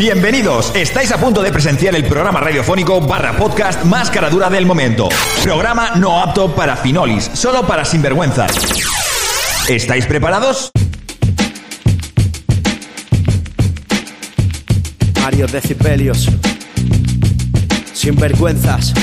Bienvenidos, estáis a punto de presenciar el programa radiofónico barra podcast más caradura del momento. Programa no apto para finolis, solo para sinvergüenzas. ¿Estáis preparados? Mario Decibelios. Sinvergüenzas.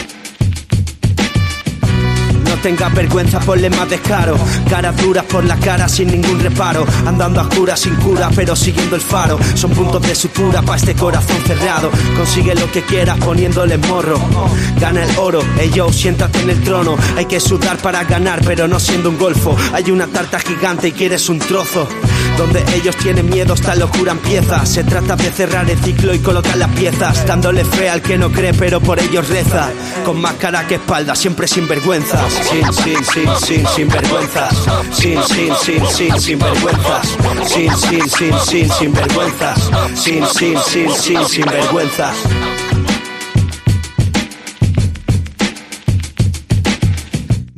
No tengas vergüenza, ponle más descaro. Caras duras por la cara sin ningún reparo. Andando a oscuras sin cura, pero siguiendo el faro. Son puntos de sutura para este corazón cerrado. Consigue lo que quieras poniéndole morro. Gana el oro, ey yo, siéntate en el trono. Hay que sudar para ganar, pero no siendo un golfo. Hay una tarta gigante y quieres un trozo. Donde ellos tienen miedo, esta locura empieza. Se trata de cerrar el ciclo y colocar las piezas. Dándole fe al que no cree, pero por ellos reza. Con más cara que espalda, siempre sin vergüenzas. Sin, sin, sin, sin, sin vergüenzas. Sin, sin, sin, sin, sin vergüenzas. Sin, sin, sin, sin, sin vergüenzas. Sin, sin, sin, sin, sin vergüenzas.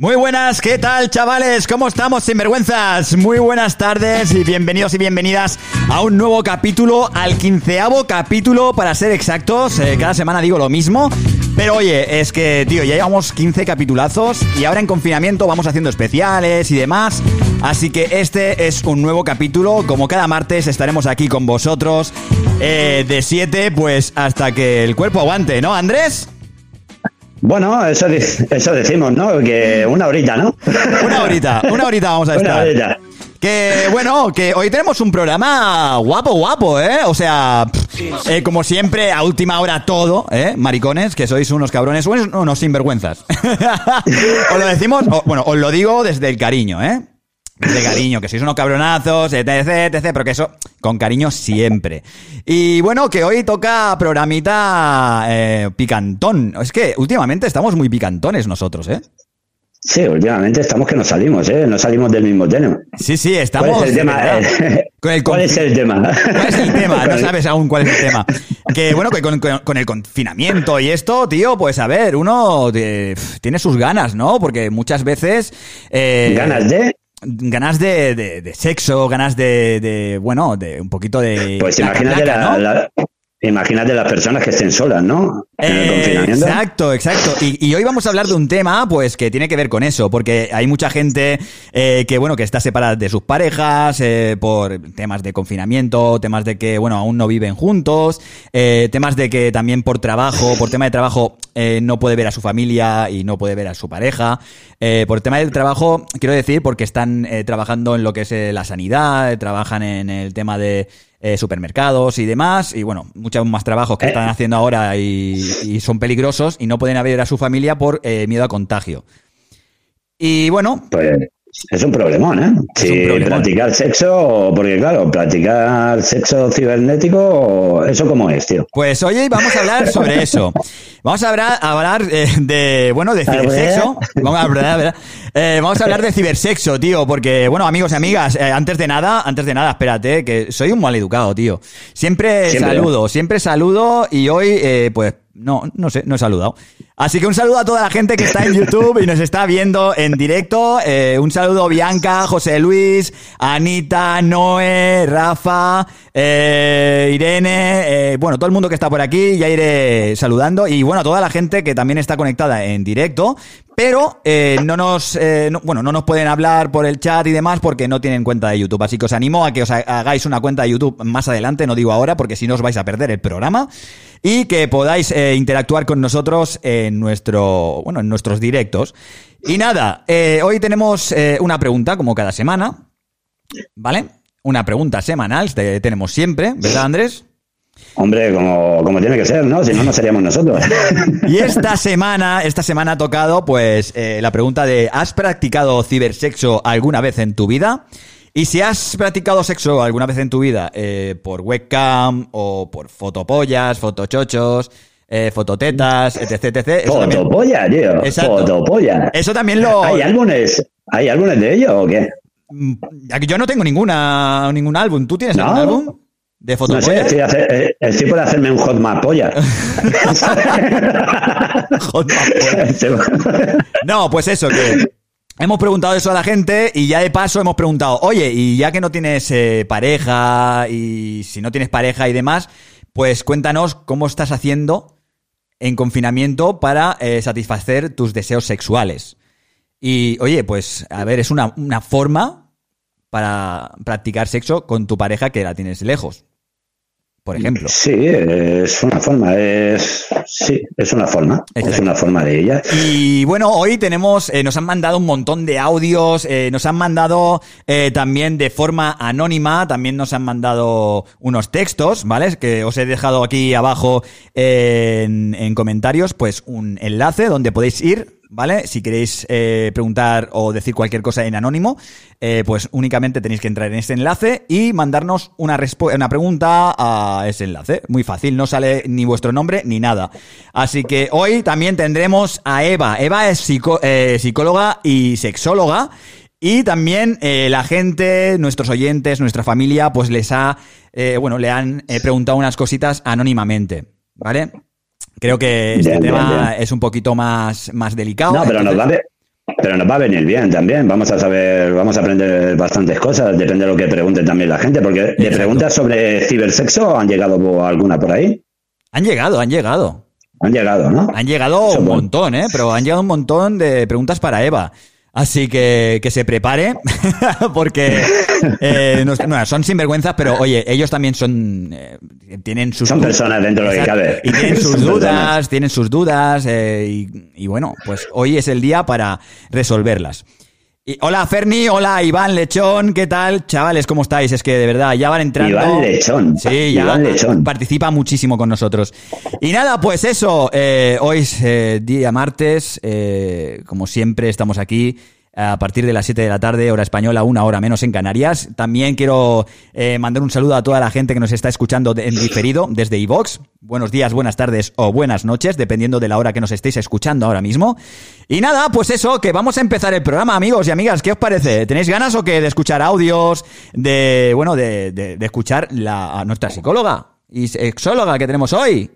Muy buenas, ¿qué tal chavales? ¿Cómo estamos sinvergüenzas? Muy buenas tardes y bienvenidos y bienvenidas a un nuevo capítulo, al quinceavo capítulo para ser exactos. Eh, cada semana digo lo mismo. Pero oye, es que, tío, ya llevamos 15 capitulazos y ahora en confinamiento vamos haciendo especiales y demás. Así que este es un nuevo capítulo. Como cada martes estaremos aquí con vosotros eh, de 7 pues hasta que el cuerpo aguante, ¿no, Andrés? Bueno, eso, eso decimos, ¿no? Que una horita, ¿no? Una horita, una horita vamos a Una estar. horita. Que bueno, que hoy tenemos un programa guapo, guapo, ¿eh? O sea, pff, eh, como siempre, a última hora todo, ¿eh? Maricones, que sois unos cabrones, unos, unos sinvergüenzas. os lo decimos, o- bueno, os lo digo desde el cariño, ¿eh? Desde cariño, que sois unos cabronazos, etc, etc, pero que eso con cariño siempre. Y bueno, que hoy toca programita eh, picantón. Es que últimamente estamos muy picantones nosotros, ¿eh? Sí, últimamente estamos que no salimos, ¿eh? No salimos del mismo tema. Sí, sí, estamos... ¿Cuál es el de tema? Eh, Con el ¿Cuál es el tema? ¿Cuál es el tema? No sabes aún cuál es el tema. Que bueno, que con, con- con el confinamiento y esto, tío, pues a ver, uno eh, tiene sus ganas, ¿no? Porque muchas veces... eh, ¿Ganas de? Ganas de, de- de sexo, ganas de, de, bueno, de un poquito de... Pues imagínate, la- ¿no? la- imagínate las personas que estén solas, ¿no? En el confinamiento. Exacto, exacto. Y, hoy vamos a hablar de un tema, pues, que tiene que ver con eso, porque hay mucha gente eh, que, bueno, que está separada de sus parejas eh, por temas de confinamiento, temas de que, bueno, aún no viven juntos, eh, temas de que también por trabajo, por tema de trabajo, eh, no puede ver a su familia y no puede ver a su pareja. Por tema del trabajo, quiero decir, porque están trabajando en lo que es la sanidad, trabajan en el tema de eh, supermercados y demás, y bueno, muchos más trabajos que Eh. están haciendo ahora y, y son peligrosos y no pueden ver a su familia por eh, miedo a contagio. Y bueno, Pues es un problemón, ¿eh? Es Si problemón. practicar sexo, porque claro, practicar sexo cibernético, ¿eso cómo es, tío? pues hoy vamos a hablar sobre eso. Vamos a hablar, a hablar eh, de, bueno, de cibersexo. Vamos a hablar, eh, vamos a hablar de cibersexo, tío, porque, bueno, amigos y amigas, eh, antes de nada, antes de nada, espérate, que soy un mal educado, tío. Siempre, Siempre. saludo, siempre saludo y hoy, eh, pues, no, no sé, no he saludado. Así que un saludo a toda la gente que está en YouTube y nos está viendo en directo. Eh, un saludo Bianca, José Luis, Anita, Noé, Rafa, eh, Irene, eh, bueno, todo el mundo que está por aquí, ya iré saludando. Y bueno, a toda la gente que también está conectada en directo, pero no nos, no- bueno, no nos pueden hablar por el chat y demás porque no tienen cuenta de YouTube. Así que os animo a que os ha- hagáis una cuenta de YouTube más adelante, no digo ahora, porque si no os vais a perder el programa. Y que podáis interactuar con nosotros en nuestro, bueno, en nuestros directos. Y nada, eh, hoy tenemos eh, una pregunta, como cada semana. ¿Vale? Una pregunta semanal, te- tenemos siempre, ¿verdad, Andrés? Hombre, como, como tiene que ser, ¿no? Si no, no seríamos nosotros. Y esta semana, esta semana ha tocado, pues, eh, la pregunta de ¿has practicado cibersexo alguna vez en tu vida? Y si has practicado sexo alguna vez en tu vida eh, por webcam o por fotopollas, fotochochos, eh, fototetas, etc, etc. eso también- Fotopolla, tío. Exacto. Fotopolla. Eso también lo... ¿Hay álbumes? ¿Hay álbumes de ello o qué? Mm, Yo no tengo ninguna, ningún álbum. ¿Tú tienes ¿No? algún álbum? ¿De No sé, estoy, hacer- eh, estoy por hacerme un hot map polla. Joder. No, pues eso, que hemos preguntado eso a la gente y ya de paso hemos preguntado, oye, y ya que no tienes eh, pareja y si no tienes pareja y demás, pues cuéntanos cómo estás haciendo en confinamiento para eh, satisfacer tus deseos sexuales. Y oye, pues a ver, es una, una forma para practicar sexo con tu pareja que la tienes lejos por ejemplo. Sí, es una forma, es sí, es una forma, es una forma de ella. Y bueno, hoy tenemos, eh, nos han mandado un montón de audios, eh, nos han mandado eh, también de forma anónima, también nos han mandado unos textos, ¿vale? Que os he dejado aquí abajo en, en comentarios, pues un enlace donde podéis ir ¿vale? Si queréis eh, preguntar o decir cualquier cosa en anónimo, eh, pues únicamente tenéis que entrar en ese enlace y mandarnos una, una pregunta a ese enlace. Muy fácil, no sale ni vuestro nombre ni nada. Así que hoy también tendremos a Eva. Eva es eh, psicóloga y sexóloga. Y también la gente, nuestros oyentes, nuestra familia, pues les ha, bueno, le han preguntado unas cositas anónimamente, ¿vale? Creo que este tema es un poquito más, más delicado. No, pero nos, va a, pero nos va a venir bien también. Vamos a saber, vamos a aprender bastantes cosas. Depende de lo que pregunte también la gente. Porque de preguntas sobre cibersexo han llegado alguna por ahí. Han llegado, han llegado. Han llegado, ¿no? Han llegado un montón, ¿eh? Pero han llegado un montón de preguntas para Eva. Así que que se prepare, porque eh, no, son sinvergüenzas, pero oye, ellos también son. Eh, tienen sus. Son personas dentro de lo que cabe. Y tienen sus dudas, tienen sus dudas, eh, y, y bueno, pues hoy es el día para resolverlas hola Ferni, hola Iván Lechón, ¿qué tal? Chavales, ¿cómo estáis? Es que de verdad, ya van entrando. Iván Lechón. Sí, ya Lechón. participa muchísimo con nosotros. Y nada, pues eso, eh, hoy es eh, día martes, eh, como siempre estamos aquí a partir de las 7 de la tarde, hora española, una hora menos en Canarias. También quiero eh, mandar un saludo a toda la gente que nos está escuchando en diferido desde iVox. Buenos días, buenas tardes o buenas noches, dependiendo de la hora que nos estéis escuchando ahora mismo. Y nada, pues eso, que vamos a empezar el programa, amigos y amigas. ¿Qué os parece? ¿Tenéis ganas o qué de escuchar audios? De, bueno, de, de, escuchar la, a nuestra psicóloga y sexóloga que tenemos hoy.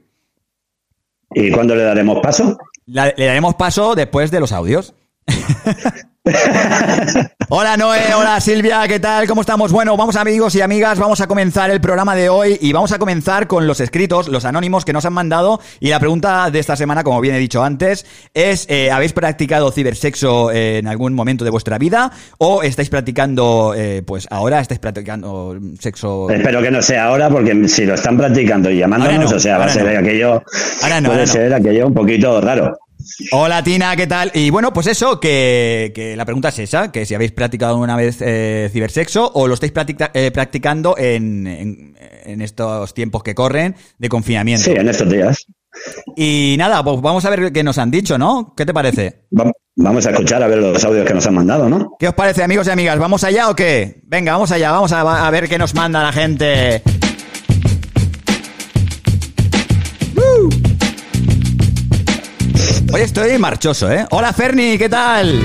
¿Y cuándo le daremos paso? le daremos paso después de los audios. hola Noé, hola Silvia, ¿qué tal? ¿Cómo estamos? Bueno, vamos amigos y amigas, vamos a comenzar el programa de hoy y vamos a comenzar con los escritos, los anónimos que nos han mandado y la pregunta de esta semana, como bien he dicho antes, es eh, ¿habéis practicado cibersexo en algún momento de vuestra vida o estáis practicando, eh, pues ahora estáis practicando sexo? Espero que no sea ahora porque si lo están practicando y llamándonos, o sea, va a ser aquello, puede ser aquello un poquito raro. Hola Tina, ¿qué tal? Y bueno, pues eso, que, la pregunta es esa, que si habéis practicado una vez eh, cibersexo o lo estáis eh, practicando en, estos tiempos que corren de confinamiento. Sí, en estos días. Y nada, pues vamos a ver qué nos han dicho, ¿no? ¿Qué te parece? Vamos a escuchar a ver los audios que nos han mandado, ¿no? ¿Qué os parece, amigos y amigas? ¿Vamos allá o qué? Venga, vamos allá, vamos a, a ver qué nos manda la gente. Hoy estoy marchoso, ¿eh? Hola, Ferni, ¿qué tal?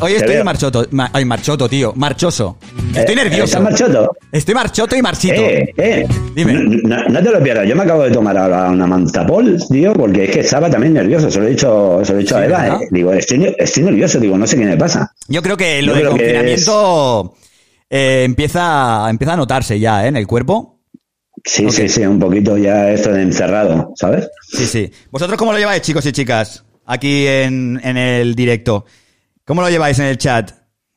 Hoy, estoy marchoto. ay, marchoto, tío. Marchoso. Estoy eh, nervioso. ¿Estás marchoto? Estoy marchoto y marchito. Eh, eh. Dime. No, te lo pierdas. Yo me acabo de tomar ahora una mantapol, tío, porque es que estaba también nervioso. Se lo he dicho, se lo he dicho a Eva. Eh. Digo, estoy, estoy, nervioso. Digo, no sé qué me pasa. Yo creo que lo del confinamiento eh, empieza, empieza a notarse ya, ¿eh? En el cuerpo. Sí, sí, sí, un poquito ya esto de encerrado, ¿sabes? Sí, sí. ¿Vosotros cómo lo lleváis, chicos y chicas? Aquí en, el directo. ¿Cómo lo lleváis en el chat?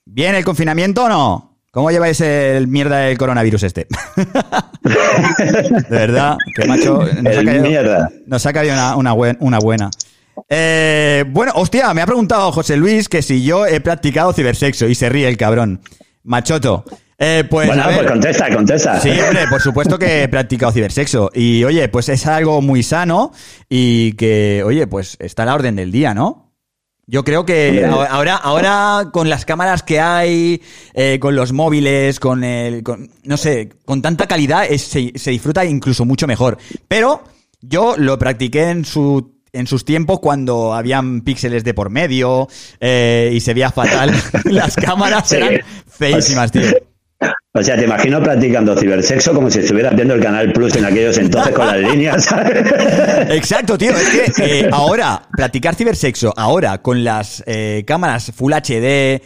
¿Bien el confinamiento o no? ¿Cómo lleváis el mierda del coronavirus este? de verdad, que macho. Nos ha caído, mierda. Nos ha caído una, una, buena. Eh, bueno, hostia, me ha preguntado José Luis que si yo he practicado cibersexo y se ríe el cabrón. Machoto. Eh, pues, bueno, pues contesta, contesta. Sí, hombre, por supuesto que he practicado cibersexo. Y oye, pues es algo muy sano y que, oye, pues está a la orden del día, ¿no? Yo creo que ahora, ahora con las cámaras que hay, eh, con los móviles, con el, no sé, con tanta calidad se, disfruta incluso mucho mejor. Pero yo lo practiqué en su en sus tiempos cuando habían píxeles de por medio eh, y se veía fatal. las cámaras eran feísimas, tío. O sea, te imagino practicando cibersexo como si estuvieras viendo el Canal Plus en aquellos entonces con las líneas. Exacto, tío. Es que eh, ahora, practicar cibersexo, ahora con las eh, cámaras Full HD,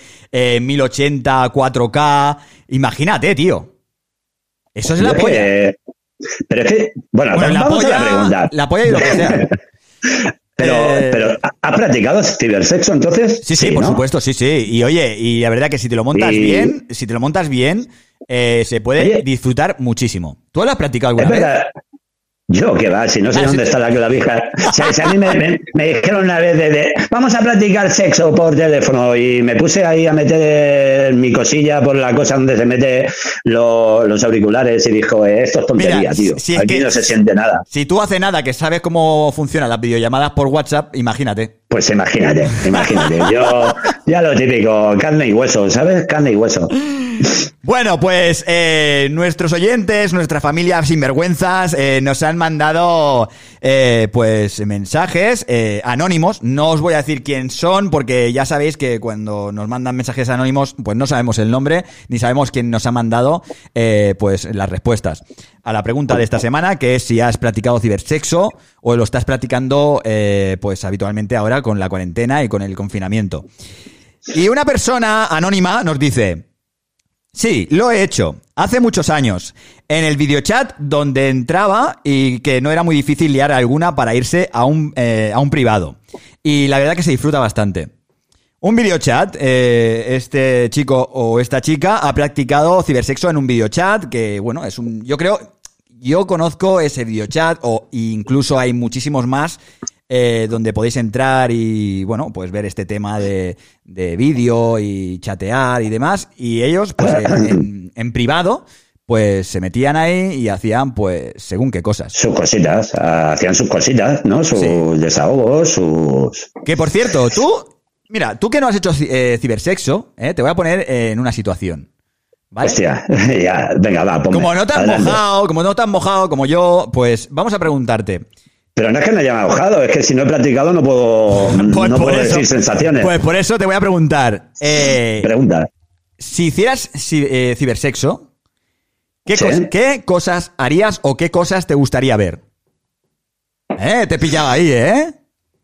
1080, 4K, imagínate, tío. Eso es la polla. Pero es que, bueno, Bueno, la a polla, pregunta. la polla y lo que sea. Pero, Eh, pero ¿ha- ¿ha practicado cibersexo entonces? Sí, sí, por ¿no? supuesto, sí, sí. Y oye, y la verdad que si te lo montas Y- bien, si te lo montas bien, eh, se puede Oye. disfrutar muchísimo. ¿Tú lo has practicado alguna Es vez? verdad. Yo, que va, si no sé Ah, dónde sí. está la clavija. Si, si a mí me, me- me dijeron una vez de, de, vamos a practicar sexo por teléfono y me puse ahí a meter mi cosilla por la cosa donde se mete lo- los auriculares y dijo, eh, esto es tontería, Mira, tío. si Aquí que- no se siente nada. Si tú hace nada que sabes cómo funcionan las videollamadas por WhatsApp, imagínate. Pues imagínate, imagínate. Yo, ya lo típico, carne y hueso, ¿sabes? Carne y hueso. Bueno, pues eh, nuestros oyentes, nuestra familia sinvergüenzas, eh, nos han mandado eh, pues mensajes eh, anónimos. No os voy a decir quién son, porque ya sabéis que cuando nos mandan mensajes anónimos, pues no sabemos el nombre, ni sabemos quién nos ha mandado eh, pues las respuestas a la pregunta de esta semana, que es si has practicado cibersexo o lo estás practicando eh, pues habitualmente ahora con la cuarentena y con el confinamiento. Y una persona anónima nos dice, Sí, lo he hecho. Hace muchos años. En el videochat donde entraba y que no era muy difícil liar alguna para irse a un, eh, a un privado. Y la verdad que se disfruta bastante. Un videochat, eh, este chico o esta chica ha practicado cibersexo en un videochat que, bueno, es un, yo creo, yo conozco ese videochat o incluso hay muchísimos más eh, donde podéis entrar y, bueno, pues ver este tema de, de vídeo y chatear y demás. Y ellos, pues en, en privado, pues se metían ahí y hacían, pues, según qué cosas. Sus cositas, hacían sus cositas, ¿no? Sus Sí. desahogos, sus... Que por cierto, tú, mira, tú que no has hecho eh, cibersexo, eh, te voy a poner eh, en una situación. ¿Vale? Hostia, ya, venga, va, ponme. Como no te has Adelante. mojado, como no te has mojado como yo, pues vamos a preguntarte. Pero no es que me haya mojado, es que si no he practicado no puedo, Pues no por puedo eso- decir sensaciones. Pues por eso te voy a preguntar. eh, Pregunta. si hicieras ci- cibersexo, ¿qué, Sí. cos- ¿qué cosas harías o qué cosas te gustaría ver? Eh, te he pillado ahí, ¿eh?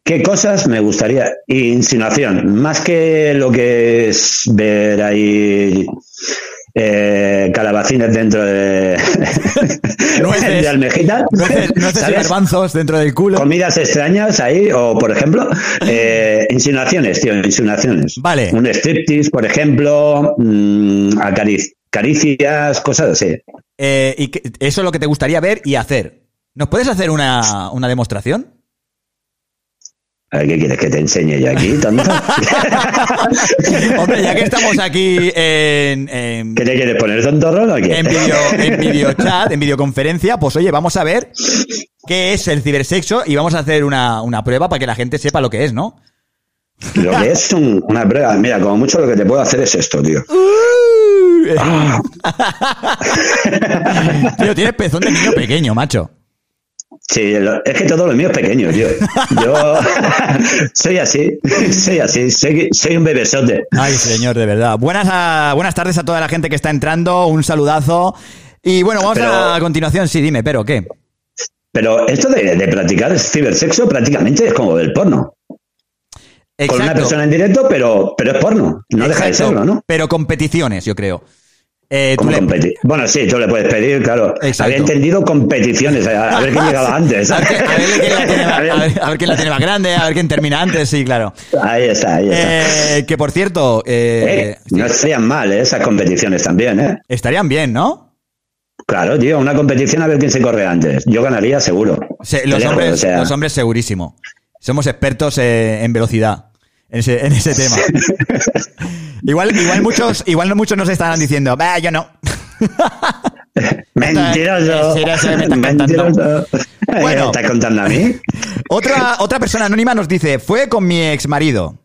¿Qué cosas me gustaría? Insinuación, más que lo que es ver ahí eh, calabacines dentro de, Nueces. de almejitas, Nueces, nueces y dentro del culo. comidas extrañas ahí, o por ejemplo, eh, insinuaciones, tío, insinuaciones. Vale. Un striptease, por ejemplo, mm, acaric- caricias, cosas así. Eh, y que- eso es lo que te gustaría ver y hacer. ¿Nos puedes hacer una, una demostración? A ver, ¿qué quieres que te enseñe yo aquí, tonto? Hombre, ya que estamos aquí en, en, ¿Qué te quieres poner tontorrón o qué? en video, en videochat, en videoconferencia, pues oye, vamos a ver qué es el cibersexo y vamos a hacer una, una prueba para que la gente sepa lo que es, ¿no? Lo que es un- una prueba, mira, como mucho lo que te puedo hacer es esto, tío. Ah, Tío, tienes pezón de niño pequeño, macho. Sí, lo- es que todo lo mío es pequeño, tío. Yo soy así, soy así, soy, soy un bebesote. Ay, señor, de verdad. Buenas, a- buenas tardes a toda la gente que está entrando, un saludazo. Y bueno, vamos Pero- a, a continuación, sí, dime, pero ¿qué? Pero esto de, de practicar cibersexo prácticamente es como el porno. Con una persona en directo, pero, pero es porno. No deja de serlo, ¿no? Pero competiciones, yo creo. Eh, tú le- Bueno, sí, tú le puedes pedir, claro. Exacto. Había entendido competiciones, a, a ver quién llegaba antes. A ver, qué- a ver quién la tiene más- A ver. a ver- a ver quién la tiene más grande, a ver quién termina antes, sí, claro. Ahí está, ahí está. Eh, que por cierto, eh, Eh, no estarían mal esas competiciones también, ¿eh? estarían bien, ¿no? Claro, tío, una competición a ver quién se corre antes. Yo ganaría seguro. Se- los, hombres, o sea. los hombres segurísimo. Somos expertos en velocidad. En ese, en ese tema. igual, igual muchos, igual no muchos nos estarán diciendo, bah, yo no. Mentiroso. Mentiroso, me. Mentiroso. Bueno. ¿Estás contando a mí? Otra, otra persona anónima nos dice, fue con mi ex marido.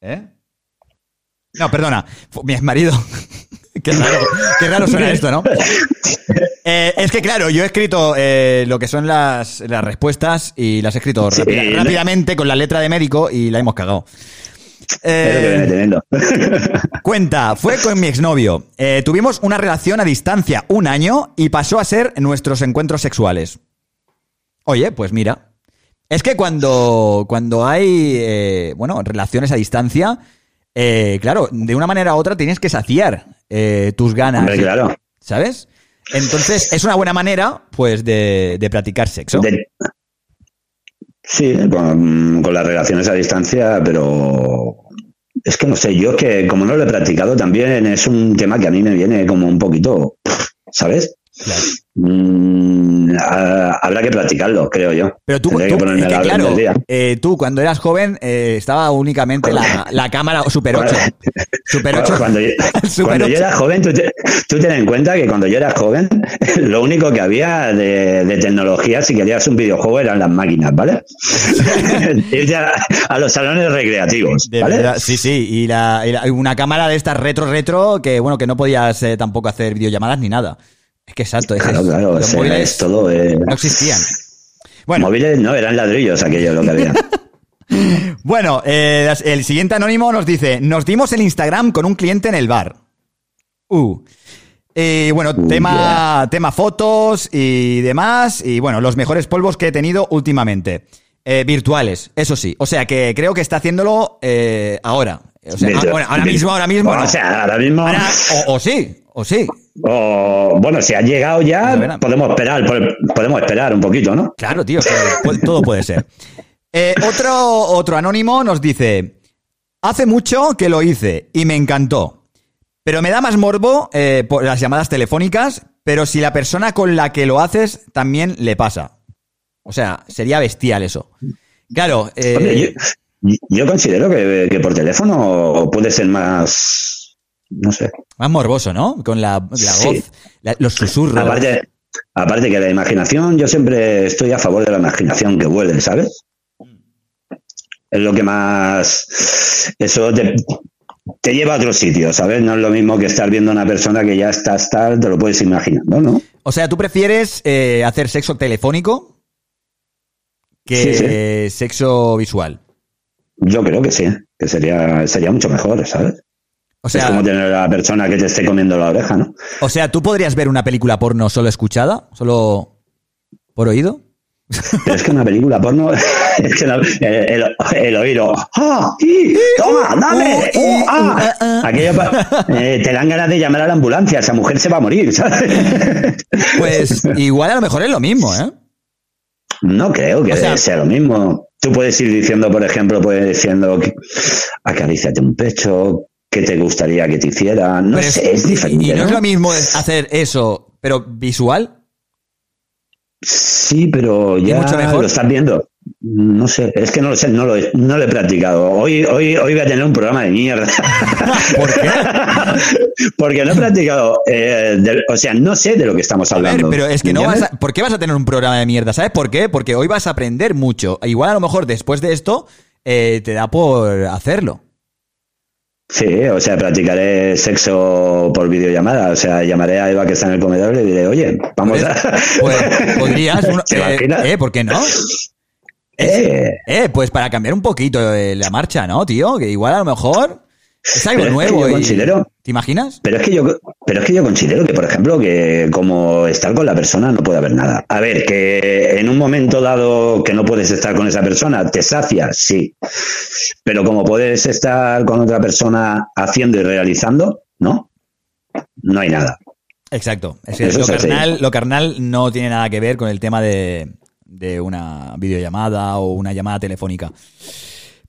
¿Eh? No, perdona, mi ex marido. qué, raro, qué raro suena esto, ¿no? Eh, es que claro, yo he escrito eh, lo que son las, las respuestas y las he escrito Sí, rápida- ¿no? rápidamente con la letra de médico y la hemos cagado. Eh. Cuenta, fue con mi exnovio. Tuvimos una relación a distancia un año y pasó a ser nuestros encuentros sexuales. Oye, pues mira. Es que cuando, cuando hay, bueno, relaciones a distancia, eh, claro, de una manera u otra tienes que saciar eh, tus ganas. Hombre, claro. ¿Sabes? Entonces, es una buena manera, pues, de, de practicar sexo. De- sí, con, con las relaciones a distancia, pero es que no sé, yo es que como no lo he practicado también es un tema que a mí me viene como un poquito, ¿sabes? Claro. Mm, a- habrá que practicarlo, creo yo. Pero tú, tú- que es que claro, eh, tú cuando eras joven eh, estaba únicamente la, la cámara Super 8. Super 8. Cuando, yo, Super cuando yo 8. era joven, tú, te- tú ten en cuenta que cuando yo era joven, lo único que había de, de tecnología, si querías un videojuego, eran las máquinas, ¿vale? Irte a, a los salones recreativos, ¿vale? verdad, sí, sí, y, la- y la- una cámara de estas retro retro que bueno que no podías eh, tampoco hacer videollamadas ni nada. Es que exacto, es Claro, eso. claro, los o sea, móviles es todo. eh, no existían. Bueno, Móviles no, eran ladrillos aquello lo que había. bueno, eh, el siguiente anónimo nos dice, nos dimos el Instagram con un cliente en el bar. Uh. Y bueno, Uh, tema, tema fotos y demás. Y bueno, los mejores polvos que he tenido últimamente. Eh, virtuales, eso sí. O sea que creo que está haciéndolo eh, ahora. O sea, Virtu- ah, ahora mismo, ahora mismo. O no. sea, ahora mismo. Ahora- o, o sí, o sí. o, bueno, si ha llegado ya, podemos esperar, po- podemos esperar un poquito, ¿no? Claro, tío, que todo puede ser. Eh, otro, otro anónimo nos dice: Hace mucho que lo hice y me encantó. Pero me da más morbo eh, por las llamadas telefónicas, pero si la persona con la que lo haces también le pasa. O sea, sería bestial eso. Claro, eh, Hombre, yo, yo considero que, que por teléfono puede ser más. No sé. más morboso, ¿no? Con la, la Sí. voz, la- los susurros. Aparte, aparte que la imaginación, yo siempre estoy a favor de la imaginación que vuelve, ¿sabes? Es lo que más. Eso te, te lleva a otro sitio, ¿sabes? No es lo mismo que estar viendo a una persona que ya estás tal, te lo puedes imaginar, ¿no? ¿No? O sea, ¿tú prefieres eh, hacer sexo telefónico que Sí, sexo visual? Yo creo que sí, que sería, sería mucho mejor, ¿sabes? O es sea, como tener a la persona que te esté comiendo la oreja, ¿no? o sea, ¿tú podrías ver una película porno solo escuchada? ¿Solo por oído? Pero es que una película porno, es que la- el, el- el oído, ¡ah! ¡y! ¡Toma! ¡Dame! ¡oh, ah! Aquello eh, te dan ganas de llamar a la ambulancia, esa mujer se va a morir, ¿sabes? Pues igual a lo mejor es lo mismo, ¿eh? No creo que O sea- sea lo mismo. Tú puedes ir diciendo, por ejemplo, puedes diciendo, que- acaríciate un pecho, ¿qué te gustaría que te hiciera? No sé, es diferente. Y no, ¿no? es lo mismo hacer eso, pero visual. Sí, pero ya mucho mejor? lo estás viendo. No sé, es que no lo sé, no lo he, no lo he practicado. Hoy, hoy, hoy voy a tener un programa de mierda. ¿Por qué? Porque no he practicado, eh, o sea, no sé de lo que estamos A ver, hablando. pero es que ¿Me no vas a... ¿Por qué vas a tener un programa de mierda? ¿Sabes por qué? Porque hoy vas a aprender mucho. Igual a lo mejor después de esto eh, te da por hacerlo. Sí, o sea, practicaré sexo por videollamada. O sea, llamaré a Eva que está en el comedor y le diré, oye, vamos a. Pues podrías... uno- ¿Te eh, eh, ¿Por qué no? Eh, Eh, pues para cambiar un poquito eh, la marcha, ¿no, tío? Que igual a lo mejor es algo Pero es que nuevo. yo y- considero- ¿Te imaginas? Pero es que yo, pero es que yo considero que, por ejemplo, que como estar con la persona no puede haber nada. A ver, que en un momento dado que no puedes estar con esa persona, te sacia, sí. Pero como puedes estar con otra persona haciendo y realizando, ¿no? No hay nada. Exacto. Es es carnal, lo carnal no tiene nada que ver con el tema de, de una videollamada o una llamada telefónica.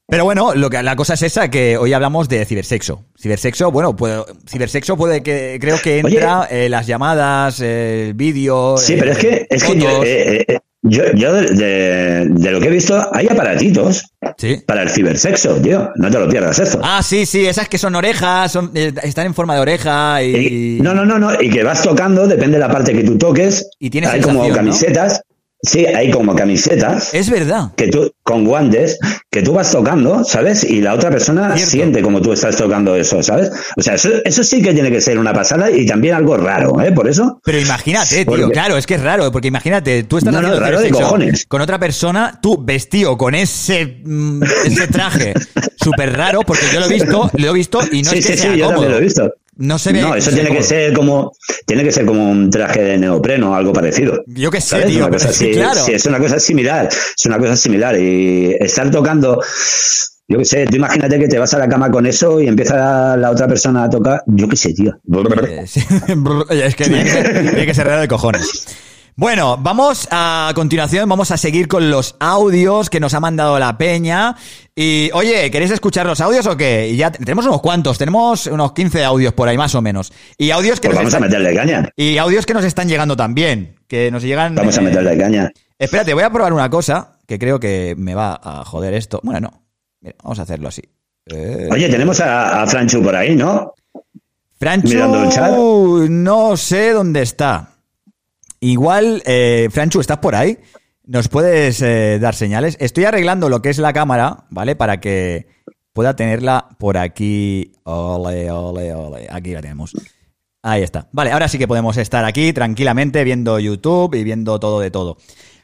Pero bueno, lo que, la cosa es esa, que hoy hablamos de cibersexo. Cibersexo, bueno, puede, cibersexo puede que, creo que entra eh, las llamadas, eh, el vídeo. Sí, eh, pero es que, es que yo, eh, eh, yo, yo de, de- de lo que he visto, hay aparatitos Sí. para el cibersexo, tío. No te lo pierdas esto. Ah, sí, sí, esas que son orejas, son, eh, están en forma de oreja y... Y- no, no, no, no. Y que vas tocando, depende de la parte que tú toques. Y tienes Hay como ¿no? Sí, hay como camisetas. Es verdad. que tú con guantes que tú vas tocando, ¿sabes? Y la otra persona Cierto. siente como tú estás tocando eso, ¿sabes? O sea, eso, eso sí que tiene que ser una pasada y también algo raro, ¿eh? Por eso. Pero imagínate, tío, Porque- claro, es que es raro, porque imagínate, tú estás No, no, raro de cojones. con otra persona, tú vestido con ese, mm, ese traje súper raro, porque yo lo he visto, lo he visto y no sí, es que sí, sea sí, cómodo. lo he visto. No se ve. no, eso ve tiene que ser como tiene que ser como un traje de neopreno o algo parecido. Yo qué sé, ¿Sabes? tío, Una cosa sí, así, claro. sí, es una cosa similar, es una cosa similar y estar tocando Yo qué sé, tú imagínate que te vas a la cama con eso y empieza la otra persona a tocar. Yo qué sé, tío. Eh, es que tiene que ser, tiene que ser raro de cojones. Bueno, vamos a, continuación, vamos a seguir con los audios que nos ha mandado la peña. Y, oye, ¿queréis escuchar los audios o qué? Y ya tenemos unos cuantos, tenemos unos 15 audios por ahí más o menos. Y audios que Pues nos vamos a están, meterle caña. y audios que nos están llegando también, que nos llegan Vamos a eh, meterle caña. Espérate, voy a probar una cosa que creo que me va a joder esto. Bueno, no. Mira, vamos a hacerlo así. Eh, Oye, tenemos a, a Franchu por ahí, ¿no? Franchu, mirando el chat. no sé dónde está. Igual, eh, Franchu, ¿estás por ahí? ¿Nos puedes eh, dar señales? Estoy arreglando lo que es la cámara, ¿vale? Para que pueda tenerla por aquí. Ole, ole, ole. Aquí la tenemos. Ahí está. Vale, ahora sí que podemos estar aquí tranquilamente viendo YouTube y viendo todo de todo.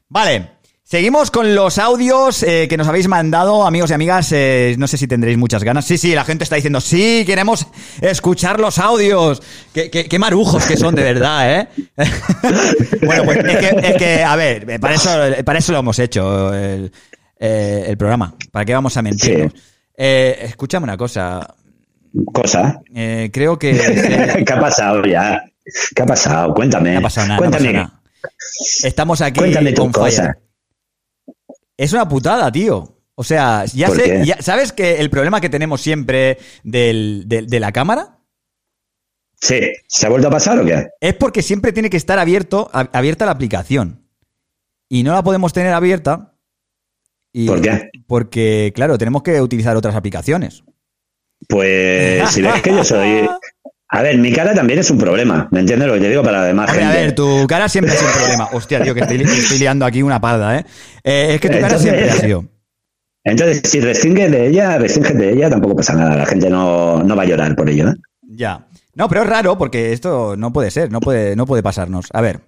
Vale. Seguimos con los audios eh, que nos habéis mandado, amigos y amigas. eh, no sé si tendréis muchas ganas. Sí, sí, la gente está diciendo, sí, queremos escuchar los audios. Qué, qué- qué marujos que son, de verdad, ¿eh? bueno, pues es que, es que, a ver, para eso, para eso lo hemos hecho, el, eh, el programa. ¿Para qué vamos a mentir? Sí. Eh, escúchame una cosa. Cosa. Eh, creo que... ¿Qué ha pasado ya? ¿Qué ha pasado? Cuéntame. No ha pasado nada, no ha Cuéntame. pasado nada. Estamos aquí Cuéntame tu on fire. cosa. Es una putada, tío. O sea, ya ¿Por sé, ya- ¿sabes que el problema que tenemos siempre del- del- de la cámara? Sí. ¿Se ha vuelto a pasar o qué? Es porque siempre tiene que estar abierto, abierta la aplicación. Y no la podemos tener abierta. Y ¿Por qué? Porque, claro, tenemos que utilizar otras aplicaciones. Pues si ves que yo soy... A ver, mi cara también es un problema, ¿me entiendes lo que te digo para la demás a gente? ver, tu cara siempre es un problema. Hostia, tío, que estoy, estoy liando aquí una parda, ¿eh? Eh, es que tu cara Entonces- siempre ha sido. Entonces, si restringes de ella, restringes de ella, tampoco pasa nada. La gente no, no va a llorar por ello, ¿eh? Ya. No, pero es raro porque esto no puede ser, no puede, no puede pasarnos. A ver.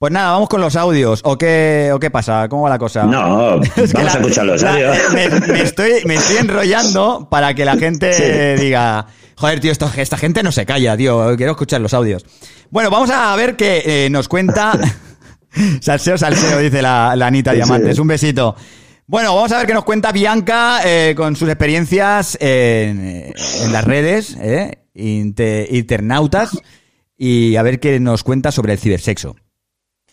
Pues nada, vamos con los audios. ¿O qué, o qué pasa? ¿Cómo va la cosa? No, Es vamos la- a escuchar los audios. me, me estoy, me estoy enrollando para que la gente Sí. diga, joder, tío, esto- esta gente no se calla, tío, quiero escuchar los audios. Bueno, vamos a ver qué eh, nos cuenta. salseo, salseo, dice la, la Anita Sí, Diamantes. sí. Un besito. Bueno, vamos a ver qué nos cuenta Bianca eh, con sus experiencias en, eh, en las redes, eh, inte- internautas, y a ver qué nos cuenta sobre el cibersexo.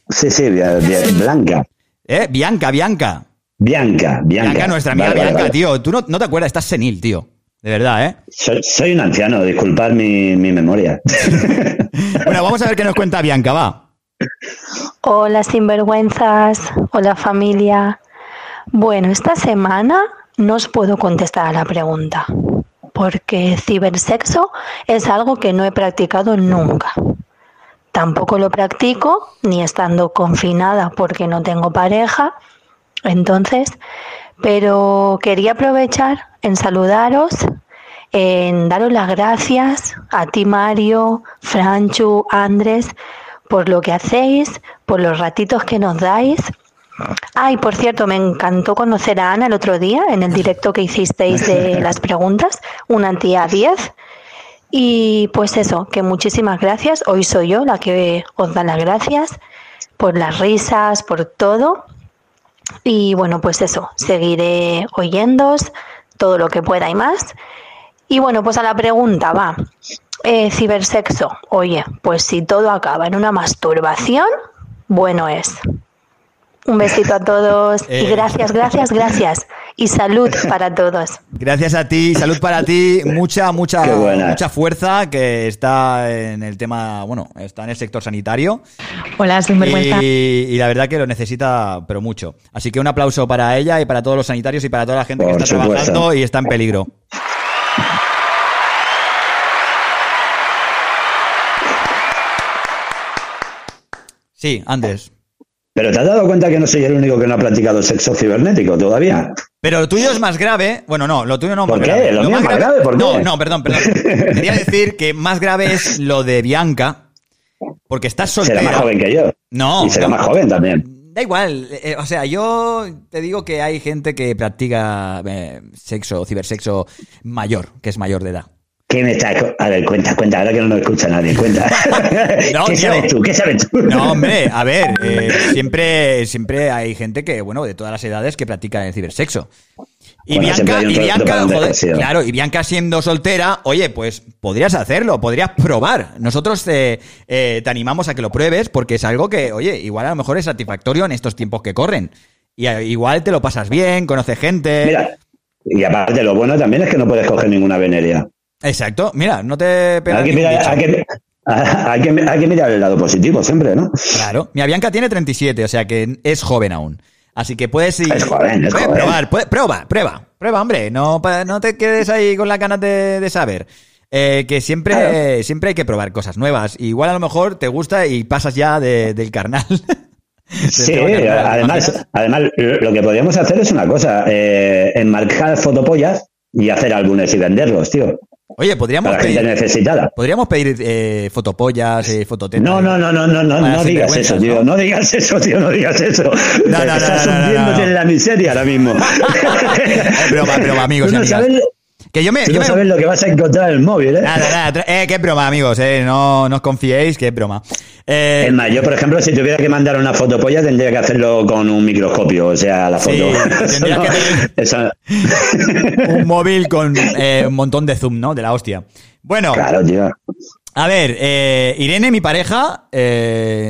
Sí, sí, Blanca. ¿Eh? Bianca, Bianca. Bianca, Bianca. Bianca, nuestra amiga Vale, vale, Bianca, vale. tío. Tú no, no te acuerdas, estás senil, tío. De verdad, ¿eh? Soy, soy un anciano, disculpad mi, mi memoria. Bueno, vamos a ver qué nos cuenta Bianca, va. Hola sinvergüenzas, hola familia. Bueno, esta semana no os puedo contestar a la pregunta, porque cibersexo es algo que no he practicado nunca. Tampoco lo practico ni estando confinada porque no tengo pareja. Entonces, pero quería aprovechar en saludaros, en daros las gracias a ti Mario, Franchu, Andrés, por lo que hacéis, por los ratitos que nos dais. Ay, por cierto, me encantó conocer a Ana el otro día en el directo que hicisteis de las preguntas, una tía 10. Y pues eso, que muchísimas gracias. Hoy soy yo la que os da las gracias por las risas, por todo. Y bueno, pues eso, seguiré oyéndos todo lo que pueda y más. Y bueno, pues a la pregunta va. Eh, cibersexo. Oye, pues si todo acaba en una masturbación, bueno es. Un besito a todos y Eh. gracias, gracias, gracias. Y salud para todos. Gracias a ti, salud para ti, mucha, mucha, mucha fuerza que está en el tema, bueno, está en el sector sanitario Hola, sinvergüenza. y, y la verdad que lo necesita, pero mucho. Así que un aplauso para ella y para todos los sanitarios y para toda la gente que está supuesto. trabajando y está en peligro. Sí, Andrés. Pero ¿te has dado cuenta que no soy el único que no ha practicado sexo cibernético todavía? Pero lo tuyo es más grave. Bueno, no, lo tuyo no ¿Por más qué? grave. ¿Lo mío es más grave? ¿Por no, no, perdón, perdón. Quería decir que más grave es lo de Bianca, porque estás soltera. Será más joven que yo. No, Y será no. más joven también. Da igual, eh, o sea, yo te digo que hay gente que practica eh, sexo, cibersexo mayor, que es mayor de edad. ¿Qué me está.? A ver, cuenta, cuenta, ahora que no nos escucha nadie, cuenta. No, ¿Qué tío. sabes tú? ¿Qué sabes tú? No, hombre, a ver, eh, siempre, siempre hay gente que, bueno, de todas las edades que practica el cibersexo. Y Bueno, Bianca, y Bianca, joder, claro, y Bianca siendo soltera, oye, pues podrías hacerlo, podrías probar. Nosotros te, eh, te animamos a que lo pruebes porque es algo que, oye, igual a lo mejor es satisfactorio en estos tiempos que corren. Y igual te lo pasas bien, conoces gente. Mira, y aparte, lo bueno también es que no puedes coger ninguna veneria. Exacto, mira, no te pegas Hay que, mirar, bicho. hay, que, hay, que, hay que mirar el lado positivo siempre, ¿no? Claro. Mi Bianca tiene 37, o sea que es joven aún. Así que puedes ir. Es joven, es puedes joven. probar, puedes- prueba, prueba, prueba, hombre. No, no te quedes ahí con las ganas de, de saber. Eh, que siempre, Claro. siempre hay que probar cosas nuevas. Igual a lo mejor te gusta y pasas ya de- del carnal. Sí, tema carnal, ¿te además, además lo que podríamos hacer es una cosa, eh, enmarcar fotopollas y hacer álbumes y venderlos, tío, Oye, podríamos para gente pedir, necesitada. podríamos pedir eh, fotopollas, eh, fototetas. No, no, no, no, no, no, no digas eso, tío, ¿no? ¿no? digas eso, tío, no digas eso. no, no, no, Estás hundiéndote en la miseria ahora mismo. Es broma, broma, amigos y no amigas. sabes, Que yo me, tú yo no me- sabes lo que vas a encontrar en el móvil, ¿eh? Nada, nada, eh, es broma, amigos, eh, no, no os confiéis, es broma. Eh, Es más, yo, por ejemplo, si tuviera que mandar una fotopolla, tendría que hacerlo con un microscopio, o sea, la foto. No- que tener- un móvil con eh, un montón de zoom, ¿no? De la hostia. Bueno, Claro, tío. a ver, eh, Irene, mi pareja,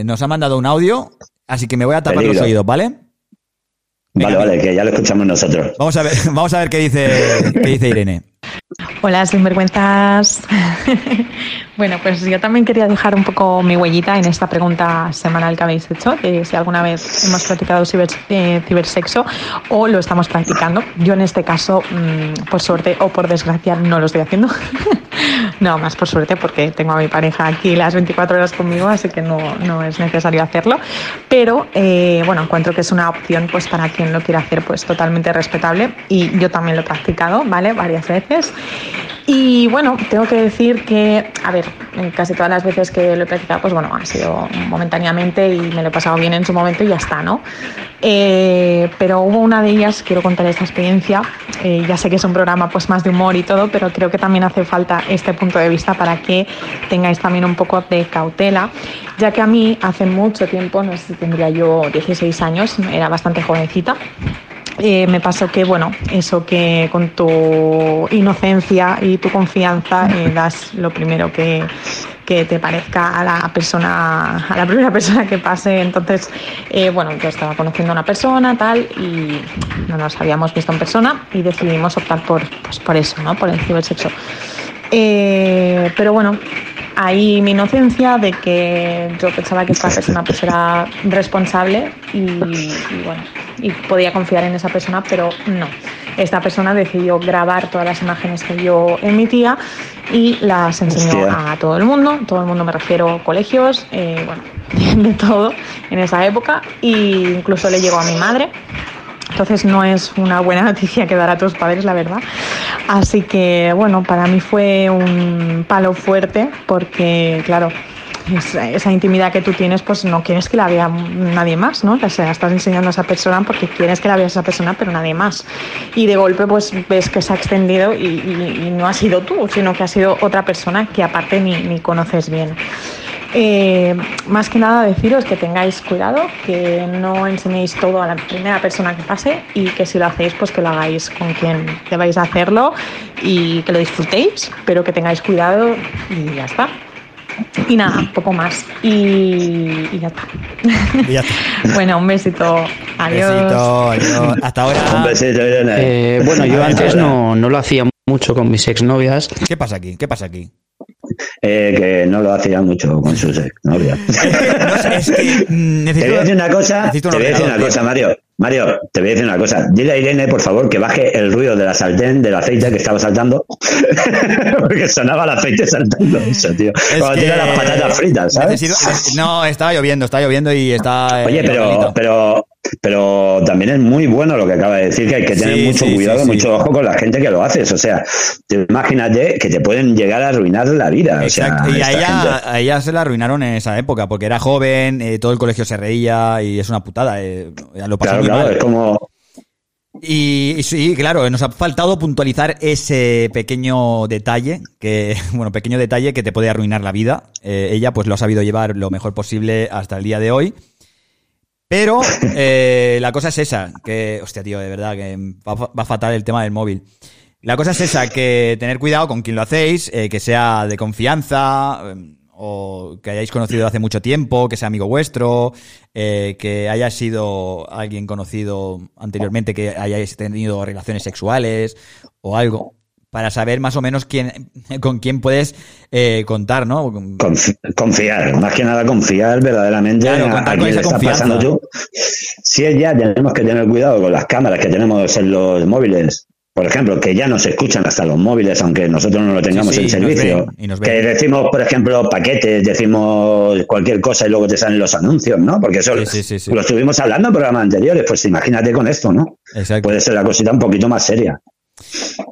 nos ha mandado un audio, así que me voy a tapar Peligro. los oídos, ¿vale? Venga, Vale, vale, que ya lo escuchamos nosotros. Vamos a ver, vamos a ver qué dice, qué dice Irene. Hola, sinvergüenzas. Bueno, pues yo también quería dejar un poco mi huellita en esta pregunta semanal que habéis hecho, de si alguna vez hemos practicado ciber- eh, cibersexo o lo estamos practicando. Yo en este caso, mm, por suerte o por desgracia, no lo estoy haciendo. no, más por suerte porque tengo a mi pareja aquí las 24 horas conmigo, así que no, no es necesario hacerlo. Pero eh, bueno, encuentro que es una opción pues para quien lo quiera hacer pues totalmente respetable y yo también lo he practicado, ¿vale? Varias veces. Y bueno, tengo que decir que, a ver, casi todas las veces que lo he practicado, pues bueno, ha sido momentáneamente y me lo he pasado bien en su momento y ya está, ¿no? Eh, pero hubo una de ellas, quiero contar esta experiencia, eh, ya sé que es un programa pues más de humor y todo, pero creo que también hace falta este punto de vista para que tengáis también un poco de cautela, ya que a mí hace mucho tiempo, no sé si tendría yo 16 años, era bastante jovencita, eh, me pasó que, bueno, eso que con tu inocencia y tu confianza eh, das lo primero que, que te parezca a la persona, a la primera persona que pase. Entonces, eh, bueno, yo estaba conociendo a una persona, tal, y no nos habíamos visto en persona y decidimos optar por, pues, por eso, ¿no? Por el cibersexo. Eh, pero bueno, ahí mi inocencia de que yo pensaba que esta persona pues era responsable y, y bueno, y podía confiar en esa persona, pero no. Esta persona decidió grabar todas las imágenes que yo emitía y las enseñó Hostia. a todo el mundo, todo el mundo me refiero colegios, eh, bueno, de todo en esa época, e incluso le llegó a mi madre. Entonces no es una buena noticia que dar a tus padres, la verdad. Así que bueno, para mí fue un palo fuerte porque, claro, esa, esa intimidad que tú tienes, pues no quieres que la vea nadie más, ¿no? Sea, estás enseñando a esa persona porque quieres que la vea esa persona, pero nadie más. Y de golpe, pues ves que se ha extendido y, no ha sido tú, sino que ha sido otra persona que aparte ni conoces bien. Eh, más que nada deciros que tengáis cuidado, que no enseñéis todo a la primera persona que pase y que si lo hacéis, pues que lo hagáis con quien debáis hacerlo y que lo disfrutéis, pero que tengáis cuidado y ya está. Y nada, poco más. Y, y ya está. Y ya está. bueno, un besito. Adiós. Besito, adiós. Hasta Un ahora. besito, Irene. Eh, bueno, yo antes no, no lo hacía mucho con mis exnovias. ¿Qué pasa aquí? ¿Qué pasa aquí? Eh, que no lo hacía mucho con sus exnovias. No sé, es que mm, Te voy a decir una cosa, te necesito un voy a decir una cosa. Mario. Mario, te voy a decir una cosa. Dile a Irene, por favor, que baje el ruido de la sartén, del aceite que estaba saltando. Porque sonaba el aceite saltando eso, tío. Es Cuando tira las patatas fritas, ¿sabes? necesito- no, estaba lloviendo, está lloviendo y está. eh, Oye, pero, pero, pero también es muy bueno lo que acaba de decir, que hay que tener Sí, mucho sí, cuidado, sí, mucho ojo con la gente que lo haces. O sea, te- imagínate que te pueden llegar a arruinar la vida. O sea, Exacto. y a ella, a ella se la arruinaron en esa época, porque era joven, eh, todo el colegio se reía y es una putada. eh, lo pasó Claro, muy claro, mal. es como, Y, y sí, claro, nos ha faltado puntualizar ese pequeño detalle, que, bueno, pequeño detalle que te puede arruinar la vida. Eh, ella pues lo ha sabido llevar lo mejor posible hasta el día de hoy. Pero eh, la cosa es esa, que, hostia, tío, de verdad, que va, va fatal el tema del móvil. La cosa es esa, que tener cuidado con quién lo hacéis, eh, que sea de confianza, eh, o que hayáis conocido hace mucho tiempo, que sea amigo vuestro, eh, que haya sido alguien conocido anteriormente, que hayáis tenido relaciones sexuales o algo, para saber más o menos quién, con quién puedes eh, contar, ¿no? Confi- confiar, más que nada confiar verdaderamente Claro, a, a quién le está confianza. pasando tú. Si es ya, tenemos que tener cuidado con las cámaras que tenemos en los móviles. Por ejemplo, que ya nos escuchan hasta los móviles, aunque nosotros no lo tengamos Sí, sí, en nos servicio. ven, y nos que decimos, por ejemplo, paquetes, decimos cualquier cosa y luego te salen los anuncios, ¿no? Porque eso sí. lo estuvimos hablando en programas anteriores. Pues imagínate con esto, ¿no? Exacto. Puede ser la cosita un poquito más seria.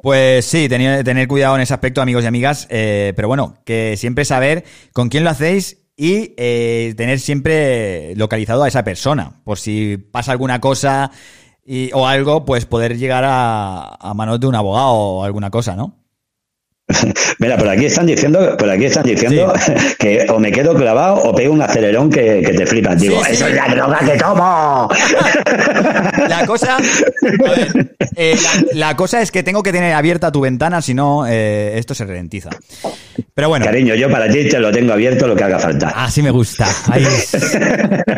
Pues sí, tener, tener cuidado en ese aspecto, amigos y amigas. eh, pero bueno, que siempre saber con quién lo hacéis y eh, tener siempre localizado a esa persona. Por si pasa alguna cosa y, o algo, pues poder llegar a, a manos de un abogado o alguna cosa, ¿no? Mira, por aquí están diciendo, por aquí están diciendo que o me quedo clavado o pego un acelerón que, que te flipas. Digo, Sí, sí. eso es la droga que tomo. La cosa, a ver, eh, la, la cosa es que tengo que tener abierta tu ventana, si no, eh, esto se ralentiza. Pero bueno. Cariño, yo para ti te lo tengo abierto lo que haga falta. Así me gusta. Ahí.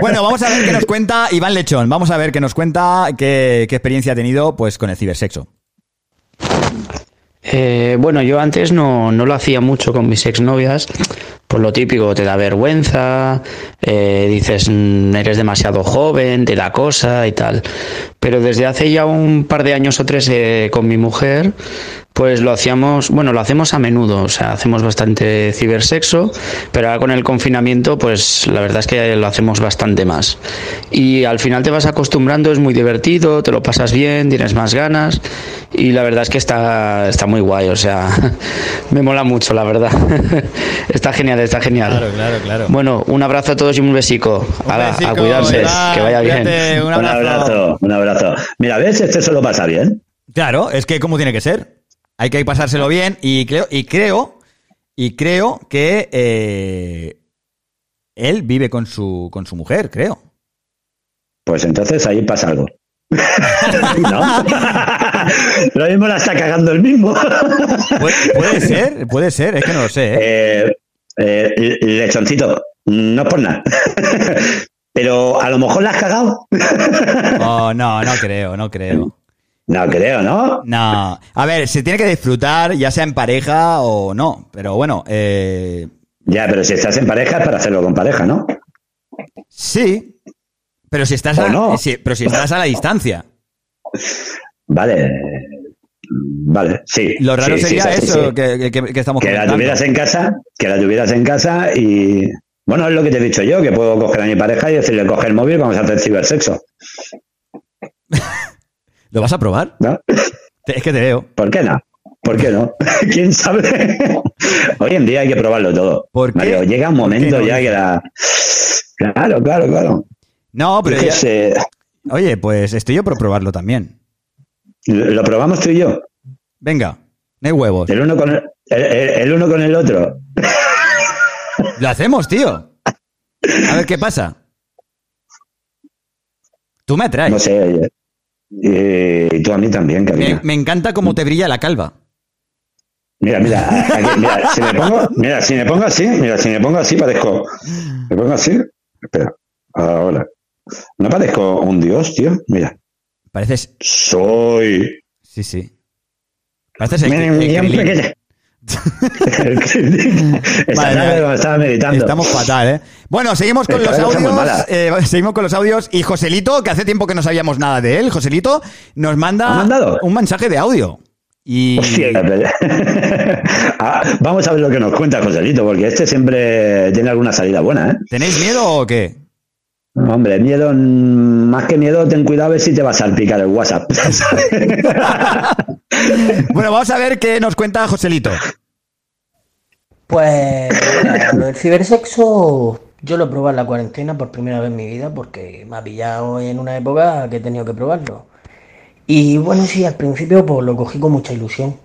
Bueno, vamos a ver qué nos cuenta Iván Lechón. Vamos a ver qué nos cuenta, qué, qué experiencia ha tenido pues con el cibersexo. Eh, bueno, yo antes no, no lo hacía mucho con mis exnovias, por lo típico, te da vergüenza, eh, dices "Mm, eres demasiado joven, te da cosa y tal. Pero desde hace ya un par de años o tres eh, con mi mujer, pues lo hacíamos, bueno, lo hacemos a menudo, o sea, hacemos bastante cibersexo, pero ahora con el confinamiento, pues la verdad es que lo hacemos bastante más. Y al final te vas acostumbrando, es muy divertido, te lo pasas bien, tienes más ganas y la verdad es que está, está muy guay, o sea, me mola mucho, la verdad. está genial, está genial. claro, claro. Bueno, un abrazo a todos y un besico. Besico, a cuidarse, Iván, que vaya bien. cuídate, un Un abrazo. abrazo, un abrazo. Mira, ¿ves? Este se lo pasa bien. Claro, es que como tiene que ser. Hay que pasárselo bien y creo, y creo, y creo que eh, él vive con su, con su mujer, creo. Pues entonces ahí pasa algo. ¿No? Lo mismo la está cagando el mismo. Puede, puede ser, puede ser, es que no lo sé. ¿eh? Eh, eh, lechoncito, no es por nada. Pero a lo mejor la has cagado. Oh, no, no creo, no creo. No creo, ¿no? No, a ver, se tiene que disfrutar, ya sea en pareja o no, pero bueno, eh, Ya, pero si estás en pareja es para hacerlo con pareja, ¿no? sí, pero si estás, ¿O a, no? sí, pero si estás a la distancia. Vale. Vale, sí. Lo raro Sí, sería eso sí. Que, que- que estamos Que la tuvieras en casa, que la tuvieras en casa y. Bueno, es lo que te he dicho yo, que puedo coger a mi pareja y decirle, coge el móvil, vamos a hacer cibersexo. ¿Lo vas a probar? ¿No? Es que te veo. ¿Por qué no? ¿Por qué no? ¿Quién sabe? Hoy en día hay que probarlo todo. ¿Por qué? Mario, llega un ¿Por qué momento no? ya que la. Claro, claro, claro. No, pero ya- Oye, pues estoy yo por probarlo también. lo probamos tú y yo. Venga, no hay huevos. El uno con el, el- el- el uno con el otro. Lo hacemos, tío. A ver qué pasa. Tú me atraes. No sé. oye. Y, y tú a mí también, me, cariño. me encanta cómo te brilla la calva. Mira, mira, aquí, mira, si me pongo, mira, si me pongo así, mira, si me pongo así parezco, me pongo así, espera, ahora, no parezco un dios, tío, mira, Pareces. soy, Sí, sí. Pareces el, el. El Vale, estaba meditando. Estamos fatal, ¿eh? Bueno, seguimos con Esta los audios. eh, seguimos con los audios. Y Joselito, que hace tiempo que no sabíamos nada de él, Joselito, nos manda un mensaje de audio. Y. Ah, vamos a ver lo que nos cuenta Joselito, porque este siempre tiene alguna salida buena, ¿eh? ¿Tenéis miedo o qué? Hombre, miedo, mm, más que miedo, ten cuidado a ver si te va a salpicar el WhatsApp. Bueno, vamos a ver qué nos cuenta Joselito. Pues lo del cibersexo yo lo he probado en la cuarentena por primera vez en mi vida porque me ha pillado en una época que he tenido que probarlo. Y bueno, sí, al principio pues lo cogí con mucha ilusión.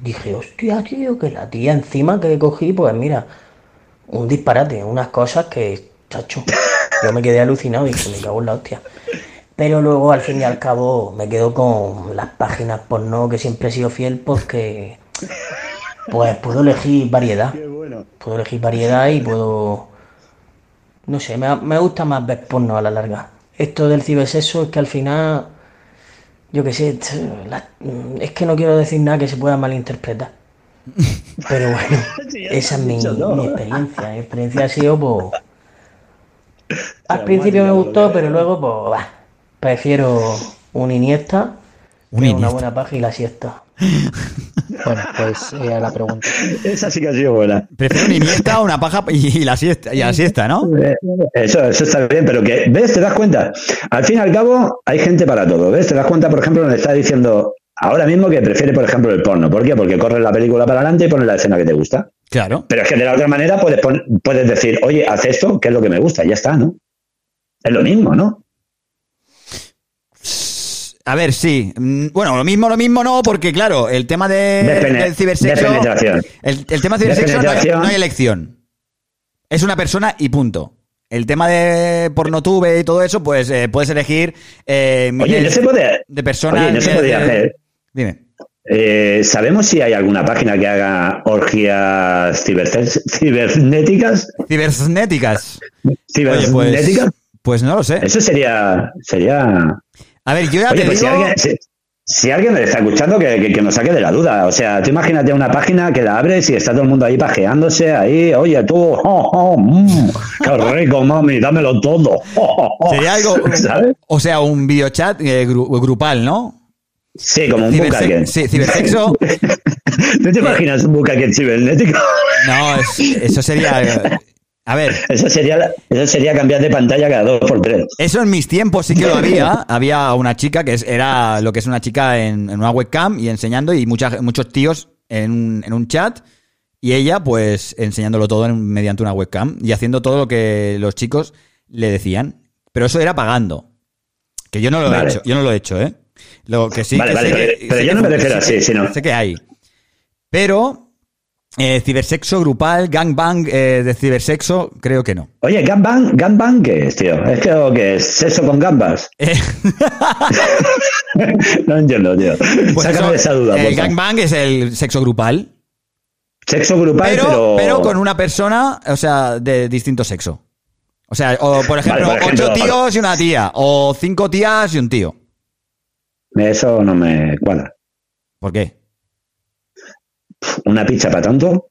Dije, hostia, tío, que la tía encima que cogí, pues mira, un disparate, unas cosas que, chacho, yo me quedé alucinado y dije, me cago en la hostia. Pero luego, al fin y al cabo, me quedo con las páginas porno que siempre he sido fiel porque, pues puedo elegir variedad. Puedo elegir variedad y puedo, no sé, me, me gusta más ver porno a la larga. Esto del cibersexo es que al final, yo qué sé, la- es que no quiero decir nada que se pueda malinterpretar. Pero bueno, esa es mi, mi experiencia. Mi experiencia ha sido, pues. Al principio me gustó, pero luego, pues, bah, prefiero un Iniesta, Un que una buena paja y la siesta. Bueno, pues eh, la pregunta. Esa sí que ha sido buena. Prefiero una iniesta, una paja y, y la siesta, y la siesta, ¿no? Eso, eso está bien, pero que, ¿ves? ¿Te das cuenta? Al fin y al cabo, hay gente para todo, ¿ves? Te das cuenta, por ejemplo, donde está diciendo ahora mismo que prefiere, por ejemplo, el porno. ¿Por qué? Porque corres la película para adelante y pones la escena que te gusta. Claro. Pero es que de la otra manera puedes, pon- puedes decir, oye, haz esto, que es lo que me gusta, y ya está, ¿no? Es lo mismo, ¿no? A ver, sí. Mm, Bueno, lo mismo, lo mismo no, porque claro, el tema de, del cibersexo. de. El, el tema del De no hay, no hay elección. Es una persona y punto. El tema de pornotube y todo eso, pues eh, puedes elegir eh, Oye, no se puede. de personas. Oye, no se podía hacer. Dime. Eh, ¿Sabemos si hay alguna página que haga orgías cibernéticas? Cibernéticas. Oye, ¿Cibernéticas? pues, pues no lo sé. Eso sería, sería A ver, yo ya Oye, te pues si digo. alguien, si, si alguien me está escuchando, que, que- que nos saque de la duda. O sea, tú imagínate una página que la abres y está todo el mundo ahí pajeándose, ahí, oye, tú, oh, oh, mm, qué rico, mami, dámelo todo. Oh, Sería algo. ¿Sabes? O sea, un videochat eh, gru- grupal, ¿no? Sí, como un Ciberse- sí, cibersexo. ¿No te imaginas un bucaque cibernético? No, es- eso sería. A ver, Eso sería, eso sería cambiar de pantalla cada dos por tres. eso en mis tiempos sí que lo había. Había una chica que era lo que es una chica en, en una webcam y enseñando, y mucha- muchos tíos en un, en un chat, y ella, pues, enseñándolo todo en- mediante una webcam y haciendo todo lo que los chicos le decían. Pero eso era pagando. Que yo no lo he hecho, yo no lo he hecho, ¿eh? Lo que sí Vale, que vale, sé pero- que- pero sé yo que no me refiero así, sino- Sé que hay. Pero eh, cibersexo grupal, gangbang eh, de cibersexo, creo que no. Oye, gangbang, gangbang, ¿qué es, tío? ¿Es que, o qué es? ¿Sexo con gambas? Eh, no entiendo, tío. pues Sácame eso, esa duda, el porfa. gangbang es el sexo grupal, Sexo grupal, pero, pero... pero con una persona, o sea, de distinto sexo. O sea, o por ejemplo, por ejemplo, ocho tíos y una tía, o cinco tías y un tío. Eso no me cuadra. ¿Por qué? ¿Una pizza para tanto?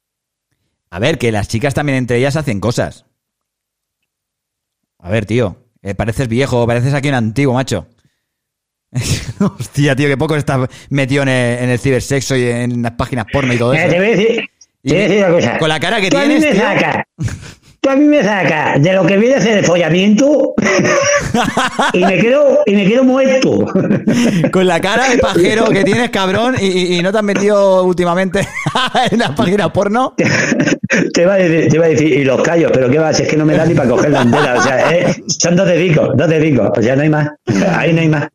A ver, que las chicas también entre ellas hacen cosas. A ver, tío, eh, pareces viejo, pareces aquí un antiguo, macho. Hostia, tío, que poco estás metido en el, en el cibersexo y en las páginas porno y todo Mira, eso. te voy a decir, te voy a decir una cosa. Con la cara que Tú a mí tienes, me tío. sacas. Tú a mí me sacas de lo que viene a ser el follamiento y me quedo, y me quedo muerto. Con la cara de pajero que tienes, cabrón, y, no te has metido últimamente en las páginas porno. te, iba a decir, te iba a decir, y los callos, pero qué va, si es que no me da ni para coger la entera. O sea, eh, son dos dedicos, dos dedicos. O sea, no hay más. Ahí no hay más.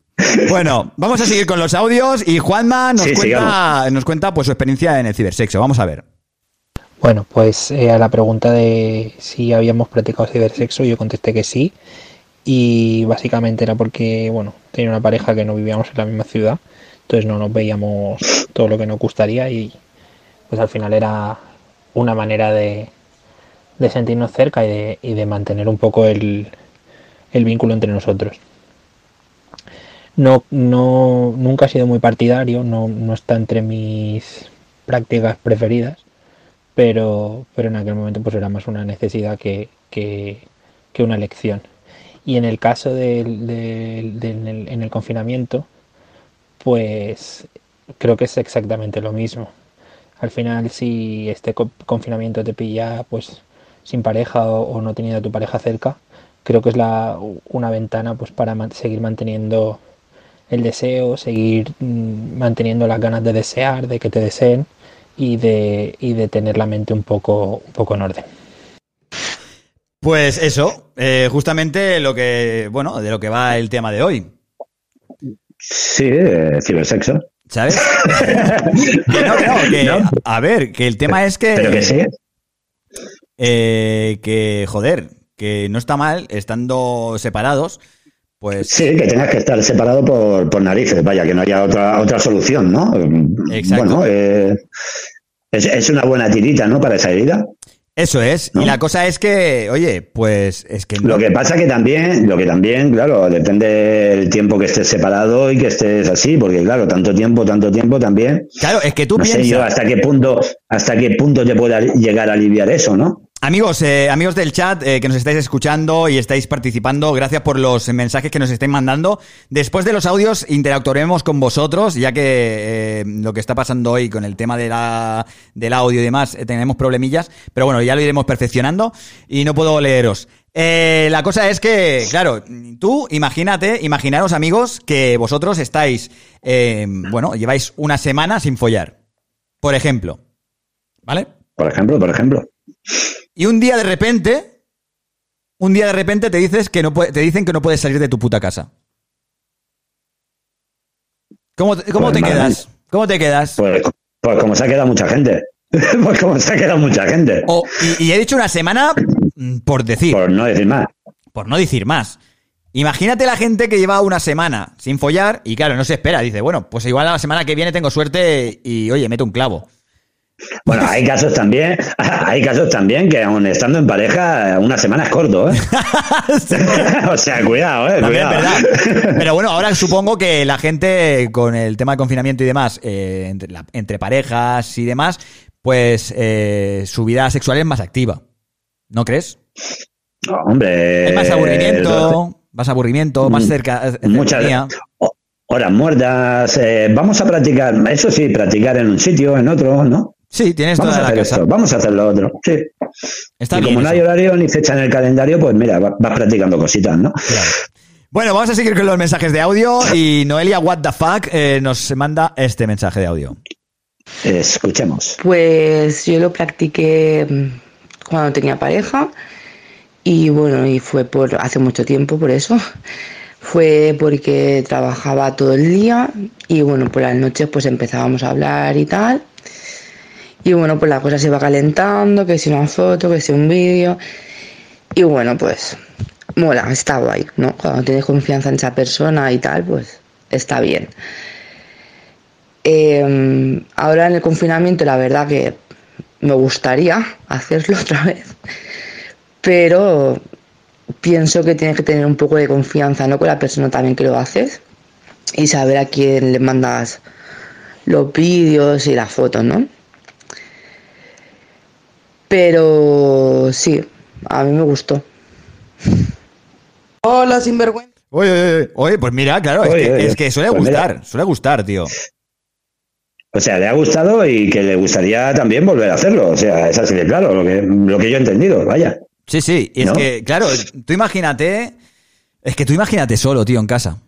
Bueno, vamos a seguir con los audios y Juanma nos Sí, cuenta, nos cuenta pues su experiencia en el cibersexo. Vamos a ver. Bueno, pues eh, a la pregunta de si habíamos practicado cibersexo, yo contesté que sí. Y básicamente era porque, bueno, tenía una pareja que no vivíamos en la misma ciudad, entonces no nos veíamos todo lo que nos gustaría y pues al final era una manera de, de sentirnos cerca y de, y de mantener un poco el, el vínculo entre nosotros. No, no, nunca he sido muy partidario, no, no está entre mis prácticas preferidas, pero, pero en aquel momento pues era más una necesidad que, que, una elección. Y en el caso del, del- en, el, en el confinamiento, pues creo que es exactamente lo mismo. Al final, si este co- confinamiento te pilla pues sin pareja o, no teniendo a tu pareja cerca, creo que es la, una ventana pues para seguir manteniendo el deseo, seguir mm, manteniendo las ganas de desear, de que te deseen y de, y de tener la mente un poco, un poco en orden. Pues eso, eh, justamente lo que, bueno, de lo que va el tema de hoy. Sí, eh, cibersexo. ¿Sabes? que no, que no, que, No. A ver, que el tema es que. Pero que sí. eh, que, joder, que no está mal estando separados. Pues. Sí, que tengas que estar separado por, por narices, vaya, que no haya otra, otra solución, ¿no? Exacto. Bueno, eh, es, es una buena tirita, ¿no? Para esa herida. Eso es. Y la cosa es que, oye, pues es que no. Lo que pasa que también, lo que también, claro, depende del tiempo que estés separado y que estés así, porque claro, tanto tiempo, tanto tiempo también. Claro, es que tú no sé yo piensas. hasta qué punto, hasta qué punto te pueda llegar a aliviar eso, ¿no? Amigos, eh, amigos del chat eh, que nos estáis escuchando y estáis participando, gracias por los mensajes que nos estáis mandando. Después de los audios interactuaremos con vosotros, ya que eh, lo que está pasando hoy con el tema de la, del audio y demás, tenemos problemillas, pero bueno, ya lo iremos perfeccionando y no puedo leeros. La cosa es que, claro, tú imagínate, imaginaros amigos que vosotros estáis, eh, bueno, lleváis una semana sin follar, por ejemplo, ¿vale? Por ejemplo, por ejemplo. Y un día de repente, un día de repente te dices que no te dicen que no puedes salir de tu puta casa. ¿Cómo, te- cómo Pues te quedas? ¿Cómo te quedas? Pues, pues como se ha quedado mucha gente. pues como se ha quedado mucha gente. O- y, y he dicho una semana mm, por decir, Por no decir más. por no decir más. Imagínate la gente que lleva una semana sin follar y claro, no se espera. Dice, bueno, pues igual a la semana que viene tengo suerte y oye, meto un clavo. Bueno, hay casos también, hay casos también que aun estando en pareja, una semana es corto, ¿eh? o sea, cuidado, ¿eh? También es cuidado. verdad. Pero bueno, ahora supongo que la gente con el tema de confinamiento y demás, eh, entre, la- entre parejas y demás, pues eh, su vida sexual es más activa. ¿No crees? No, hombre. Hay más eh, aburrimiento, más aburrimiento, más Mm, cerca, eh, muchas ho- horas muertas. eh, vamos a practicar, eso sí, practicar en un sitio, en otro, ¿no? Sí, tienes Vamos toda a la hacer casa. esto, vamos a hacer lo otro. Sí. Está y bien como no eso. hay horario ni fecha en el calendario, pues mira, va- vas practicando cositas, ¿no? Bueno, vamos a seguir con los mensajes de audio y Noelia What the fuck eh, nos manda este mensaje de audio. Escuchemos. Pues yo lo practiqué mm, cuando tenía pareja y bueno, y fue por hace mucho tiempo por eso. Fue porque trabajaba todo el día y bueno, por las noches pues empezábamos a hablar y tal. Y bueno, pues la cosa se iba calentando, que si una foto, que si un vídeo. Y bueno, pues mola, está guay, ¿no? Cuando tienes confianza en esa persona y tal, pues está bien. Eh, ahora en el confinamiento la verdad que me gustaría hacerlo otra vez, pero pienso que tienes que tener un poco de confianza ¿no? con la persona también que lo haces y saber a quién le mandas los vídeos y las fotos, ¿no? Pero sí, a mí me gustó. Hola, sinvergüenza. Oye, oye, oye, oye, pues mira, claro, es, que, oye. es que suele Pues mira. gustar, suele gustar, tío. O sea, le ha gustado y que le gustaría también volver a hacerlo. O sea, es así de claro, lo que, lo que yo he entendido, vaya. Sí, sí, y es ¿No? que, claro, tú imagínate, es que tú imagínate solo, tío, en casa.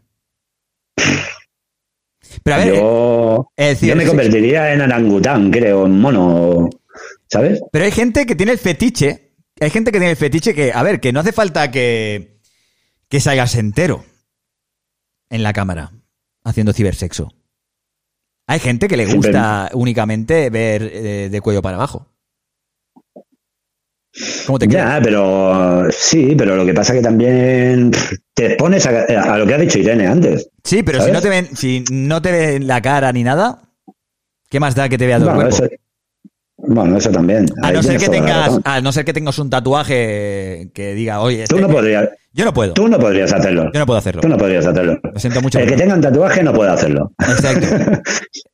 Pero a ver, yo, eh, es decir, yo me sí, convertiría en orangután, creo, en mono, ¿sabes? pero hay gente que tiene el fetiche, hay gente que tiene el fetiche que, a ver, que no hace falta que, que salgas entero en la cámara haciendo cibersexo. Hay gente que le gusta únicamente ver eh, de cuello para abajo. ¿Cómo te quedas? Ya, pero sí, pero lo que pasa que también te expones a, a lo que ha dicho Irene antes. Sí, pero si no te ven, si no te ven la cara ni nada, ¿qué más da que te vea todo el Bueno, cuerpo? eso, bueno, eso también. A no, ser que tengas, a no ser que tengas un tatuaje que diga, oye, Tú este- no podrías, yo no puedo, tú no podrías hacerlo. yo no puedo hacerlo. Tú no podrías hacerlo. Lo siento mucho. El que tenga un tatuaje no puede hacerlo. Exacto.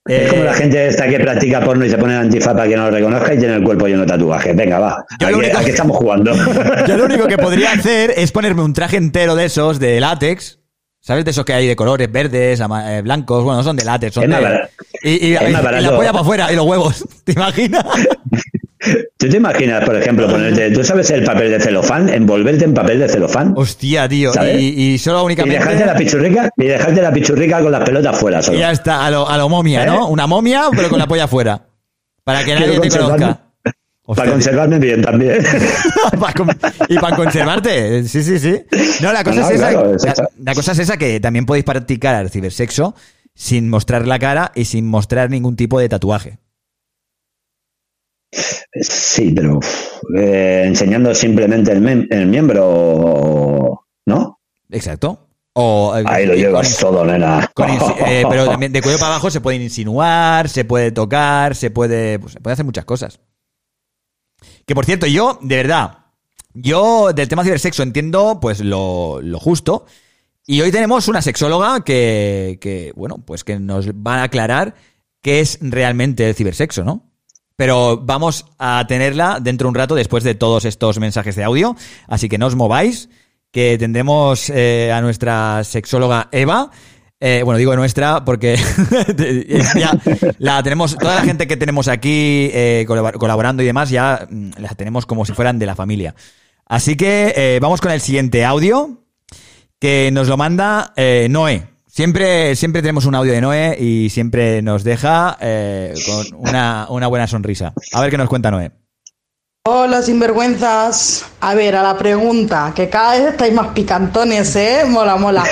Es como Eh, la gente esta que practica porno y se pone antifaz para que no lo reconozca y tiene el cuerpo lleno de tatuajes. Venga, va. Yo ¿A lo único- a qué estamos jugando? Yo lo único que podría hacer es ponerme un traje entero de esos, de látex. ¿Sabes? De esos que hay de colores verdes, eh, blancos. Bueno, no son de látex, son Es de. Y, y- Es y la polla para afuera y los huevos. ¿Te imaginas? ¿Tú te imaginas, por ejemplo, ponerte, tú sabes el papel de celofán, envolverte en papel de celofán Hostia, tío. Y, y solo y únicamente. dejarte la pichurrica y dejarte la pichurrica con las pelotas fuera Y ya está, a lo, a lo momia, ¿Eh? ¿no? Una momia, pero con la polla afuera. Para que nadie te conservando- conozca. Para conservarme bien también. y para conservarte. Sí, sí, sí. No, la cosa, es, esa, la, cosa es esa que también podéis practicar el cibersexo sin mostrar la cara y sin mostrar ningún tipo de tatuaje. Sí, pero eh, enseñando simplemente el, miembro, ¿no? Exacto. O, eh, Ahí lo llevas todo, nena. Eh, pero también de cuello para abajo se puede insinuar, se puede tocar, se puede, pues, se puede hacer muchas cosas. Que por cierto, yo, de verdad, yo del tema cibersexo entiendo pues lo, lo justo. Y hoy tenemos una sexóloga que, que, bueno, pues que nos va a aclarar qué es realmente el cibersexo, ¿no? Pero vamos a tenerla dentro de un rato después de todos estos mensajes de audio. Así que no os mováis, que tendremos eh, a nuestra sexóloga Eva eh, bueno, digo nuestra porque ya la tenemos, toda la gente que tenemos aquí eh, colaborando y demás, ya mm, la tenemos como si fueran de la familia. Así que eh, vamos con el siguiente audio que nos lo manda Noé. Siempre, siempre tenemos un audio de Noé y siempre nos deja con una, una buena sonrisa. A ver qué nos cuenta Noé. Hola, sinvergüenzas. A ver, a la pregunta, que cada vez estáis más picantones, ¿eh? Mola, mola.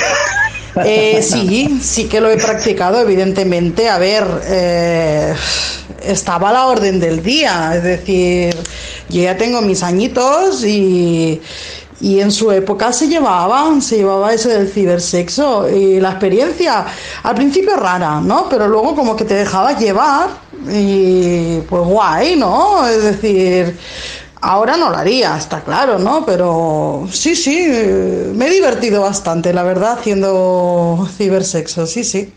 Eh, sí, sí que lo he practicado, evidentemente. A ver, eh, estaba a la orden del día, es decir, yo ya tengo mis añitos y, y en su época se llevaba, se llevaba eso del cibersexo y la experiencia al principio rara, ¿no? Pero luego como que te dejabas llevar y pues guay, ¿no? Es decir, Ahora no lo haría, está claro, ¿no? Pero sí, sí, me he divertido bastante, la verdad, haciendo cibersexo, sí, sí.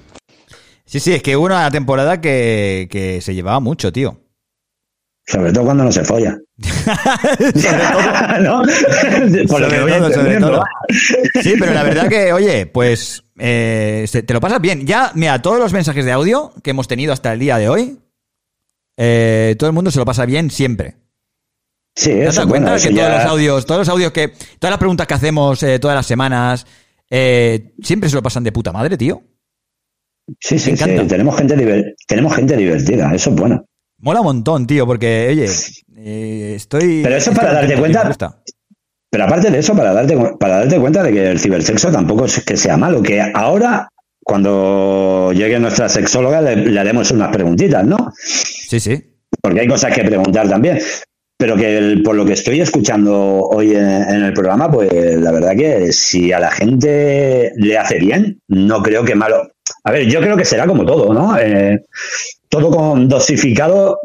Sí, sí, es que hubo una temporada que, que se llevaba mucho, tío. Sobre todo cuando no se folla. ¿No? sobre todo, Sí, pero la verdad que, oye, pues eh, te lo pasas bien. Ya, mira, todos los mensajes de audio que hemos tenido hasta el día de hoy, eh, todo el mundo se lo pasa bien siempre. Sí, eso, ¿Te cuenta que todos los audios, todos los audios que, todas las preguntas que hacemos eh, todas las semanas, eh, siempre se lo pasan de puta madre, tío? Sí, sí, sí. Tenemos gente, tenemos gente divertida, eso es bueno. Mola un montón, tío, porque, oye, eh, estoy. Pero eso para darte cuenta. Pero aparte de eso, para darte, para darte cuenta de que el cibersexo tampoco es que sea malo, que ahora, cuando llegue nuestra sexóloga, le haremos unas preguntitas, ¿no? Sí, sí. Porque hay cosas que preguntar también pero que por lo que estoy escuchando hoy en, el programa, pues la verdad que si a la gente le hace bien, no creo que malo. A ver, yo creo que será como todo, ¿no? Eh, todo con dosificado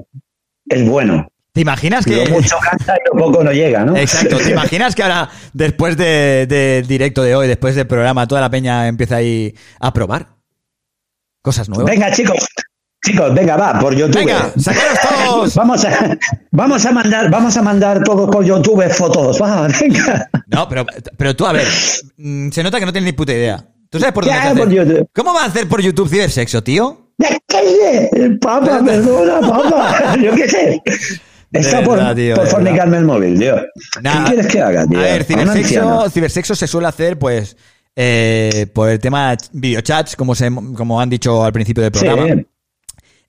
es bueno. ¿Te imaginas que.? Lo mucho cansa y lo poco no llega, ¿no? Exacto. ¿Te imaginas que ahora, después del de directo de hoy, después del programa, toda la peña empieza ahí a probar? Cosas nuevas. Venga, chicos, Chicos, venga, va, por YouTube. Venga, sacaros todos. vamos, a, vamos a mandar, vamos a mandar todos por YouTube fotos. Va, venga. No, pero, pero tú, a ver, mm, se nota que no tienes ni puta idea. ¿Tú sabes por dónde ¿Cómo va a hacer por YouTube cibersexo, tío? ¿Qué sé? Papa, perdona, papa. Yo qué sé. Está por, por fornicarme el móvil, tío. ¿Qué quieres que haga, tío? A ver, cibersexo, cibersexo se suele hacer, pues, eh, por el tema de videochats, como, se, como han dicho al principio del programa. Sí.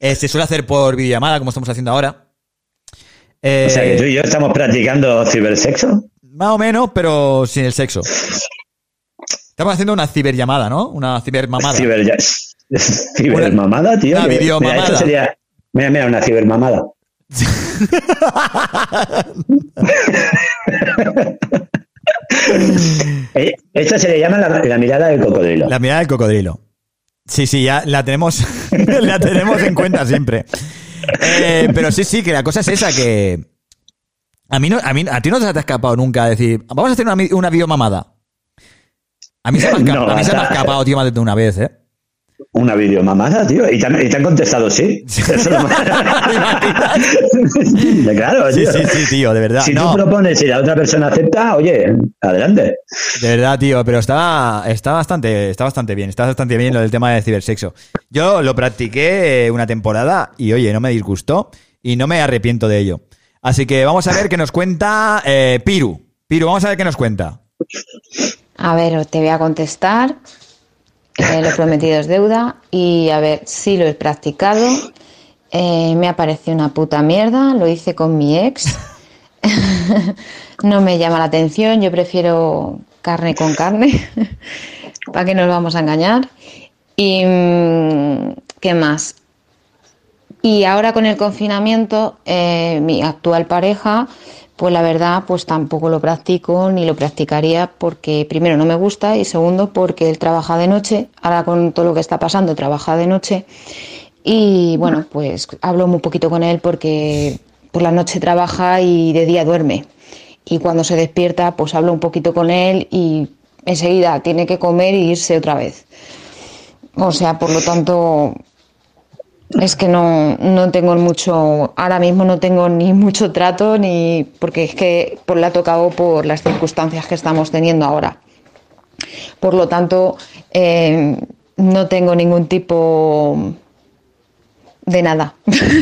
Eh, se suele hacer por videollamada, como estamos haciendo ahora. o sea, que tú y yo estamos practicando cibersexo. Más o menos, pero sin el sexo. Estamos haciendo una ciberllamada, ¿no? Una cibermamada. Ciber, cibermamada, tío. Una videomamada. Mira, esto sería, mira, mira, una cibermamada. Eh, esto se le llama la mirada del cocodrilo. La mirada del cocodrilo. Sí, sí, ya la tenemos, la tenemos en cuenta siempre. Eh, pero sí, sí, que la cosa es esa, que a mí no, a mí, a ti no te ha escapado nunca decir, vamos a hacer una, una videomamada. A mí se me ha, escapado, a mí se me ha escapado, tío, más de una vez, ¿eh? Una videomamada, tío. Y te, han, y te han contestado sí. claro, tío. Sí, sí, sí, tío, de verdad. Si tú propones y la otra persona acepta, oye, adelante. De verdad, tío, pero está, está bastante, está bastante bien, está bastante bien lo del tema de cibersexo. Yo lo practiqué una temporada y oye, no me disgustó y no me arrepiento de ello. Así que vamos a ver qué nos cuenta eh, Piru. Piru, vamos a ver qué nos cuenta. A ver, te voy a contestar eh, lo prometido es deuda y a ver, si lo he practicado. eh, me ha parecido una puta mierda, lo hice con mi ex. no me llama la atención, yo prefiero carne con carne. ¿Para qué nos vamos a engañar? Y mm, qué más. Y ahora con el confinamiento, eh, mi actual pareja, pues la verdad, pues tampoco lo practico ni lo practicaría porque primero no me gusta y segundo porque él trabaja de noche. Ahora con todo lo que está pasando, trabaja de noche. Y bueno, pues hablo muy poquito con él porque por la noche trabaja y de día duerme. Y cuando se despierta, pues hablo un poquito con él y enseguida tiene que comer y irse otra vez. O sea, por lo tanto, es que no, no tengo mucho, ahora mismo no tengo ni mucho trato, ni porque es que pues, la tocado por las circunstancias que estamos teniendo ahora. Por lo tanto, eh, no tengo ningún tipo de nada.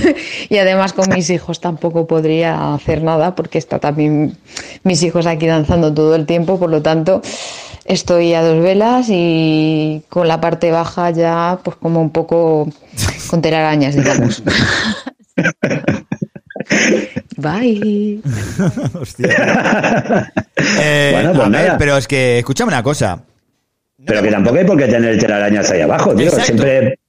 y además con mis hijos tampoco podría hacer nada porque está también mis hijos aquí danzando todo el tiempo, por lo tanto estoy a dos velas y con la parte baja ya pues como un poco con telarañas, digamos. Bye. Hostia. Eh, Bueno, pues a ver, nada. pero es que, escúchame una cosa. Pero que tampoco hay por qué tener telarañas ahí abajo, tío. Exacto. Siempre.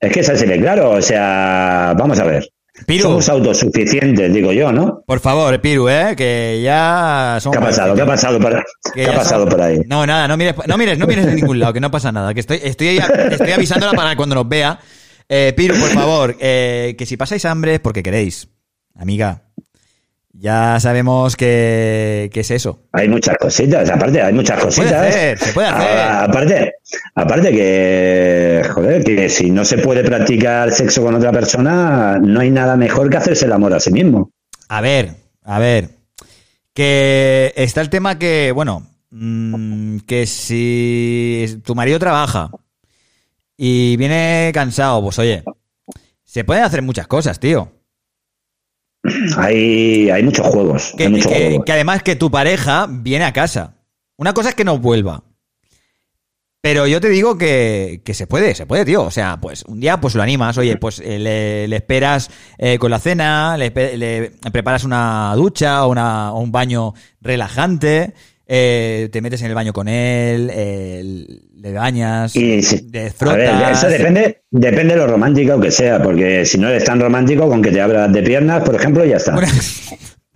Es que es así de claro. O sea, vamos a ver. Piru. Somos autosuficientes, digo yo, ¿no? Por favor, Piru, ¿eh? Que ya somos ¿Qué ha pasado? ¿Qué ha pasado por, ¿qué ha pasado por ahí? No, nada, no mires, no mires, no mires de ningún lado, que no pasa nada. Que estoy, estoy, estoy avisándola para cuando nos vea. Eh, Piru, por favor, eh, que si pasáis hambre es porque queréis. Amiga, ya sabemos que, que es eso. Hay muchas cositas, aparte, hay muchas puede cositas. hacer, se puede hacer. Ah, aparte, aparte que, joder, que si no se puede practicar sexo con otra persona, no hay nada mejor que hacerse el amor a sí mismo. A ver, a ver. Que está el tema que, bueno, mm, que si tu marido trabaja y viene cansado, pues oye, se pueden hacer muchas cosas, tío. Hay, hay muchos juegos. Que, hay muchos que- juegos. que además que tu pareja viene a casa. Una cosa es que no vuelva. Pero yo te digo que, que se puede, se puede, tío. O sea, pues un día pues lo animas, oye, pues eh, le, le esperas eh, con la cena, le, le preparas una ducha o, una, o un baño relajante, eh, te metes en el baño con él, eh, le bañas, Y le A frotas. ver, eso depende, depende de lo romántico que sea, porque si no eres tan romántico con que te abras de piernas, por ejemplo, ya está.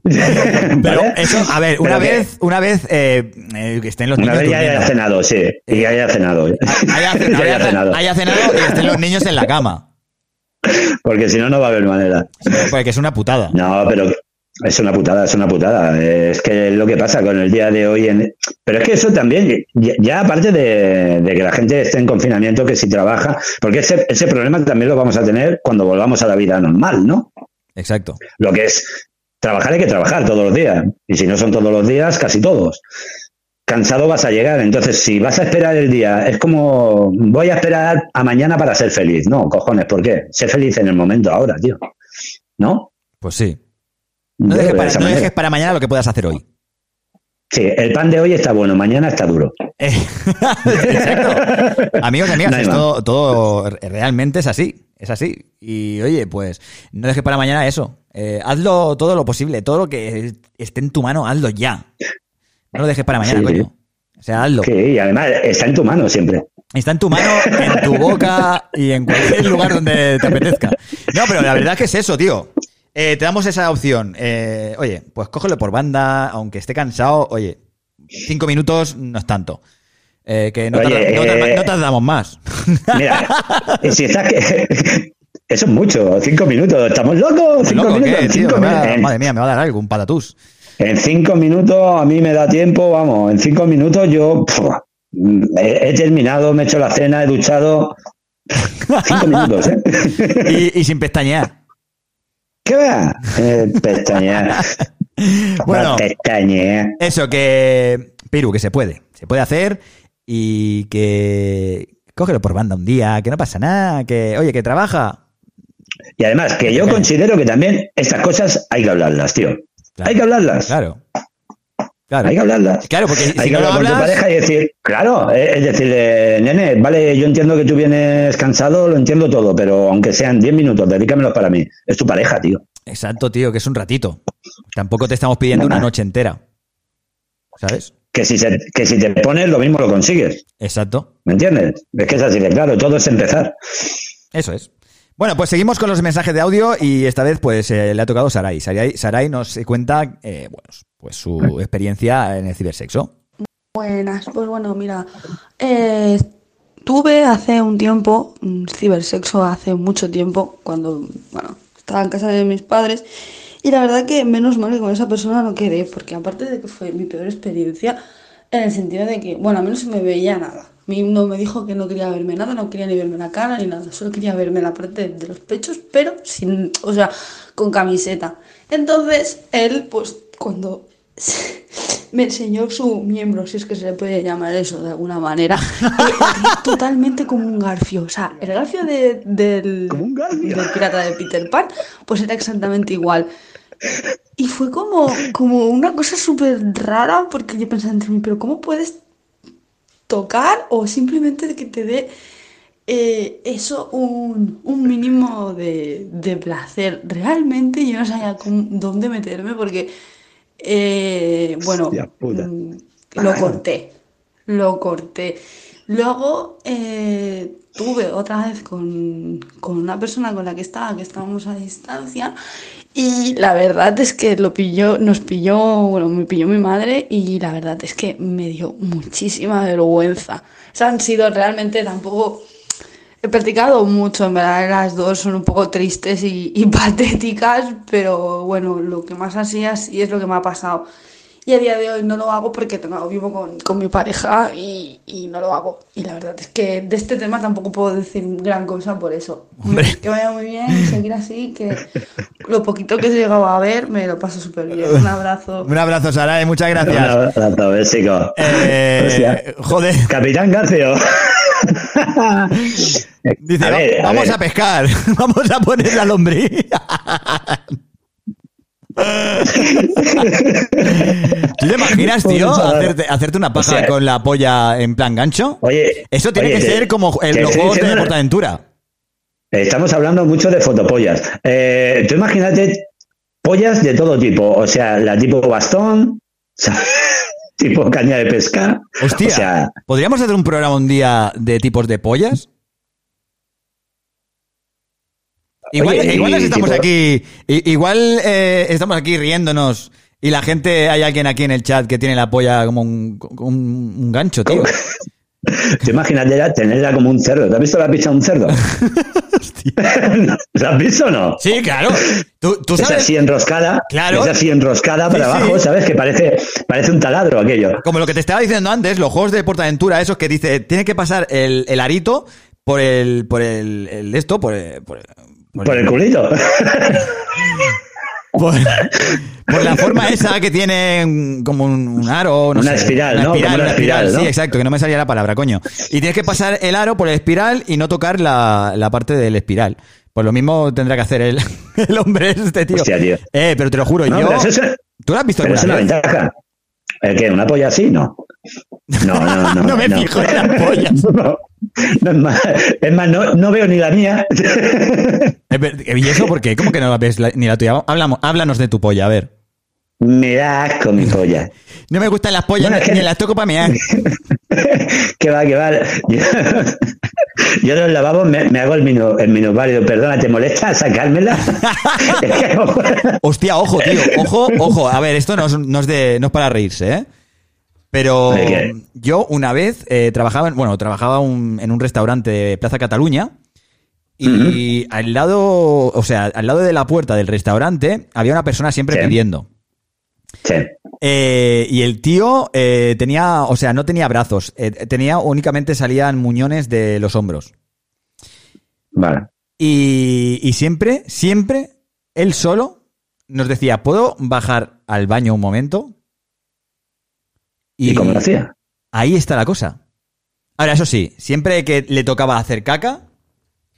Pero ¿Vale? eso, a ver, una Pero que- vez, una vez eh, eh, que estén los Una niños vez ya haya cenado, sí. Y ya haya cenado. haya, Ya haya- haya cenado. haya cenado y estén los niños en la cama. Porque si no, no va a haber manera. Porque es una putada. No, pero es una putada, es una putada. Es que es lo que pasa con el día de hoy. En... Pero es que eso también, ya, ya aparte de, de que la gente esté en confinamiento, que si trabaja, porque ese, ese problema también lo vamos a tener cuando volvamos a la vida normal, ¿no? Exacto. Lo que es trabajar hay que trabajar todos los días. Y si no son todos los días, casi todos. Cansado vas a llegar. Entonces, si vas a esperar el día, es como voy a esperar a mañana para ser feliz. No, cojones, ¿por qué? Sé feliz en el momento ahora, tío. ¿No? Pues sí. No dejes, de para, esa no manera. dejes para mañana lo que puedas hacer hoy. Sí, el pan de hoy está bueno, mañana está duro. Exacto. Amigos y amigas, No todo, todo realmente es así. Es así. Y oye, pues no dejes para mañana eso. Eh, hazlo todo lo posible. Todo lo que esté en tu mano, hazlo ya. No lo dejes para mañana, Sí, coño. O sea, hazlo. Sí, y además está en tu mano siempre. Está en tu mano, en tu boca y en cualquier lugar donde te apetezca. No, pero la verdad es que es eso, tío. Eh, te damos esa opción. Eh, oye, pues cógelo por banda, aunque esté cansado. Oye, cinco minutos no es tanto. Eh, que no, Oye, tarda- no tarda- no tardamos más. Mira, si estás que... Eso es mucho, cinco minutos. ¿Estamos locos? Cinco Loco, minutos. ¿qué, en tío? cinco madre mía, me va a dar algo, un patatús. En cinco minutos a mí me da tiempo, vamos, en cinco minutos yo he terminado, me he hecho la cena, he duchado. Cinco minutos, ¿eh? Y, y sin pestañear. ¿Qué va? Eh, pestañear. Bueno. Eso, que. Piru, que se puede. Se puede hacer y que. Cógelo por banda un día, que no pasa nada, que. Oye, que trabaja. Y además, que yo considero que también estas cosas hay que hablarlas, tío. Claro. Hay que hablarlas. Claro. Claro. Hay que hablarlas. Claro, porque Hay que no hablar con tu pareja y decir, claro, eh, es decirle, nene, vale, yo entiendo que tú vienes cansado, lo entiendo todo, pero aunque sean 10 minutos, dedícamelos para mí. Es tu pareja, tío. Exacto, tío, que es un ratito. Tampoco te estamos pidiendo una noche entera. ¿Sabes? Que si, se- que si te pones, lo mismo lo consigues. Exacto. ¿Me entiendes? Es que es así de claro, todo es empezar. Eso es. Bueno, pues seguimos con los mensajes de audio y esta vez pues eh, le ha tocado Sarai. Sarai, Sarai nos cuenta eh, bueno, pues su experiencia en el cibersexo. Buenas, pues bueno, mira, eh, tuve hace un tiempo un cibersexo, hace mucho tiempo, cuando, bueno, estaba en casa de mis padres, y la verdad que menos mal que con esa persona no quedé, porque aparte de que fue mi peor experiencia, en el sentido de que, bueno, a mí no se me veía nada. Mí no me dijo que no quería verme nada, no quería ni verme la cara ni nada, solo quería verme la parte de los pechos, pero sin, o sea, con camiseta. Entonces, él, pues, cuando me enseñó su miembro, si es que se le puede llamar eso de alguna manera, totalmente como un garfio. O sea, el garfio de- del, del pirata de Peter Pan, pues era exactamente igual. Y fue como, como una cosa súper rara, porque yo pensaba entre mí, pero ¿cómo puedes tocar o simplemente que te dé eh, eso un, un mínimo de, de placer? Realmente yo no sabía dónde meterme porque, eh, bueno, mm, lo corté, lo corté. Luego eh, tuve otra vez con, con una persona con la que estaba, que estábamos a distancia, y la verdad es que lo pilló, nos pilló, bueno, me pilló mi madre, y la verdad es que me dio muchísima vergüenza. Han sido realmente tampoco. He practicado mucho, en verdad las dos son un poco tristes y, y patéticas, pero bueno, lo que más así, así es lo que me ha pasado. Y a día de hoy no lo hago porque tengo, vivo con, con mi pareja y, y no lo hago. Y la verdad es que de este tema tampoco puedo decir gran cosa por eso. Que vaya muy bien y seguir así, que lo poquito que he llegado a ver me lo paso súper bien. Un abrazo. Un abrazo, Sarai, muchas Un gracias. abrazo, besico. Eh, joder. Capitán Garcio. Dice, A ver, "Va- a vamos ver. a pescar, vamos a poner la lombriz. ¿Tú te imaginas, tío, hacerte, hacerte una paja O sea, con la polla en plan gancho? Oye, Eso tiene oye, que ser como el, los juegos de Portaventura. Estamos hablando mucho de fotopollas. Eh, tú imagínate pollas de todo tipo, o sea, la tipo bastón, tipo caña de pescar. Hostia, O sea, ¿podríamos hacer un programa un día de tipos de pollas? Igual, Oye, y igual nos estamos tipo- aquí, i- igual eh, estamos aquí riéndonos y la gente, hay alguien aquí en el chat que tiene la polla como un, un, un gancho, tío. tú imagínate tenerla como un cerdo. ¿Te has visto la pizza de un cerdo? ¿La has visto o no? Sí, claro. Tú, tú Es sabes, así enroscada, Claro. es así enroscada para Sí, sí. abajo, ¿sabes? Que parece, parece un taladro aquello. como lo que te estaba diciendo antes, los juegos de Portaventura, esos que dice, tiene que pasar el, el arito por el, por el, el esto, por el, por, Por el culito. por, por la forma esa que tiene como un, un aro, no Una sé, espiral, una ¿no? espiral, Como una una espiral, espiral, ¿no? sí, exacto, que no me salía la palabra, coño. Y tienes que pasar el aro por el espiral y no tocar la, la parte del espiral. Pues lo mismo tendrá que hacer el, el hombre este, tío. Hostia, tío. Eh, pero te lo juro, No, yo... es- ¿Tú lo has visto Pero es una vez? ventaja. ¿El qué? ¿Una polla así? No. No, no, no. No me fijo en las pollas. No, no es más, es más no, no veo ni la mía. ¿Y eso por qué? ¿Cómo que no la ves ni la tuya? Hablamos, háblanos de tu polla, a ver. Me da asco mi polla. No me gustan las pollas, Bueno, ni, es que- ni las toco para mear. Que va, que va. Yo, yo en los lavabos me, me hago el, minu, el minusválido. Perdona, ¿te molesta sacármela? Hostia, ojo, tío, ojo, ojo. A ver, esto no es, no es de, no es para reírse, ¿eh? Pero yo una vez eh, trabajaba, en, bueno, trabajaba un- en un restaurante de Plaza Cataluña y al lado, o sea, al lado de la puerta del restaurante había una persona siempre Sí. pidiendo. Sí. Eh, y el tío eh, tenía, o sea, no tenía brazos, tenía únicamente salían muñones de los hombros. Vale. Y, y siempre, siempre, él solo nos decía, ¿puedo bajar al baño un momento? ¿Y cómo lo hacía? Ahí está la cosa. Ahora, eso sí, siempre que le tocaba hacer caca,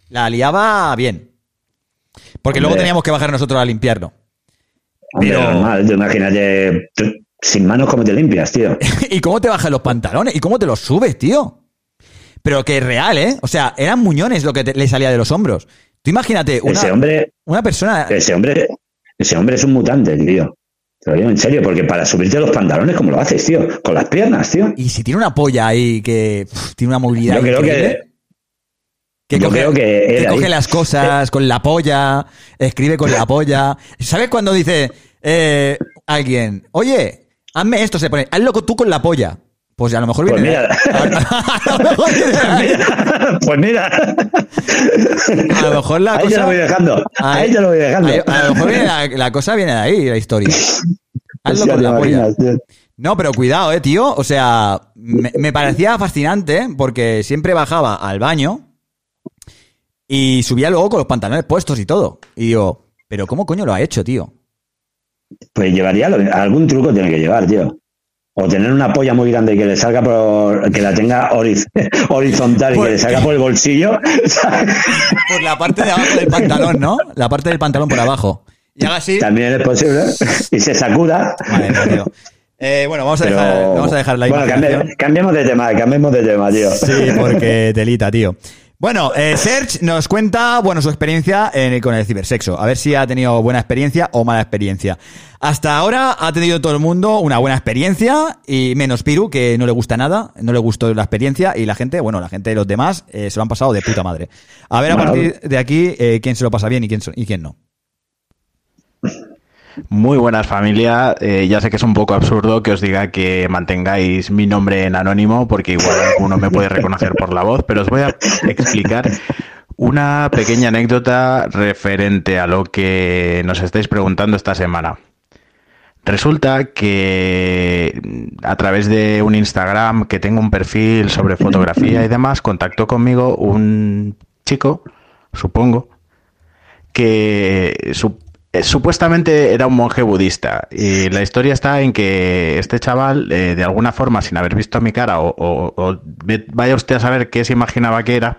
la liaba bien. Porque luego teníamos que bajar nosotros a limpiarlo. Hombre, Pero- normal, tú imagínate. tú- sin manos, ¿cómo te limpias, tío? ¿Y cómo te bajas los pantalones? ¿Y cómo te los subes, tío? Pero que es real, ¿eh? O sea, eran muñones lo que te- le salía de los hombros. Tú imagínate, una, ese hombre, una persona... ese hombre, ese hombre es un mutante, tío. Te lo digo en serio, porque para subirte los pantalones, ¿cómo lo haces, tío? Con las piernas, tío. Y si tiene una polla ahí que pff, tiene una movilidad Yo creo que. que yo coge, creo que que ahí- coge las cosas con la polla, escribe con la polla. ¿Sabes cuando dice eh, alguien, oye, hazme esto? Se pone, hazlo tú con la polla. Pues a lo mejor Pues viene. mira. a lo mejor viene ahí. pues mira. A lo mejor la Ahí cosa. te lo voy dejando. Ahí lo voy dejando. ahí- a lo mejor viene la, la cosa viene de ahí, la historia. Hazlo Hostia, con la polla. No, pero cuidado, eh, tío. O sea, me, me parecía fascinante porque siempre bajaba al baño y subía luego con los pantalones puestos y todo. Y digo, ¿pero cómo coño lo ha hecho, tío? Pues llevaría lo- algún truco tiene que llevar, tío. O tener una polla muy grande y que le salga por. que la tenga horiz- horizontal y que le salga por el bolsillo. ¿sabes? Por la parte de abajo del pantalón, ¿no? La parte del pantalón por abajo. Y haga así. También es posible. Y se sacuda. Mía, tío. Eh, bueno, vamos a, Pero- dejar, vamos a dejar la Bueno, cambiemos de tema, cambiemos de tema, tío. Sí, porque telita, tío. Bueno, eh, Serge nos cuenta, bueno, su experiencia en- con el cibersexo. A ver si ha tenido buena experiencia o mala experiencia. Hasta ahora ha tenido todo el mundo una buena experiencia y menos Piru, que no le gusta nada, no le gustó la experiencia y la gente, bueno, la gente de los demás eh, se lo han pasado de puta madre. A ver a partir de aquí eh, quién se lo pasa bien y quién, y quién no. Muy buenas familia, Eh, ya sé que es un poco absurdo que os diga que mantengáis mi nombre en anónimo porque igual alguno me puede reconocer por la voz, pero os voy a explicar una pequeña anécdota referente a lo que nos estáis preguntando esta semana. Resulta que a través de un Instagram que tengo un perfil sobre fotografía y demás, contactó conmigo un chico, supongo, que su- eh, supuestamente era un monje budista. Y la historia está en que este chaval, eh, de alguna forma, sin haber visto mi cara, o, o- o ve- vaya usted a saber qué se imaginaba que era,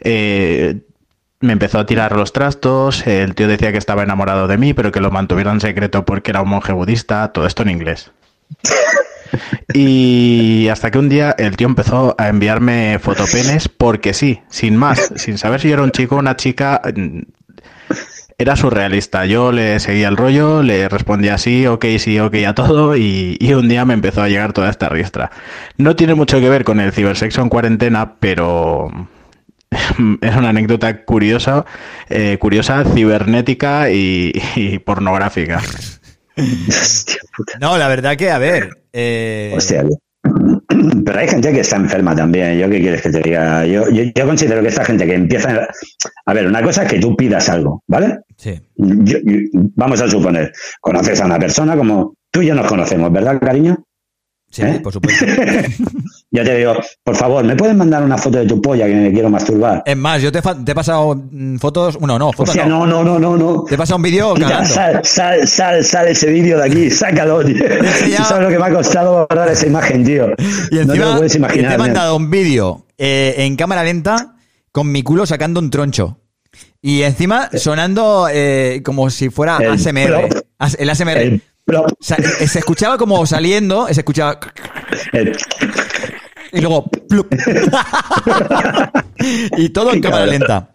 eh, me empezó a tirar los trastos, el tío decía que estaba enamorado de mí, pero que lo mantuviera en secreto porque era un monje budista, todo esto en inglés. Y hasta que un día el tío empezó a enviarme fotopenes porque sí, sin más, sin saber si yo era un chico o una chica, era surrealista. Yo le seguía el rollo, le respondía sí, ok, sí, ok a todo y, y un día me empezó a llegar toda esta ristra. No tiene mucho que ver con el cibersexo en cuarentena, pero es una anécdota curiosa, eh, curiosa, cibernética y, y pornográfica. No, la verdad que, a ver. eh, Hostia. Pero hay gente que está enferma también. ¿Yo qué quieres que te diga? Yo, yo, yo considero que esta gente que empieza. A ver, una cosa es que tú pidas algo, ¿vale? Sí. Yo- vamos a suponer, conoces a una persona como tú y yo nos conocemos, ¿verdad, cariño? Sí, ¿Eh? por supuesto. Yo te digo, por favor, ¿me puedes mandar una foto de tu polla que me quiero masturbar? Es más, yo te, te he pasado mm, fotos. Bueno, no, O fotos sea, no. no, no, no, no. Te he pasado un vídeo cagando. sal, sal, sal, sal ese vídeo de aquí, sácalo, tío. ya- Tú sabes lo que me ha costado borrar esa imagen, tío. Y no te encima lo puedes te imaginar. he tío. mandado un vídeo eh, en cámara lenta con mi culo sacando un troncho. Y encima sonando eh, como si fuera El ASMR. El ASMR. El eh, se escuchaba como saliendo, se escuchaba. Y luego. plup. y todo en cámara lenta.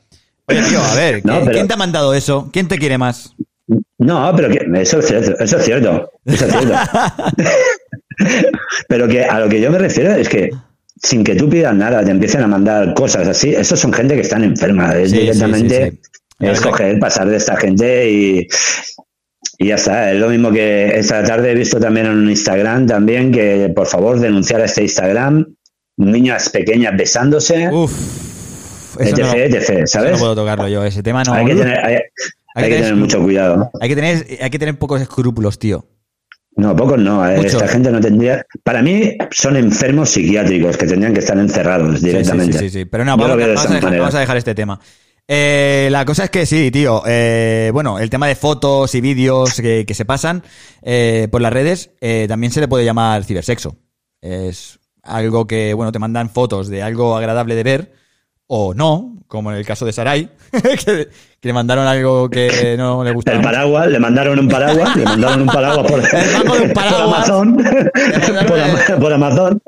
Oye, tío, a ver, No, ¿quién, pero- quién te ha mandado eso? ¿Quién te quiere más? No, pero que eso es cierto, eso es cierto, eso es cierto. pero que a lo que yo me refiero es que sin que tú pidas nada, te empiecen a mandar cosas así, esos son gente que están enferma, es Sí, directamente sí, es coger, pasar de esta gente y, y ya está. Es lo mismo que esta tarde he visto también en un Instagram también que por favor denunciar a este Instagram niñas pequeñas besándose, Uf. Eso etc, no, etc, eso ¿sabes? no puedo tocarlo yo, ese tema no. hay que tener, hay, hay que tener mucho cuidado. Hay que tener, hay que tener pocos escrúpulos, tío. No, pocos no. eh, Mucho. Esta gente no tendría. Para mí son enfermos psiquiátricos que tendrían que estar encerrados directamente. Sí, sí, sí, sí. Pero no, a dejar, vamos a dejar este tema. Eh, la cosa es que sí, tío. eh, bueno, el tema de fotos y vídeos que, se pasan eh, por las redes eh, también se le puede llamar cibersexo. Es algo que, bueno, te mandan fotos de algo agradable de ver o no, como en el caso de Sarai, que, que le mandaron algo que no le gustaba. El paraguas, le mandaron un paraguas, le mandaron un paraguas por, un por. Amazon. por, Ama- por Amazon.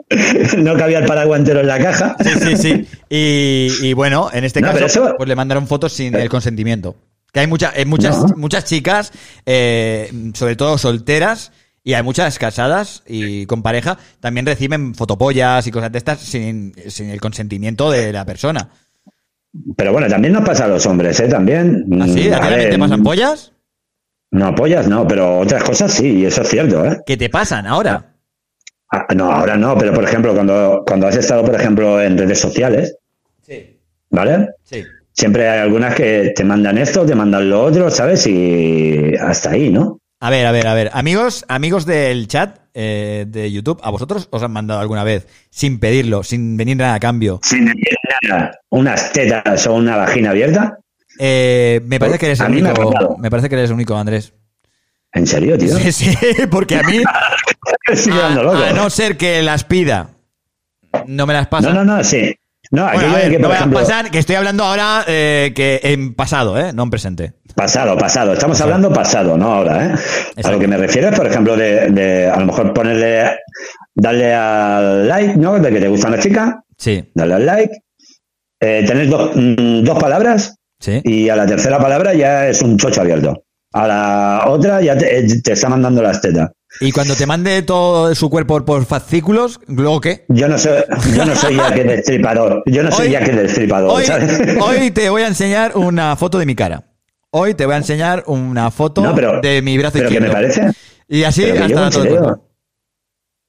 No cabía el paraguas entero en la caja. Sí, sí, sí. Y, y bueno, en este No, caso, eso- pues le mandaron fotos sin el consentimiento. Que hay muchas, hay muchas, No. muchas chicas, eh, sobre todo solteras, y hay muchas casadas y con pareja, también reciben fotopollas y cosas de estas sin, sin el consentimiento de la persona. Pero bueno, también nos pasa a los hombres, ¿eh? También. ¿Así? Mm, ¿A ti a también ver, te pasan pollas? No, pollas no, pero otras cosas sí, y eso es cierto, ¿eh? ¿Qué te pasan ahora? Ah, no, ahora no, pero por ejemplo, cuando, cuando has estado, por ejemplo, en redes sociales, Sí. ¿vale? Sí. Siempre hay algunas que te mandan esto, te mandan lo otro, ¿sabes? Y hasta ahí, ¿no? A ver, a ver, a ver. Amigos, amigos del chat eh, de YouTube, ¿a vosotros os han mandado alguna vez sin pedirlo, sin venir nada a cambio? Sin decir nada, unas tetas o una vagina abierta. Eh, me parece que eres el me único. Me parece que eres el único, Andrés. ¿En serio, tío? Sí, sí, porque a mí, a, a no ser que las pida, no me las pasan. No, no, no, sí. No, Bueno, a ver, que, no por me las ejemplo, pasan, que estoy hablando ahora eh, que en pasado, ¿eh? No en presente. Pasado, pasado. Estamos hablando pasado, no ahora, ¿eh? A lo que me refiero es, por ejemplo, de, de a lo mejor ponerle, darle al like, ¿no? De que te gusta una chica. Sí. Darle al like. Eh, tener dos, mm, dos palabras. Sí. Y a la tercera palabra ya es un chocho abierto. A la otra ya te, te está mandando las tetas. Y cuando te mande todo su cuerpo por fascículos, ¿luego qué? Yo no soy, yo no soy ya que destripador. Yo no soy Hoy- ya que destripador, Hoy, ¿sabes? hoy te voy a enseñar una foto de mi cara. Hoy te voy a enseñar una foto No, pero- de mi brazo pero izquierdo. me parece- Y así hasta todo el.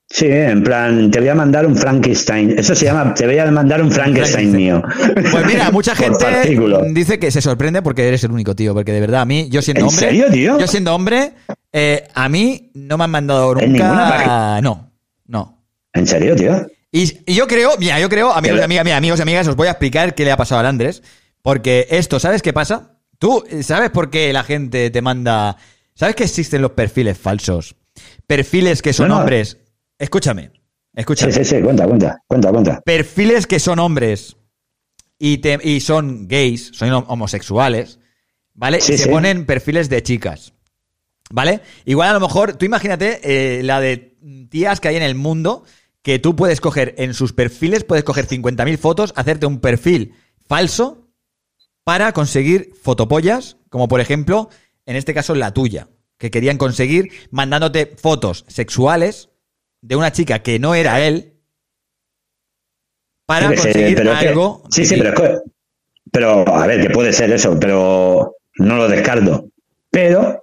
Sí, en plan, te voy a mandar un Frankenstein. Eso se llama, te voy a mandar un Frankenstein mío. Pues mira, mucha gente dice que se sorprende porque eres el único, tío. Porque de verdad, a mí, yo siendo ¿En hombre. serio, tío? Yo siendo hombre, eh, a mí no me han mandado En ninguna nunca. No, no. ¿En serio, tío? Y, y yo creo, mira, yo creo, amigos amigas, amigos y amigas, os voy a explicar qué le ha pasado al Andrés. Porque esto, ¿sabes qué pasa? Tú, ¿sabes por qué la gente te manda. ¿Sabes que existen los perfiles falsos? Perfiles que son No, no. hombres. Escúchame, escúchame. Sí, sí, sí, cuenta, cuenta, cuenta, cuenta. Perfiles que son hombres y, te- y son gays, son homosexuales, ¿vale? Sí, y se sí. ponen perfiles de chicas, ¿vale? Igual a lo mejor, tú imagínate eh, la de tías que hay en el mundo que tú puedes coger en sus perfiles, puedes coger 50.000 fotos, hacerte un perfil falso para conseguir fotopollas, como por ejemplo, en este caso la tuya, que querían conseguir mandándote fotos sexuales de una chica que no era él para sé, conseguir pero es que- algo. sí, sí, pero es que- Pero, a ver, que puede ser eso, pero no lo descarto. Pero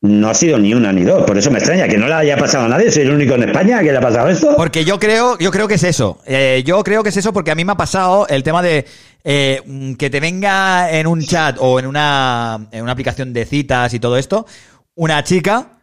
no ha sido ni una ni dos. Por eso me extraña que no le haya pasado a nadie. Soy el único en España que le ha pasado esto. Porque yo creo, yo creo que es eso. Eh, yo creo que es eso porque a mí me ha pasado el tema de eh, mm, que te venga en un chat o en una, en una aplicación de citas y todo esto, una chica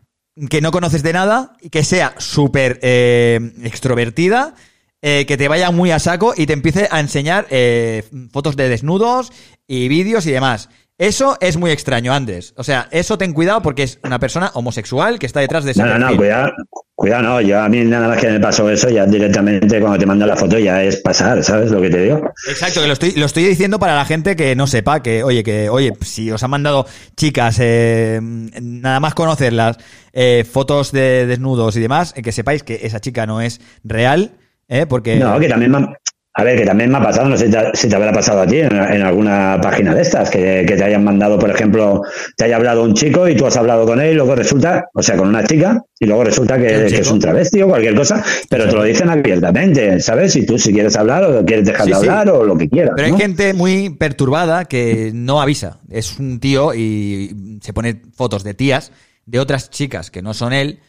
que no conoces de nada y que sea súper eh, extrovertida, eh, que te vaya muy a saco y te empiece a enseñar eh, fotos de desnudos y vídeos y demás. Eso es muy extraño, Andrés. O sea, eso ten cuidado porque es una persona homosexual que está detrás de ese No, no, no, cuidado, cuidado, no. Yo a mí nada más que me pasó eso, ya directamente cuando te mando la foto ya es pasar, ¿sabes lo que te digo? Exacto, que lo estoy, lo estoy diciendo para la gente que no sepa que, oye, que, oye, si os han mandado chicas, eh, nada más conocerlas, eh, fotos de desnudos y demás, eh, que sepáis que esa chica no es real, eh, porque... No, que también me ha, a ver, que también me ha pasado, no sé si te, habrá pasado a ti en, en alguna página de estas, que, que te hayan mandado, por ejemplo, te haya hablado un chico y tú has hablado con él y luego resulta, o sea, con una chica, y luego resulta que, es un travesti o cualquier cosa, pero te lo dicen abiertamente, ¿sabes? Si tú si quieres hablar o quieres dejar Sí, de sí. hablar o lo que quieras. Pero hay gente muy perturbada que no avisa. Es un tío y se pone fotos de tías de otras chicas que no son él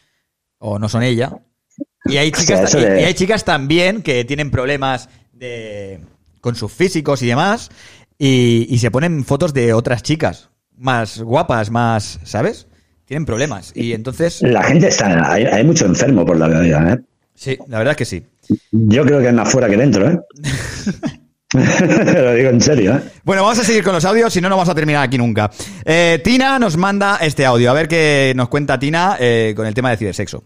o no son ella. Y hay chicas, de- y hay chicas también que tienen problemas de, con sus físicos y demás y, y se ponen fotos de otras chicas más guapas, más, ¿sabes? Tienen problemas. Y entonces, La gente está, hay, hay mucho enfermo por la vida, ¿eh? sí, la verdad es que sí. Yo creo que es más fuera que dentro, ¿eh? lo digo en serio, ¿eh? Bueno, vamos a seguir con los audios, si no, no vamos a terminar aquí nunca. Eh, Tina nos manda este audio. A ver qué nos cuenta Tina eh, con el tema de cibersexo.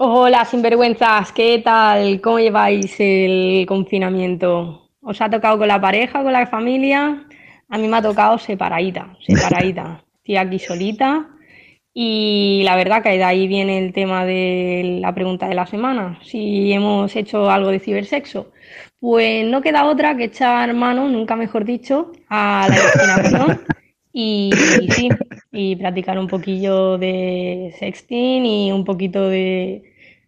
Hola, sinvergüenzas, ¿qué tal? ¿Cómo lleváis el confinamiento? ¿Os ha tocado con la pareja, con la familia? A mí me ha tocado separadita, separadita. Estoy aquí solita y la verdad que de ahí viene el tema de la pregunta de la semana, si hemos hecho algo de cibersexo. Pues no queda otra que echar mano, nunca mejor dicho, a la imaginación y, y sí, y practicar un poquillo de sexting y un poquito de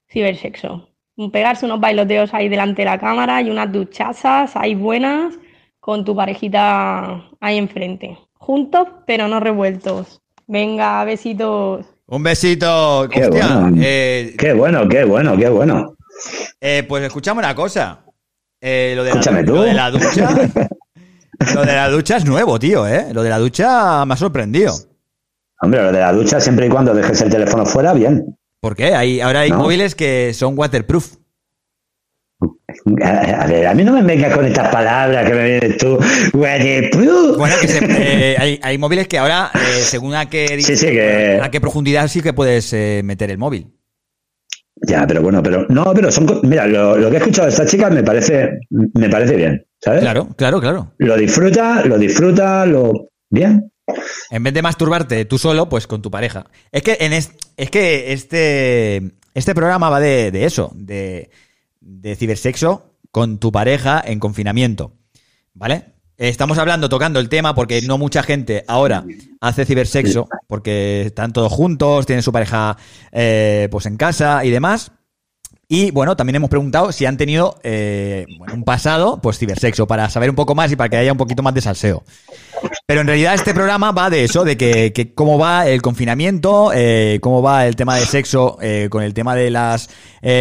cibersexo. Pegarse unos bailoteos ahí delante de la cámara y unas duchazas ahí buenas con tu parejita ahí enfrente. Juntos, pero no revueltos. Venga, besitos. Un besito. Qué Hostia, bueno. eh, Qué bueno, qué bueno, qué bueno. eh, pues escuchame una cosa. Eh, lo, de Escúchame la, tú. lo de la ducha. lo de la ducha es nuevo, tío, ¿eh? Lo de la ducha me ha sorprendido. Hombre, lo de la ducha, siempre y cuando dejes el teléfono fuera, bien. ¿Por qué? Hay, ahora hay No. móviles que son waterproof. A, a ver, a mí no me vengas con estas palabras que me vienes tú. Waterproof. Bueno, que se- eh, hay, hay móviles que ahora, eh, según a qué, Sí, sí, que- a qué profundidad sí que puedes eh, meter el móvil. Ya, pero bueno, pero no, pero son, mira, lo, lo que he escuchado de esta chica me parece, me parece bien, ¿sabes? Claro, claro, claro. Lo disfruta, lo disfruta, lo bien. En vez de masturbarte tú solo, pues con tu pareja. Es que en es, es que este este programa va de, de eso, de, de cibersexo con tu pareja en confinamiento. ¿Vale? Estamos hablando, tocando el tema, porque no mucha gente ahora hace cibersexo, porque están todos juntos, tienen su pareja eh, pues en casa y demás. Y bueno, también hemos preguntado si han tenido eh, bueno, un pasado, pues cibersexo, para saber un poco más y para que haya un poquito más de salseo. Pero en realidad este programa va de eso, de que, que cómo va el confinamiento, eh, cómo va el tema de sexo eh, con el tema de las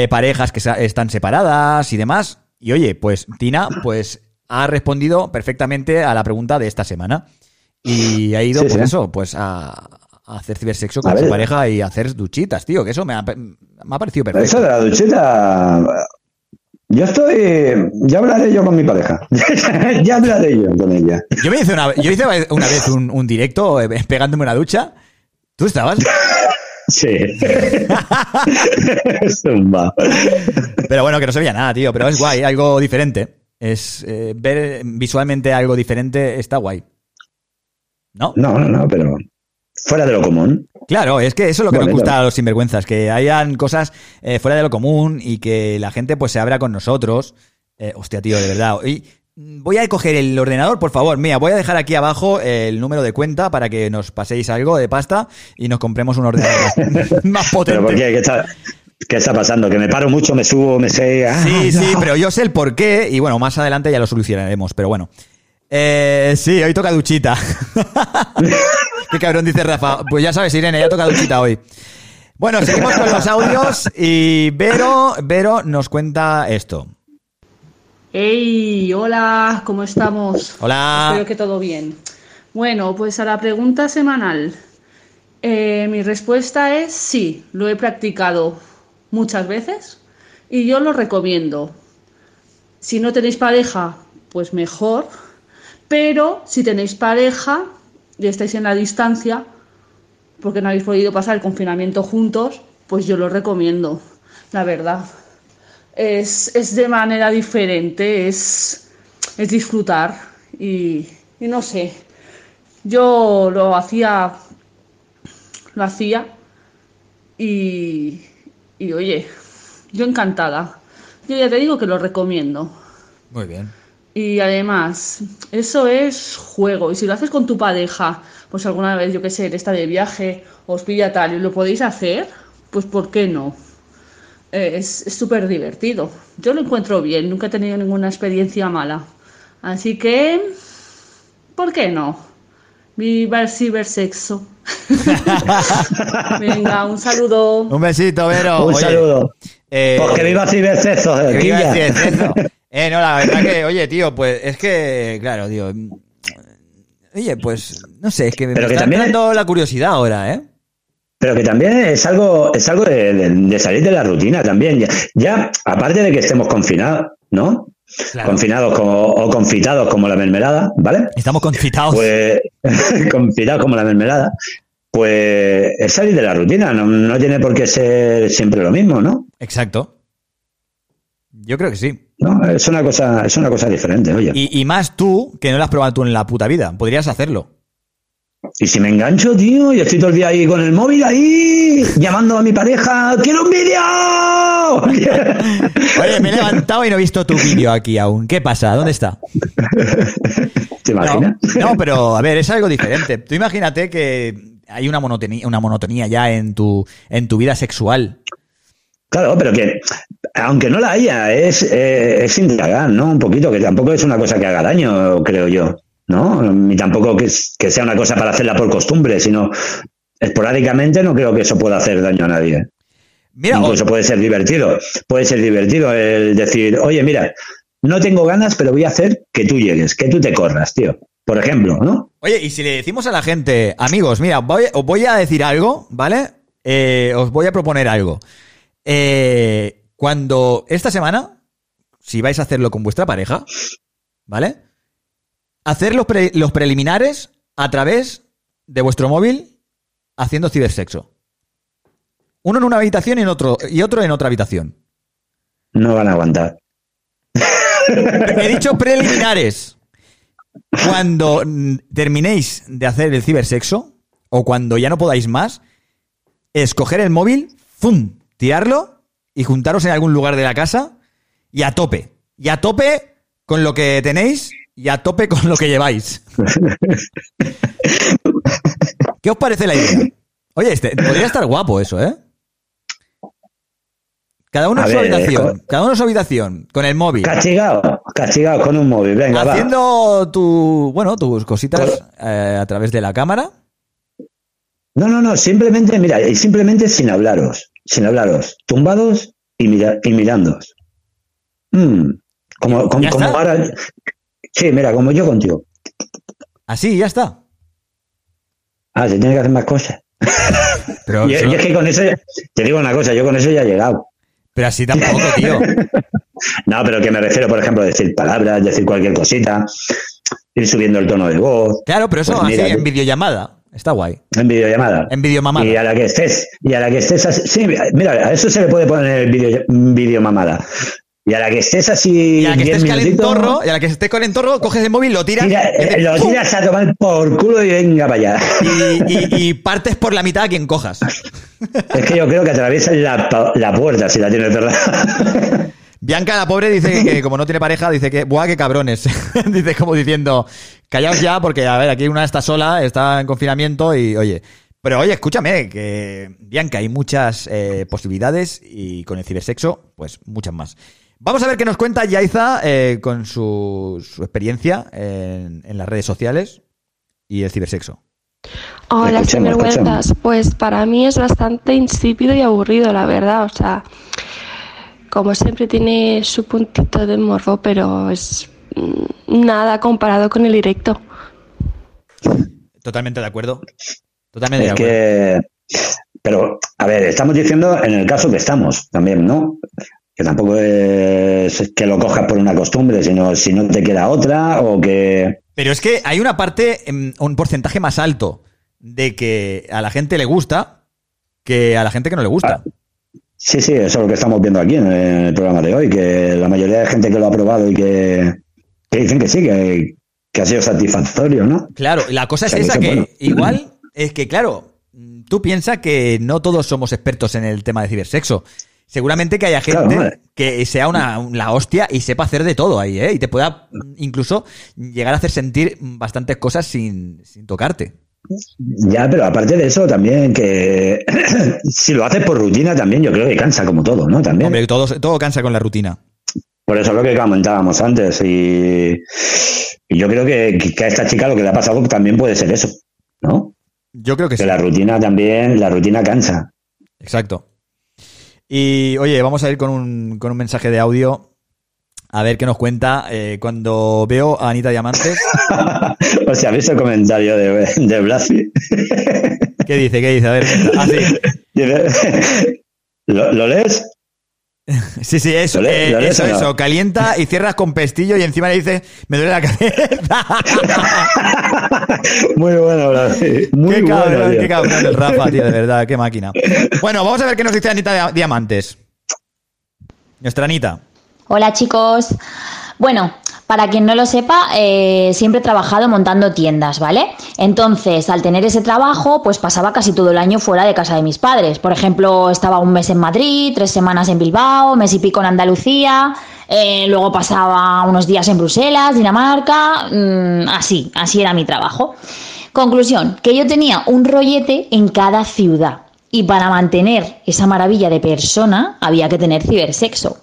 parejas que están separadas y demás. Y oye, pues Tina, pues ha respondido perfectamente a la pregunta de esta semana. Y ha ido, Sí, pues sí. eso, pues a, a hacer cibersexo con A su ver. pareja y hacer duchitas, tío, que eso me ha, me ha parecido perfecto. Eso de la duchita. Yo estoy. Ya hablaré yo con mi pareja. ya hablaré yo con ella. Yo me hice una, yo hice una vez un, un directo eh, pegándome una ducha. ¿Tú estabas? Sí. Pero bueno, que no se veía nada, tío. Pero es guay, algo diferente. Es eh, ver visualmente algo diferente está guay. ¿No? No, no, no, pero. Fuera de lo común. Claro, es que eso es lo que nos Bonito. gusta a los sinvergüenzas, que hayan cosas eh, fuera de lo común y que la gente pues se abra con nosotros. Eh, hostia, tío, de verdad. Y mm, voy a coger el ordenador, por favor. Mira, voy a dejar aquí abajo el número de cuenta para que nos paséis algo de pasta y nos compremos un ordenador más, potente. ¿Pero por qué? ¿Qué está, qué está pasando? ¿Que me paro mucho, me subo, me sé? Ah, Sí, sí, pero yo sé el por qué y bueno, más adelante ya lo solucionaremos, pero bueno. Eh, sí, hoy toca duchita. Qué cabrón dice Rafa. Pues ya sabes, Irene, ya toca duchita hoy. Bueno, seguimos con los audios y Vero, Vero nos cuenta esto. Hey, hola, ¿cómo estamos? Hola. Espero que todo bien. Bueno, pues a la pregunta semanal, eh, mi respuesta es sí, lo he practicado muchas veces y yo lo recomiendo. Si no tenéis pareja, pues mejor, pero si tenéis pareja y estáis en la distancia, porque no habéis podido pasar el confinamiento juntos, pues yo lo recomiendo, la verdad es, es de manera diferente, es, es disfrutar y, no sé, yo lo hacía, lo hacía y, y oye, yo encantada. Yo ya te digo que lo recomiendo. Muy bien. Y además, eso es juego. Y si lo haces con tu pareja, pues alguna vez, yo qué sé, está de viaje, os pilla tal y lo podéis hacer, pues ¿por qué no? Eh, es súper divertido. Yo lo encuentro bien, nunca he tenido ninguna experiencia mala. Así que, ¿por qué no? Viva el cibersexo. Venga, un saludo. Un besito, Vero. Un Oye, saludo. eh, Pues que viva Cibersexo, que viva el cibersexo. Eh, no, la verdad que, oye, tío, pues es que, claro, tío. mm, Oye, pues, no sé, es que me Pero que está también- entrando la curiosidad ahora, ¿eh? Pero que también es algo, es algo de, de- de salir de la rutina también. Ya, ya, aparte de que estemos confinados, ¿no? Claro. Confinados como, o confitados como la mermelada, ¿vale? Estamos confitados. Pues confitados como la mermelada. Pues es salir de la rutina, no, no tiene por qué ser siempre lo mismo, ¿no? Exacto. Yo creo que sí. No, es una cosa, es una cosa diferente, oye. Y, y más tú, que no lo has probado tú en la puta vida. Podrías hacerlo. Y si me engancho, tío, y estoy todo el día ahí con el móvil ahí, llamando a mi pareja, ¡quiero un vídeo! Oye, me he levantado y no he visto tu vídeo aquí aún. ¿Qué pasa? ¿Dónde está? ¿Te imaginas? No, no, pero a ver, es algo diferente. Tú imagínate que hay una monotonía, una monotonía ya en tu, en tu vida sexual. Claro, pero que, aunque no la haya, es, eh, es indagar, ¿no? Un poquito, que tampoco es una cosa que haga daño, creo yo, ¿no? Ni tampoco que, que sea una cosa para hacerla por costumbre, sino esporádicamente no creo que eso pueda hacer daño a nadie. Mira, Incluso puede ser divertido. Puede ser divertido el decir, oye, mira, no tengo ganas, pero voy a hacer que tú llegues, que tú te corras, tío. Por ejemplo, ¿no? Oye, y si le decimos a la gente, amigos, mira, voy, os voy a decir algo, ¿vale? Eh, os voy a proponer algo. Eh, cuando esta semana, si vais a hacerlo con vuestra pareja, ¿vale? Hacer los, pre- los preliminares a través de vuestro móvil haciendo cibersexo. Uno en una habitación y, en otro, y otro en otra habitación. No van a aguantar. He dicho preliminares. Cuando terminéis de hacer el cibersexo, o cuando ya no podáis más, escoger el móvil, ¡fum! Tirarlo y juntaros en algún lugar de la casa y a tope. Y a tope con lo que tenéis y a tope con lo que lleváis. ¿Qué os parece la idea? Oye, este, podría estar guapo eso, ¿eh? Cada uno en su ver, habitación. co- Cada uno en su habitación. Con el móvil. Castigado, castigado con un móvil, venga, va. Haciendo tu, bueno, tus cositas eh, a través de la cámara. No, no, no, simplemente, mira, simplemente sin hablaros, sin hablaros, tumbados y, mira, y mirándos. Mm, como como, ¿Ya como ahora. Sí, mira, como yo contigo. Así, ya está. Ah, se tiene que hacer más cosas. Pero, es que con eso, te digo una cosa, yo con eso ya he llegado. pero así tampoco, tío. No, pero que me refiero, por ejemplo, a decir palabras, decir cualquier cosita, ir subiendo el tono de voz. Claro, pero eso Pues así mira, en videollamada. Está guay. En videollamada. En videomamada. Y a la que estés, y a la que estés así, sí, mira, a eso se le puede poner el video, videomamada. Y a la que estés así Y a la que 10 estés calentorro, y a la que estés calentorro, coges el móvil, lo tiras. tira- haces lo ¡pum! tiras a tomar por culo y venga para allá. y, y- y partes por la mitad a quien cojas. Es que yo creo que atraviesas la, la puerta si la tienes cerrada. Bianca, la pobre, dice que como no tiene pareja, dice que, ¡buah, qué cabrones! dice como diciendo, callaos ya, porque, a ver, aquí una está sola, está en confinamiento y, oye. Pero, oye, escúchame, que, Bianca, hay muchas eh, posibilidades y con el cibersexo, pues muchas más. Vamos a ver qué nos cuenta Yaiza eh, con su, su experiencia en, en las redes sociales y el cibersexo. Hola, sinvergüenzas. Pues para mí es bastante insípido y aburrido, la verdad. O sea, como siempre tiene su puntito de morbo, pero es mm, nada comparado con el directo. Totalmente de acuerdo. Totalmente de Es acuerdo. que, pero, a ver, estamos diciendo en el caso que estamos también, ¿no? Que tampoco es que lo cojas por una costumbre, sino si no te queda otra o que... Pero es que hay una parte, em, un porcentaje más alto de que a la gente le gusta que a la gente que no le gusta. Sí, sí, eso es lo que estamos viendo aquí en el programa de hoy, que la mayoría de gente que lo ha probado y que, que dicen que sí, que, que ha sido satisfactorio, ¿no? Claro, la cosa es O sea, que esa que bueno. igual es que, claro, tú piensas que no todos somos expertos en el tema de cibersexo. Seguramente que haya gente Claro, que sea una, la hostia y sepa hacer de todo ahí, ¿eh? Y te pueda incluso llegar a hacer sentir bastantes cosas sin, sin tocarte. Ya, pero aparte de eso, también que si lo haces por rutina, también yo creo que cansa como todo, ¿no? También. Hombre, todo, todo cansa con la rutina. Por eso es lo que comentábamos antes. Y, y yo creo que, que a esta chica lo que le ha pasado también puede ser eso, ¿no? Yo creo que, Que sí. la rutina también, la rutina cansa. Exacto. Y oye, vamos a ir con un, con un mensaje de audio. A ver qué nos cuenta. Eh, cuando veo a Anita Diamantes. o sea, ¿habéis el comentario de, de Blasi? ¿Qué dice? ¿Qué dice? A ver. Sí. Dice- ¿Lo, lo lees? Sí, sí, eso, ¿Lo eh, lo lees eso, no? eso. Calienta y cierras con pestillo y encima le dice, me duele la cabeza. Muy bueno, Blasi. Muy qué cabrón, bueno, tío. qué cabrón el Rafa, tío, de verdad, qué máquina. Bueno, vamos a ver qué nos dice Anita Dia- Diamantes. Nuestra Anita. Hola chicos. Bueno, para quien no lo sepa, eh, siempre he trabajado montando tiendas, ¿vale? Entonces, al tener ese trabajo, pues pasaba casi todo el año fuera de casa de mis padres. Por ejemplo, estaba un mes en Madrid, tres semanas en Bilbao, mes y pico en Andalucía, eh, luego pasaba unos días en Bruselas, Dinamarca, mm, así, así era mi trabajo. Conclusión, que yo tenía un rollete en cada ciudad. Y para mantener esa maravilla de persona había que tener cibersexo.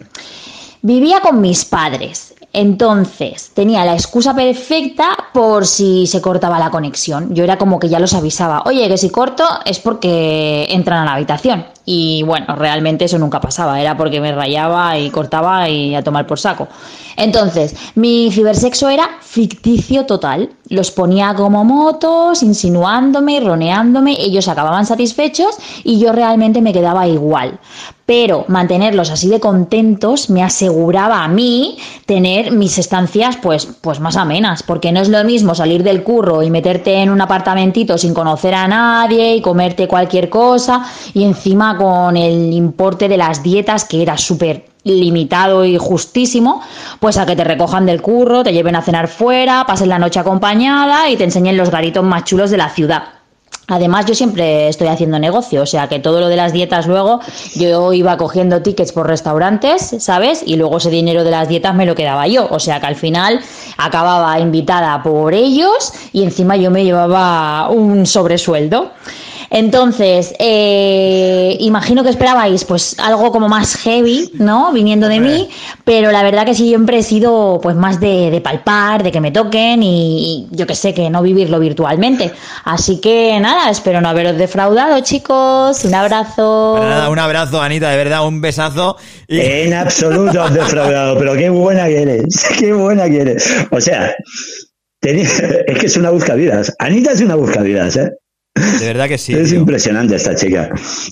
Vivía con mis padres, entonces tenía la excusa perfecta por si se cortaba la conexión. Yo era como que ya los avisaba, oye, que si corto es porque entran a la habitación. Y bueno, realmente eso nunca pasaba, era porque me rayaba y cortaba y a tomar por saco. Entonces, mi cibersexo era ficticio total. Los ponía como motos, insinuándome, roneándome, ellos acababan satisfechos y yo realmente me quedaba igual. Pero mantenerlos así de contentos me aseguraba a mí tener mis estancias pues, pues más amenas, porque no es lo mismo salir del curro y meterte en un apartamentito sin conocer a nadie y comerte cualquier cosa y encima con el importe de las dietas que era súper limitado y justísimo, pues a que te recojan del curro, te lleven a cenar fuera, pasen la noche acompañada y te enseñen los garitos más chulos de la ciudad. Además, yo siempre estoy haciendo negocio, o sea que todo lo de las dietas luego, yo iba cogiendo tickets por restaurantes, ¿sabes? Y luego ese dinero de las dietas me lo quedaba yo, o sea que al final acababa invitada por ellos y encima yo me llevaba un sobresueldo. Entonces, eh, imagino que esperabais pues algo como más heavy, ¿no? Viniendo de mí, pero la verdad que siempre he sido pues más de, de palpar, de que me toquen y, y yo que sé, que no vivirlo virtualmente. Así que nada, espero no haberos defraudado, chicos. Un abrazo. Para nada, un abrazo, Anita, de verdad, un besazo. Y... En absoluto has defraudado, pero qué buena que eres, qué buena que eres. O sea, es que es una buscavidas. Anita es una buscavidas, ¿eh? De verdad que sí. es tío. impresionante esta chica.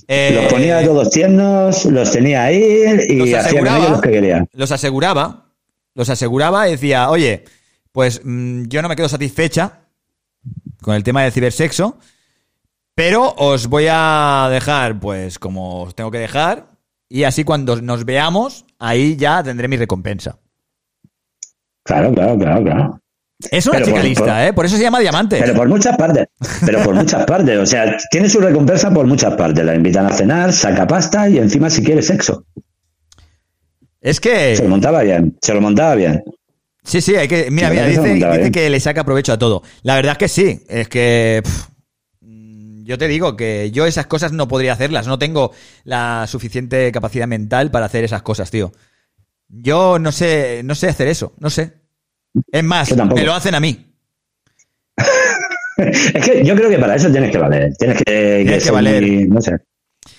Eh, los ponía todos tiernos, los tenía ahí y Los hacía con aseguraba. ellos lo que quería. los aseguraba, los aseguraba y decía, oye, pues mm, yo no me quedo satisfecha con el tema del cibersexo, pero os voy a dejar, pues, como os tengo que dejar, y así cuando nos veamos, ahí ya tendré mi recompensa. Claro, claro, claro, claro. Es una Pero chica por- lista, por- ¿eh? Por eso se llama diamante. Pero por muchas partes. Pero por muchas partes. O sea, tiene su recompensa por muchas partes. La invitan a cenar, saca pasta y encima si quiere sexo. Es que... Se lo montaba bien. Se lo montaba bien. Sí, sí, hay que. Mira, mira, dice, que le saca provecho a todo. La verdad es que sí. Es que. pff, yo te digo que yo esas cosas no podría hacerlas. No tengo la suficiente capacidad mental para hacer esas cosas, tío. Yo no sé, no sé hacer eso. No sé. Es más, me lo hacen a mí. Es que yo creo que para eso tienes que valer. Tienes que, Tienes que ser valer. muy- no sé.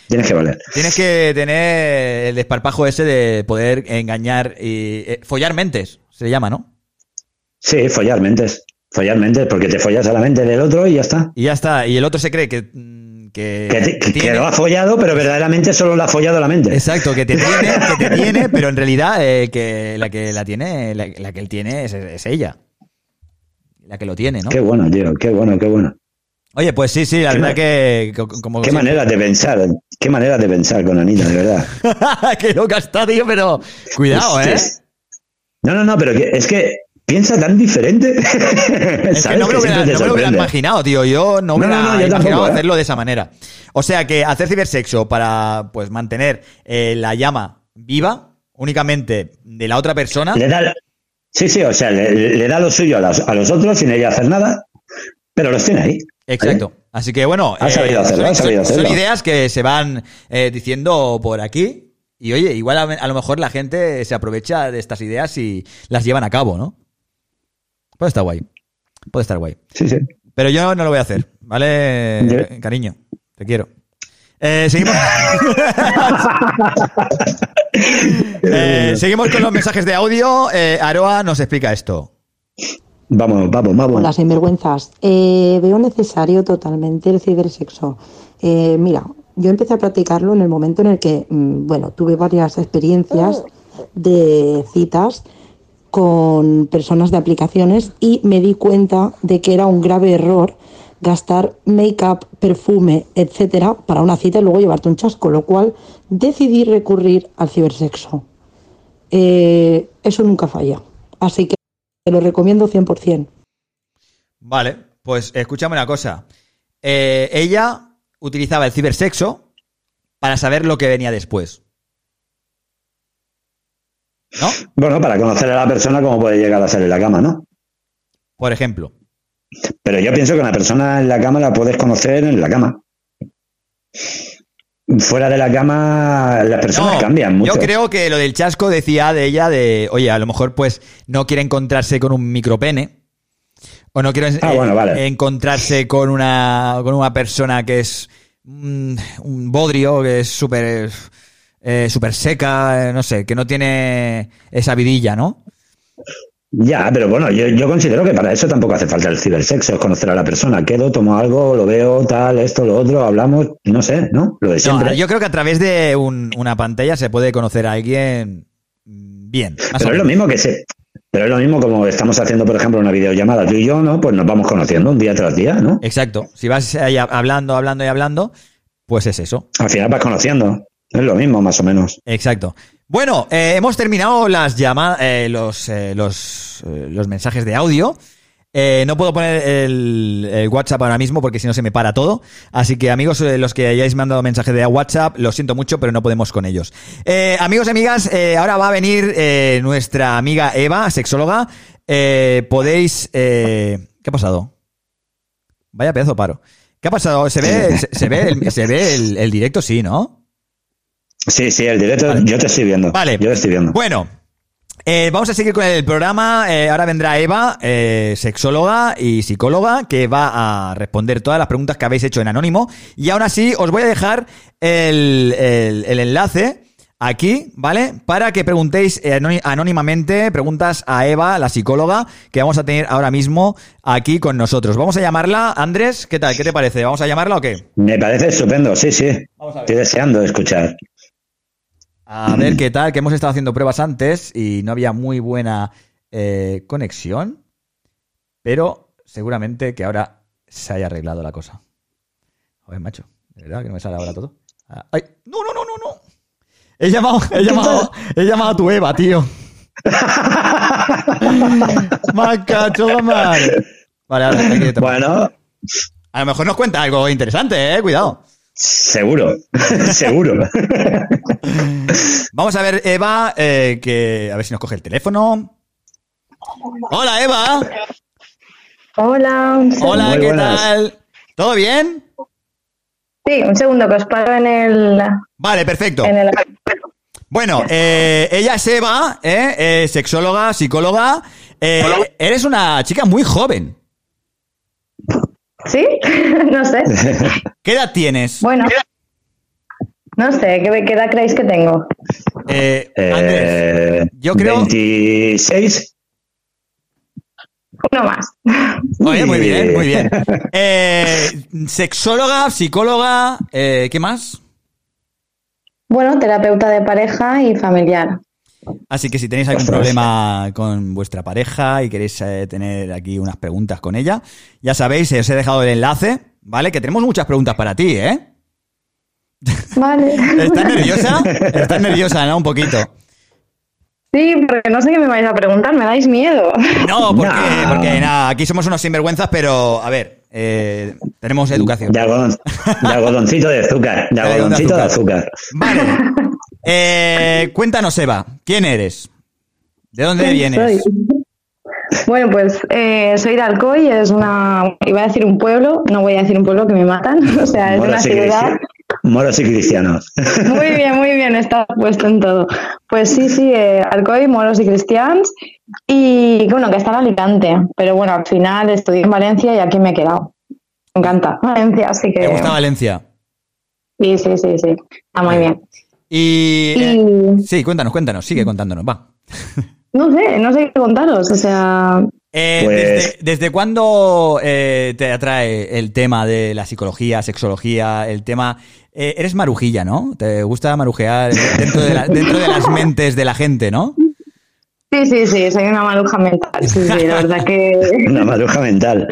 Tienes que valer. Tienes que tener el desparpajo ese de poder engañar y. eh, follar mentes, se llama, ¿no? Sí, follar mentes. Follar mentes, porque te follas a la mente del otro y ya está. Y ya está. Y el otro se cree que. Que, Que, te- que tiene- lo ha follado, pero verdaderamente solo lo ha follado la mente. Exacto, que te tiene, que te tiene, pero en realidad eh, que la que la tiene, la, la que él tiene es, es ella. La que lo tiene, ¿no? Qué bueno, tío. Qué bueno, qué bueno. Oye, pues sí, sí, la verdad que como Qué manera de pensar. Qué manera de pensar con Anita, de verdad. qué loca está, tío, pero cuidado, ¿eh? No, no, no, pero es que piensa tan diferente. Es que no me lo hubiera, no imaginado, tío. Yo no me No, hubiera no, imaginado tampoco, ¿eh? hacerlo de esa manera. O sea que hacer cibersexo para pues mantener eh, la llama viva únicamente de la otra persona. Le da, sí, sí, o sea, le, le da lo suyo a los, a los otros sin ella hacer nada, pero los tiene ahí. Exacto. Así que bueno, Ha sabido hacerlo, son, sabido ideas que se van eh, diciendo por aquí. Y oye, igual a, a lo mejor la gente se aprovecha de estas ideas y las llevan a cabo, ¿no? Puede estar guay. Puede estar guay. Sí, sí. Pero yo no lo voy a hacer, ¿vale? Cariño, te quiero. Eh, seguimos. Eh, seguimos con los mensajes de audio. Eh, Aroa nos explica esto. Vamos, vamos, vamos. Hola, sinvergüenzas. Eh, veo necesario totalmente el cibersexo. Eh, mira, yo empecé a practicarlo en el momento en el que, mm, bueno, tuve varias experiencias de citas con personas de aplicaciones y me di cuenta de que era un grave error gastar make-up, perfume, etcétera, para una cita y luego llevarte un chasco, lo cual decidí recurrir al cibersexo. eh, eso nunca falla. Así que te lo recomiendo 100%. Vale, pues escúchame una cosa. Eh, ella utilizaba el cibersexo para saber lo que venía después. ¿No? Bueno, para conocer a la persona cómo puede llegar a ser en la cama, ¿no? Por ejemplo. Pero yo pienso que una persona en la cama la puedes conocer en la cama. Fuera de la cama las personas No, cambian mucho. Yo creo que lo del chasco decía de ella de, oye, a lo mejor pues no quiere encontrarse con un micropene. O no quiere Ah, bueno, vale. encontrarse con una, con una persona que es mm, un bodrio, que es súper eh, súper seca, eh, no sé, que no tiene esa vidilla, ¿no? Ya, pero bueno, yo, yo considero que para eso tampoco hace falta el cibersexo, es conocer a la persona. Quedo, tomo algo, lo veo, tal, esto, lo otro, hablamos, no sé, ¿no? Lo de No, siempre. yo creo que a través de un- una pantalla se puede conocer a alguien bien. Pero es lo mismo que se. Pero es lo mismo como estamos haciendo, por ejemplo, una videollamada tú y yo, ¿no? Pues nos vamos conociendo un día tras día, ¿no? Exacto. Si vas ahí hablando, hablando y hablando, pues es eso. Al final vas conociendo. Es lo mismo, más o menos. Exacto. Bueno, eh, hemos terminado las llamadas, los, eh, los, eh, los mensajes de audio. No puedo poner el, el WhatsApp ahora mismo porque si no se me para todo. Así que amigos, los que hayáis mandado mensaje de WhatsApp, lo siento mucho, pero no podemos con ellos. Amigos y amigas, ahora va a venir nuestra amiga Eva, sexóloga. Podéis... ¿Qué ha pasado? Vaya pedazo paro. ¿Qué ha pasado? ¿Se ve, se, se ve, el, se ve el, el directo? Sí, ¿no? Sí, sí, el directo, yo te estoy viendo. Vale. Yo te estoy viendo. Bueno, eh, vamos a seguir con el programa. Eh, ahora vendrá Eva, eh, sexóloga y psicóloga, que va a responder todas las preguntas que habéis hecho en anónimo. Y aún así, os voy a dejar el, el- el enlace aquí, ¿vale? Para que preguntéis anónimamente preguntas a Eva, la psicóloga, que vamos a tener ahora mismo aquí con nosotros. Vamos a llamarla. Andrés, ¿qué tal? ¿Qué te parece? ¿Vamos a llamarla o qué? Me parece estupendo, sí, sí. Estoy deseando escuchar. A ver qué tal, que hemos estado haciendo pruebas antes y no había muy buena eh, conexión, pero seguramente que ahora se haya arreglado la cosa. A ver, macho, de verdad que no me sale ahora todo. Ah, ¡Ay! ¡No, no, no, no, no! He llamado, he llamado, he llamado a tu Eva, tío. Macacho. Vale, que Bueno. A lo mejor nos cuenta algo interesante, eh, cuidado. Seguro, seguro. Vamos a ver, Eva, eh, que a ver si nos coge el teléfono. Hola, Eva. Hola. un segundo. Hola, ¿qué tal? ¿Todo bien? Sí, un segundo que os paro en el. Vale, perfecto. En el... Bueno, eh, ella es Eva, eh, eh, sexóloga, psicóloga. Eh, eres una chica muy joven. ¿Sí? no sé. ¿Qué edad tienes? Bueno. No sé, ¿qué, qué edad creéis que tengo? Eh, Eh, yo creo- 26. Uno más. Oye, muy bien, muy bien. Eh, sexóloga, psicóloga, eh, ¿qué más? Bueno, terapeuta de pareja y familiar. Así que si tenéis algún Ostras. problema con vuestra pareja y queréis eh, tener aquí unas preguntas con ella, ya sabéis, eh, os he dejado el enlace, ¿vale? Que tenemos muchas preguntas para ti, ¿eh? Vale. ¿Estás nerviosa? Estás nerviosa, ¿no? Un poquito. Sí, porque no sé qué me vais a preguntar, me dais miedo. No, porque, porque nada, aquí somos unos sinvergüenzas, pero a ver, eh, tenemos educación. De, algodón- de algodoncito de azúcar. De algodoncito de azúcar. Eh, cuéntanos, Eva, ¿quién eres? ¿De dónde ¿Quién vienes? soy? Bueno, pues eh, soy de Alcoy, es una, iba a decir un pueblo, no voy a decir un pueblo que me matan, o sea, es una Moros ciudad. moros y cristianos. Muy bien, muy bien, está puesto en todo. Pues sí, sí, eh, Alcoy, moros y cristianos, y bueno, que está en Alicante, pero bueno, al final estudié en Valencia y aquí me he quedado. Me encanta Valencia, así que... ¿Te gusta Valencia? Sí, sí, sí, sí, está muy bien. Y, eh, sí, cuéntanos, cuéntanos, sigue contándonos, va. No sé, no sé qué contaros, o sea... Eh, Pues- desde, desde cuándo eh, te atrae el tema de la psicología, sexología, el tema... eh, eres marujilla, ¿no? ¿Te gusta marujear dentro de, la- dentro de las mentes de la gente, ¿no? Sí, sí, sí, soy una maruja mental. Sí, sí, la verdad que. Una maruja mental.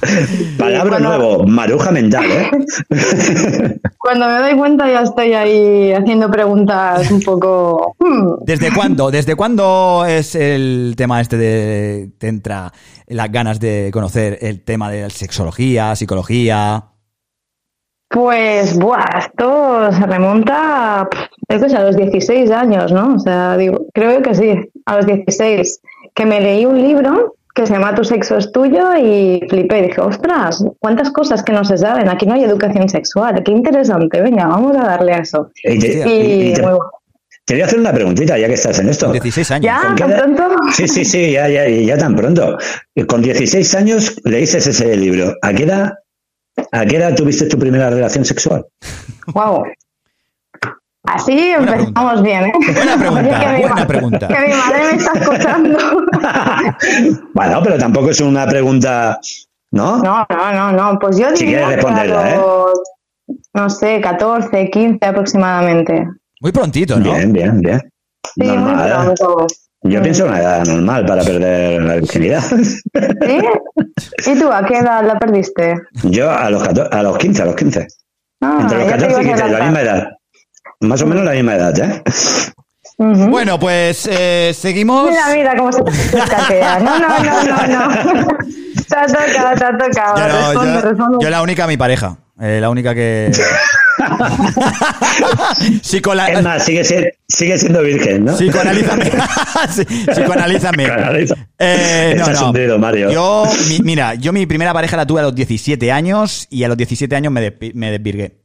Palabra Bueno. nuevo, maruja mental, ¿eh? Cuando me doy cuenta ya estoy ahí haciendo preguntas un poco. hmm, ¿Desde cuándo? ¿Desde cuándo es el tema este de te entra las ganas de conocer el tema de la sexología, psicología? Pues, buah, esto se remonta, pf, creo que es a los 16 años, ¿no? O sea, digo, creo que sí, a los 16, que me leí un libro que se llama Tu sexo es tuyo y flipé, dije, ostras, cuántas cosas que no se saben, aquí no hay educación sexual, qué interesante, venga, vamos a darle a eso. Y te, Y y te- muy bueno. te voy a hacer una preguntita ya que estás en esto. 16 años. ¿Ya? ¿Con qué ¿Tan edad- pronto? Sí, sí, sí, ya, ya, ya tan pronto. Con 16 años leíste ese libro. ¿A qué edad, a qué edad tuviste tu primera relación sexual? Wow. Así empezamos bien, ¿eh? Buena pregunta, que mi buena ma- pregunta. Que mi madre me está escuchando. Bueno, pero tampoco es una pregunta, ¿no? No, no, no, no. Pues yo Si diría que a ¿eh? los, no sé, 14, 15 aproximadamente. Muy prontito, ¿no? Bien, bien, bien. Sí, muy Normal. pronto. Yo pienso una edad normal para perder la virginidad. ¿Sí? ¿Y tú a qué edad la perdiste? Yo a los, 14 a los 15, a los 15. Ah, Entre los ya te 14 y ibas a 15, la misma edad. Más o menos la misma edad, ¿eh? Bueno, pues eh, seguimos. Mira, mira cómo se te caquea. No, no, no, no, no. Te ha tocado, te ha tocado. Yo, no, responde, yo- responde. yo la única, mi pareja. Eh, la única que. Psicola- Es más, sigue, ser- sigue siendo virgen, ¿no? Psicoanalízame. Psicoanalízame. Psicoanaliza. Eh, no, no. hundido, Mario. Yo, mi- mira, yo mi primera pareja la tuve a los 17 años y a los 17 años me desvirgué.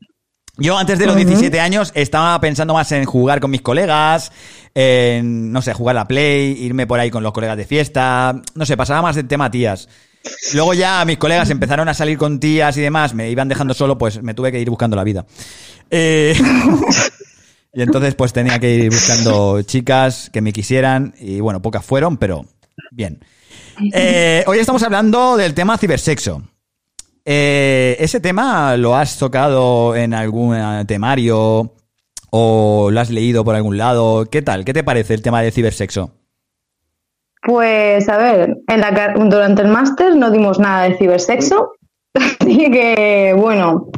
Yo antes de los Ujú. 17 años estaba pensando más en jugar con mis colegas, en, no sé, jugar a la Play, irme por ahí con los colegas de fiesta, no sé, pasaba más del tema tías. Luego ya mis colegas empezaron a salir con tías y demás, me iban dejando solo, pues me tuve que ir buscando la vida. Eh, y entonces pues tenía que ir buscando chicas que me quisieran y bueno, pocas fueron, pero bien. Eh, hoy estamos hablando del tema cibersexo. Eh, ¿Ese tema lo has tocado en algún temario o lo has leído por algún lado? ¿Qué tal? ¿Qué te parece el tema del cibersexo? Pues a ver, en la, durante el máster no dimos nada de cibersexo, así que bueno,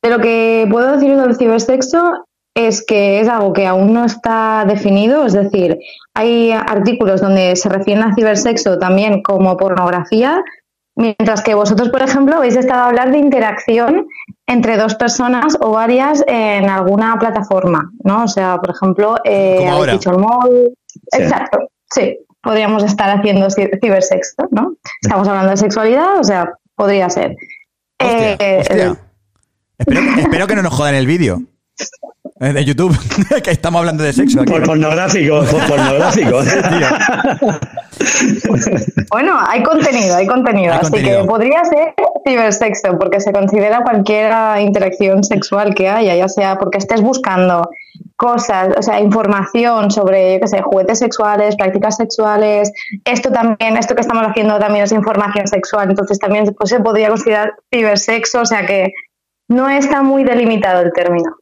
de lo que puedo decir del cibersexo es que es algo que aún no está definido, es decir, hay artículos donde se refieren a cibersexo también como pornografía, mientras que vosotros, por ejemplo, habéis estado a hablar de interacción entre dos personas o varias en alguna plataforma, ¿no? O sea, por ejemplo, eh, habéis ahora. dicho el móvil. Sí. Exacto, sí, podríamos estar haciendo ci- cibersexo, ¿no? Estamos hablando de sexualidad, o sea, podría ser. Eh, Hostia. Espero, espero que no nos jodan el vídeo de YouTube, que estamos hablando de sexo. aquí. Por pornográfico, por pornográfico. Bueno, hay contenido, hay contenido, Hay así contenido. que podría ser cibersexo, porque se considera cualquier interacción sexual que haya, ya sea porque estés buscando cosas, o sea, información sobre, yo qué sé, juguetes sexuales, prácticas sexuales, esto también, esto que estamos haciendo también es información sexual, entonces también pues, se podría considerar cibersexo, o sea que no está muy delimitado el término.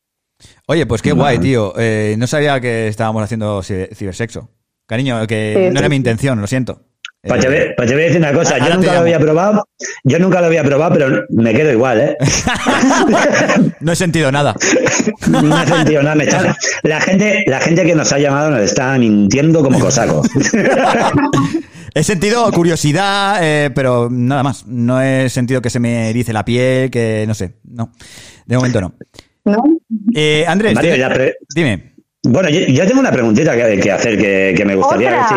Oye, pues qué guay, tío. Eh, no sabía que estábamos haciendo ci- cibersexo. Cariño, que Sí, no sí. era mi intención, lo siento. Pues te, voy- a decir una cosa, Ahora yo nunca lo había probado, yo nunca lo había probado, pero me quedo igual, ¿eh? No he sentido nada. No he sentido nada, me está- la gente, la gente que nos ha llamado nos está mintiendo como cosaco. He sentido curiosidad, eh, pero nada más. No he sentido que se me erice la piel, que no sé. No, de momento no. ¿No? Eh, Andrés, Mario, dime- ya pre- dime. Bueno, yo, yo tengo una preguntita que, que hacer que, que me gustaría ver si.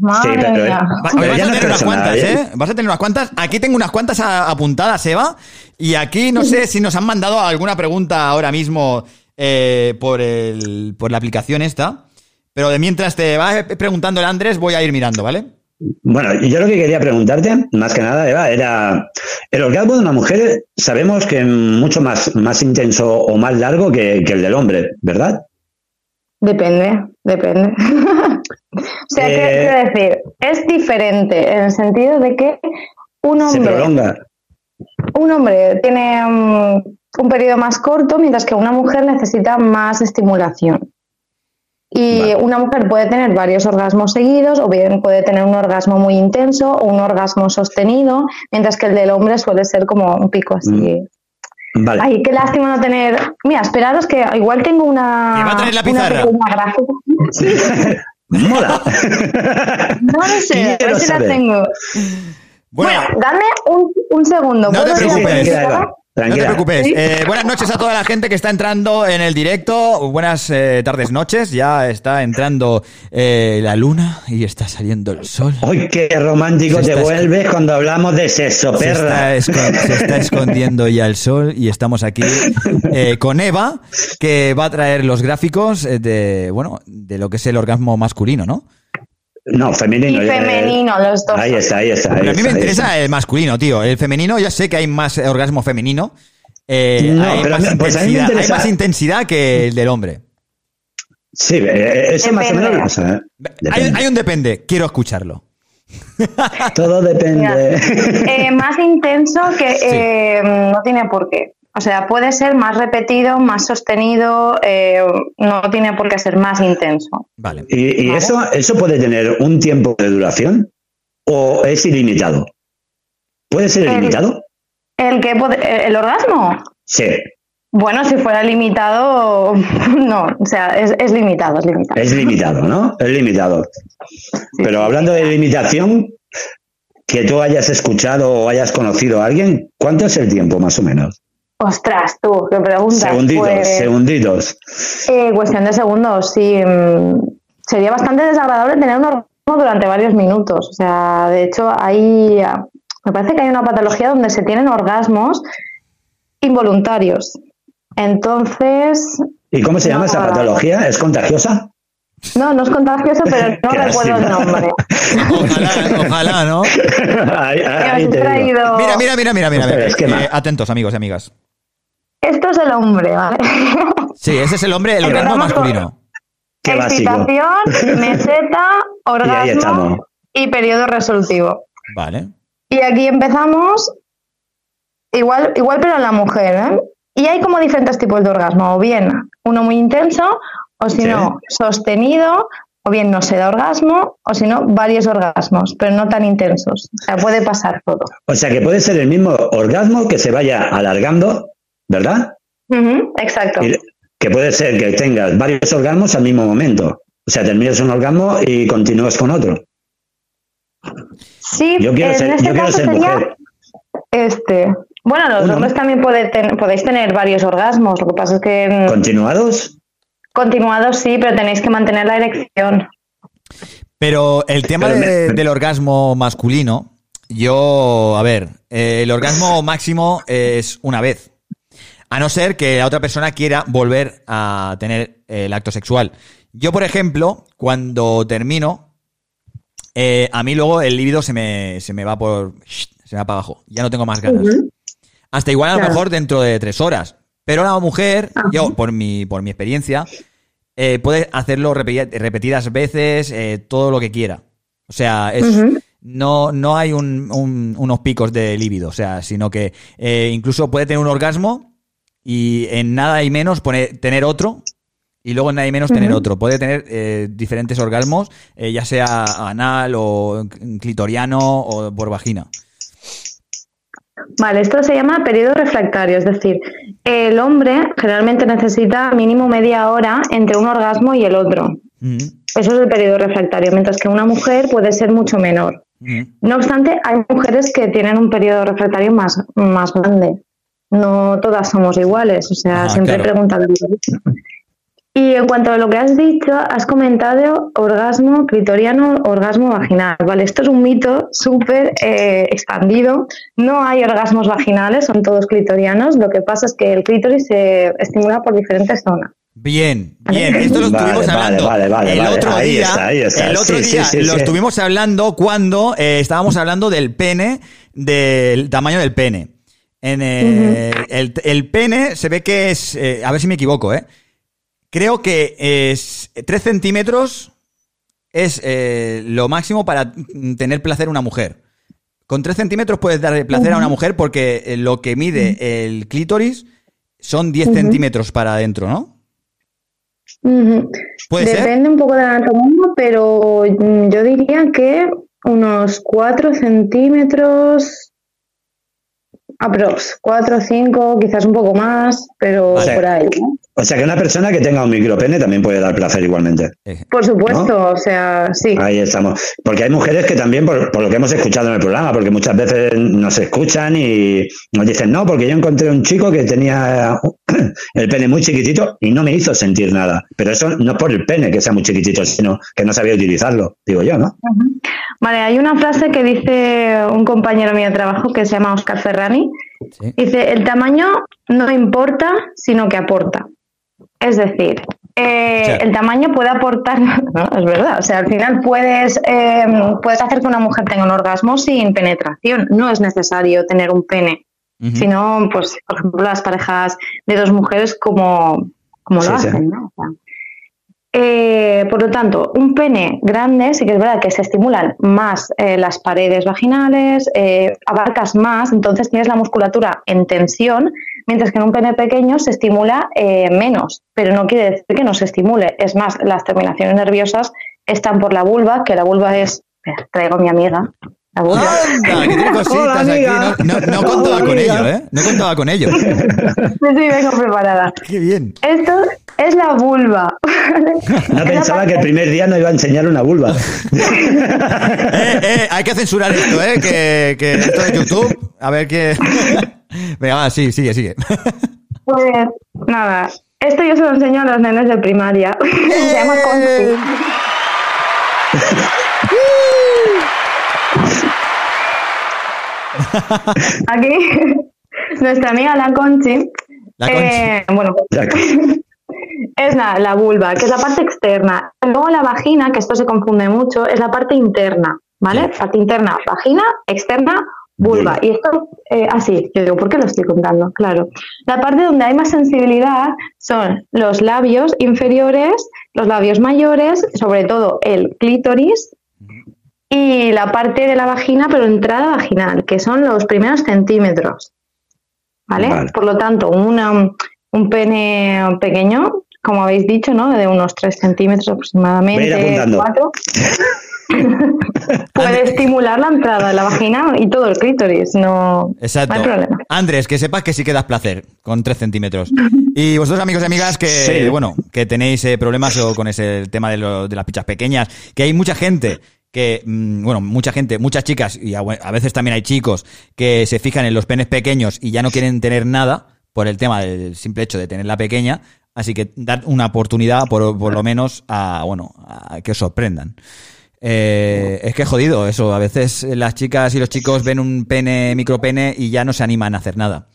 Madre Sí, pero- pero vas ya a no es tener unas cuantas, ¿eh? ¿eh? Vas a tener unas cuantas. Aquí tengo unas cuantas a- apuntadas, Eva. Y aquí no sé si nos han mandado alguna pregunta ahora mismo eh, por, el, por la aplicación esta. Pero de mientras te vas preguntando el Andrés, voy a ir mirando, ¿vale? Bueno, yo lo que quería preguntarte, más que nada, Eva, era el orgasmo de una mujer, sabemos que es mucho más, más intenso o más largo que, que el del hombre, ¿verdad? Depende, depende. o sea, ¿qué Eh, quiero decir? Es diferente en el sentido de que un Se hombre, prolonga. un hombre tiene mm, un periodo más corto, mientras que una mujer necesita más estimulación. Y Vale. una mujer puede tener varios orgasmos seguidos o bien puede tener un orgasmo muy intenso o un orgasmo sostenido, mientras que el del hombre suele ser como un pico así. Vale. Ay, qué lástima no tener. Mira, esperaros que igual tengo una. Que va a tener la pizarra. gráfica. Mola. No lo sé, a ver si la tengo. Bueno, Dame un, un segundo. No te ¿puedo ir a preocupes. Tranquila, no te preocupes. ¿Sí? Eh, buenas noches a toda la gente que está entrando en el directo. Buenas eh, tardes, noches. Ya está entrando eh, la luna y está saliendo el sol. ¡Ay, qué romántico Se te está- vuelves cuando hablamos de sexo, Se perra! está, escon- se está escondiendo ya el sol y estamos aquí con Eva, que va a traer los gráficos de, bueno, de lo que es el orgasmo masculino, ¿no? No, femenino. Y eh, femenino, los dos. Ahí está, ahí está. ahí Pero a mí me está, interesa el masculino, tío. El femenino, ya sé que hay más eh, orgasmo femenino. eh, No, hay, pero más pues a mí me intensidad, hay más intensidad que el del hombre. Sí, eh, eso más o Depende. menos. o sea, Hay, un depende, quiero escucharlo. Todo depende. Eh, más intenso que eh, no tiene por qué. O sea, puede ser más repetido, más sostenido, eh, no tiene por qué ser más intenso. Vale. ¿Y, y eso, eso puede tener un tiempo de duración o es ilimitado? ¿Puede ser El- ilimitado? ¿El que el orgasmo? Sí, Bueno, si fuera limitado, no, o sea, es, es limitado, es limitado. es limitado, ¿no? Es limitado. Pero hablando de limitación, que tú hayas escuchado o hayas conocido a alguien, ¿cuánto es el tiempo más o menos? Ostras, tú, qué pregunta. Segunditos, Pues, segunditos. eh, cuestión de segundos, sí. mm, Sería bastante desagradable tener un orgasmo durante varios minutos. O sea, de hecho, hay, me parece que hay una patología donde se tienen orgasmos involuntarios. Entonces, ¿Y cómo se llama No, esa patología? ¿Es contagiosa? No, no es contagioso, pero no Qué recuerdo el nombre. Ojalá, ojalá, ¿no? ahí, te traído- Mira, mira, mira, mira, mira. mira. Es que Eh, atentos, amigos y amigas. Esto es el hombre, ¿vale? Sí, ese es el hombre, el orgasmo masculino. Qué básico. Excitación, meseta, Y orgasmo y periodo resolutivo. Vale. Y aquí empezamos igual, igual pero en la mujer, ¿eh? Y hay como diferentes tipos de orgasmo, o bien uno muy intenso, o si no, sostenido, o bien no se da orgasmo, o si no, varios orgasmos, pero no tan intensos. O sea, puede pasar todo. O sea que puede ser el mismo orgasmo que se vaya alargando, ¿verdad? Exacto. Y que puede ser que tengas varios orgasmos al mismo momento. O sea, terminas un orgasmo y continúas con otro. Sí, Yo quiero en ser, este yo quiero ser sería mujer. este. Bueno, los Uno. hombres también puede ten- podéis tener varios orgasmos. Lo que pasa es que ¿Continuados? Continuados sí, pero tenéis que mantener la erección. Pero el tema de- del orgasmo masculino, yo, a ver, eh, el orgasmo máximo es una vez. A no ser que la otra persona quiera volver a tener el acto sexual. Yo, por ejemplo, cuando termino, eh, a mí luego el líbido se me, se me va por. se me va para abajo. Ya no tengo más ganas. Hasta igual a lo Claro. mejor dentro de tres horas. Pero la mujer, yo, por mi, por mi experiencia, eh, puede hacerlo repeti- repetidas veces, eh, todo lo que quiera. O sea, es, no, no hay un- un- unos picos de líbido, o sea, sino que eh, incluso puede tener un orgasmo y en nada y menos pone, tener otro y luego en nada y menos tener otro. Puede tener eh, diferentes orgasmos, ya sea anal o clitoriano o por vagina. Vale, esto se llama periodo refractario, es decir, el hombre generalmente necesita mínimo media hora entre un orgasmo y el otro. Mm, Eso es el periodo refractario, mientras que una mujer puede ser mucho menor. mm. No obstante, hay mujeres que tienen un periodo refractario más, más grande. No todas somos iguales, o sea, Ajá, siempre claro. preguntan. Y en cuanto a lo que has dicho, has comentado orgasmo clitoriano, orgasmo vaginal. Vale, esto es un mito súper eh, expandido. No hay orgasmos vaginales, son todos clitorianos. Lo que pasa es que el clítoris se estimula por diferentes zonas. Bien, bien, esto lo estuvimos vale, hablando. vale, vale, el vale. otro Ahí día, está, ahí está. el otro Sí, sí, día sí, lo sí. estuvimos hablando cuando eh, estábamos hablando del pene, del tamaño del pene. En, eh, el, el pene se ve que es, eh, a ver si me equivoco, ¿eh? Creo que es 3 centímetros es eh, lo máximo para tener placer a una mujer. Con 3 centímetros puedes dar placer a una mujer porque eh, lo que mide el clítoris son 10 Ujú. centímetros para adentro, ¿no? ¿Puede ser? Depende un poco de la anatomía, pero mm, yo diría que unos 4 centímetros, aprox, 4 o 5, quizás un poco más, pero Vale. por ahí. ¿no? O sea que una persona que tenga un micropene también puede dar placer igualmente. Por supuesto, o sea, sí. Ahí estamos. Porque hay mujeres que también, por, por lo que hemos escuchado en el programa, porque muchas veces nos escuchan y nos dicen, no, porque yo encontré un chico que tenía el pene muy chiquitito y no me hizo sentir nada. Pero eso no es por el pene que sea muy chiquitito, sino que no sabía utilizarlo, digo yo, ¿no? Vale, hay una frase que dice un compañero mío de trabajo que se llama Oscar Ferrani. Dice, el tamaño no importa, sino que aporta. Es decir, eh, el tamaño puede aportar, ¿no? es verdad, o sea, al final puedes, eh, puedes hacer que una mujer tenga un orgasmo sin penetración. No es necesario tener un pene, sino, pues, por ejemplo, las parejas de dos mujeres como, como lo sí. hacen, ¿no? O sea, eh, por lo tanto, un pene grande sí que es verdad que se estimulan más eh, las paredes vaginales, eh, abarcas más, entonces tienes la musculatura en tensión, mientras que en un pene pequeño se estimula menos, pero no quiere decir que no se estimule. Es más, las terminaciones nerviosas están por la vulva, que la vulva es... Traigo a mi amiga. Anda, que tiene cositas aquí. No, no, no contaba con ello, ¿eh? No contaba con ello. Sí, sí, vengo preparada. Qué bien. Esto es la vulva. No pensaba que el primer día nos iba a enseñar una vulva. Eh, eh, hay que censurar esto, ¿eh? Que, que esto de YouTube. A ver qué. Venga, va, sí, sigue, sigue. Pues nada, esto yo se lo enseño a los nenes de primaria. se llama Conchi. Aquí, nuestra amiga la Conchi. La Conchi. eh, bueno, es la, la vulva, que es la parte externa. Luego la vagina, que esto se confunde mucho, es la parte interna, ¿vale? Parte interna, vagina, externa, vulva. Y esto, eh, así, yo digo, ¿por qué lo estoy contando? Claro. La parte donde hay más sensibilidad son los labios inferiores, los labios mayores, sobre todo el clítoris, y la parte de la vagina, pero entrada vaginal, que son los primeros centímetros. ¿Vale? Vale. Por lo tanto, una- un pene pequeño, como habéis dicho, ¿no? De unos 3 centímetros aproximadamente, Voy a ir apuntando. 4, puede estimular la entrada de la vagina y todo el clítoris. No, Exacto. no hay problema. Andrés, que sepas que sí que das placer con 3 centímetros. Y vosotros, amigos y amigas, que Sí. bueno, que tenéis eh, problemas o con ese tema de, lo- de las pichas pequeñas, que hay mucha gente que, mm, bueno, mucha gente, muchas chicas, y a, veces también hay chicos que se fijan en los penes pequeños y ya no quieren tener nada por el tema del simple hecho de tenerla pequeña. Así que dar una oportunidad, por, por lo menos, a, bueno, a que os sorprendan. Eh, es que es jodido eso. A veces las chicas y los chicos ven un pene, micropene y ya no se animan a hacer nada.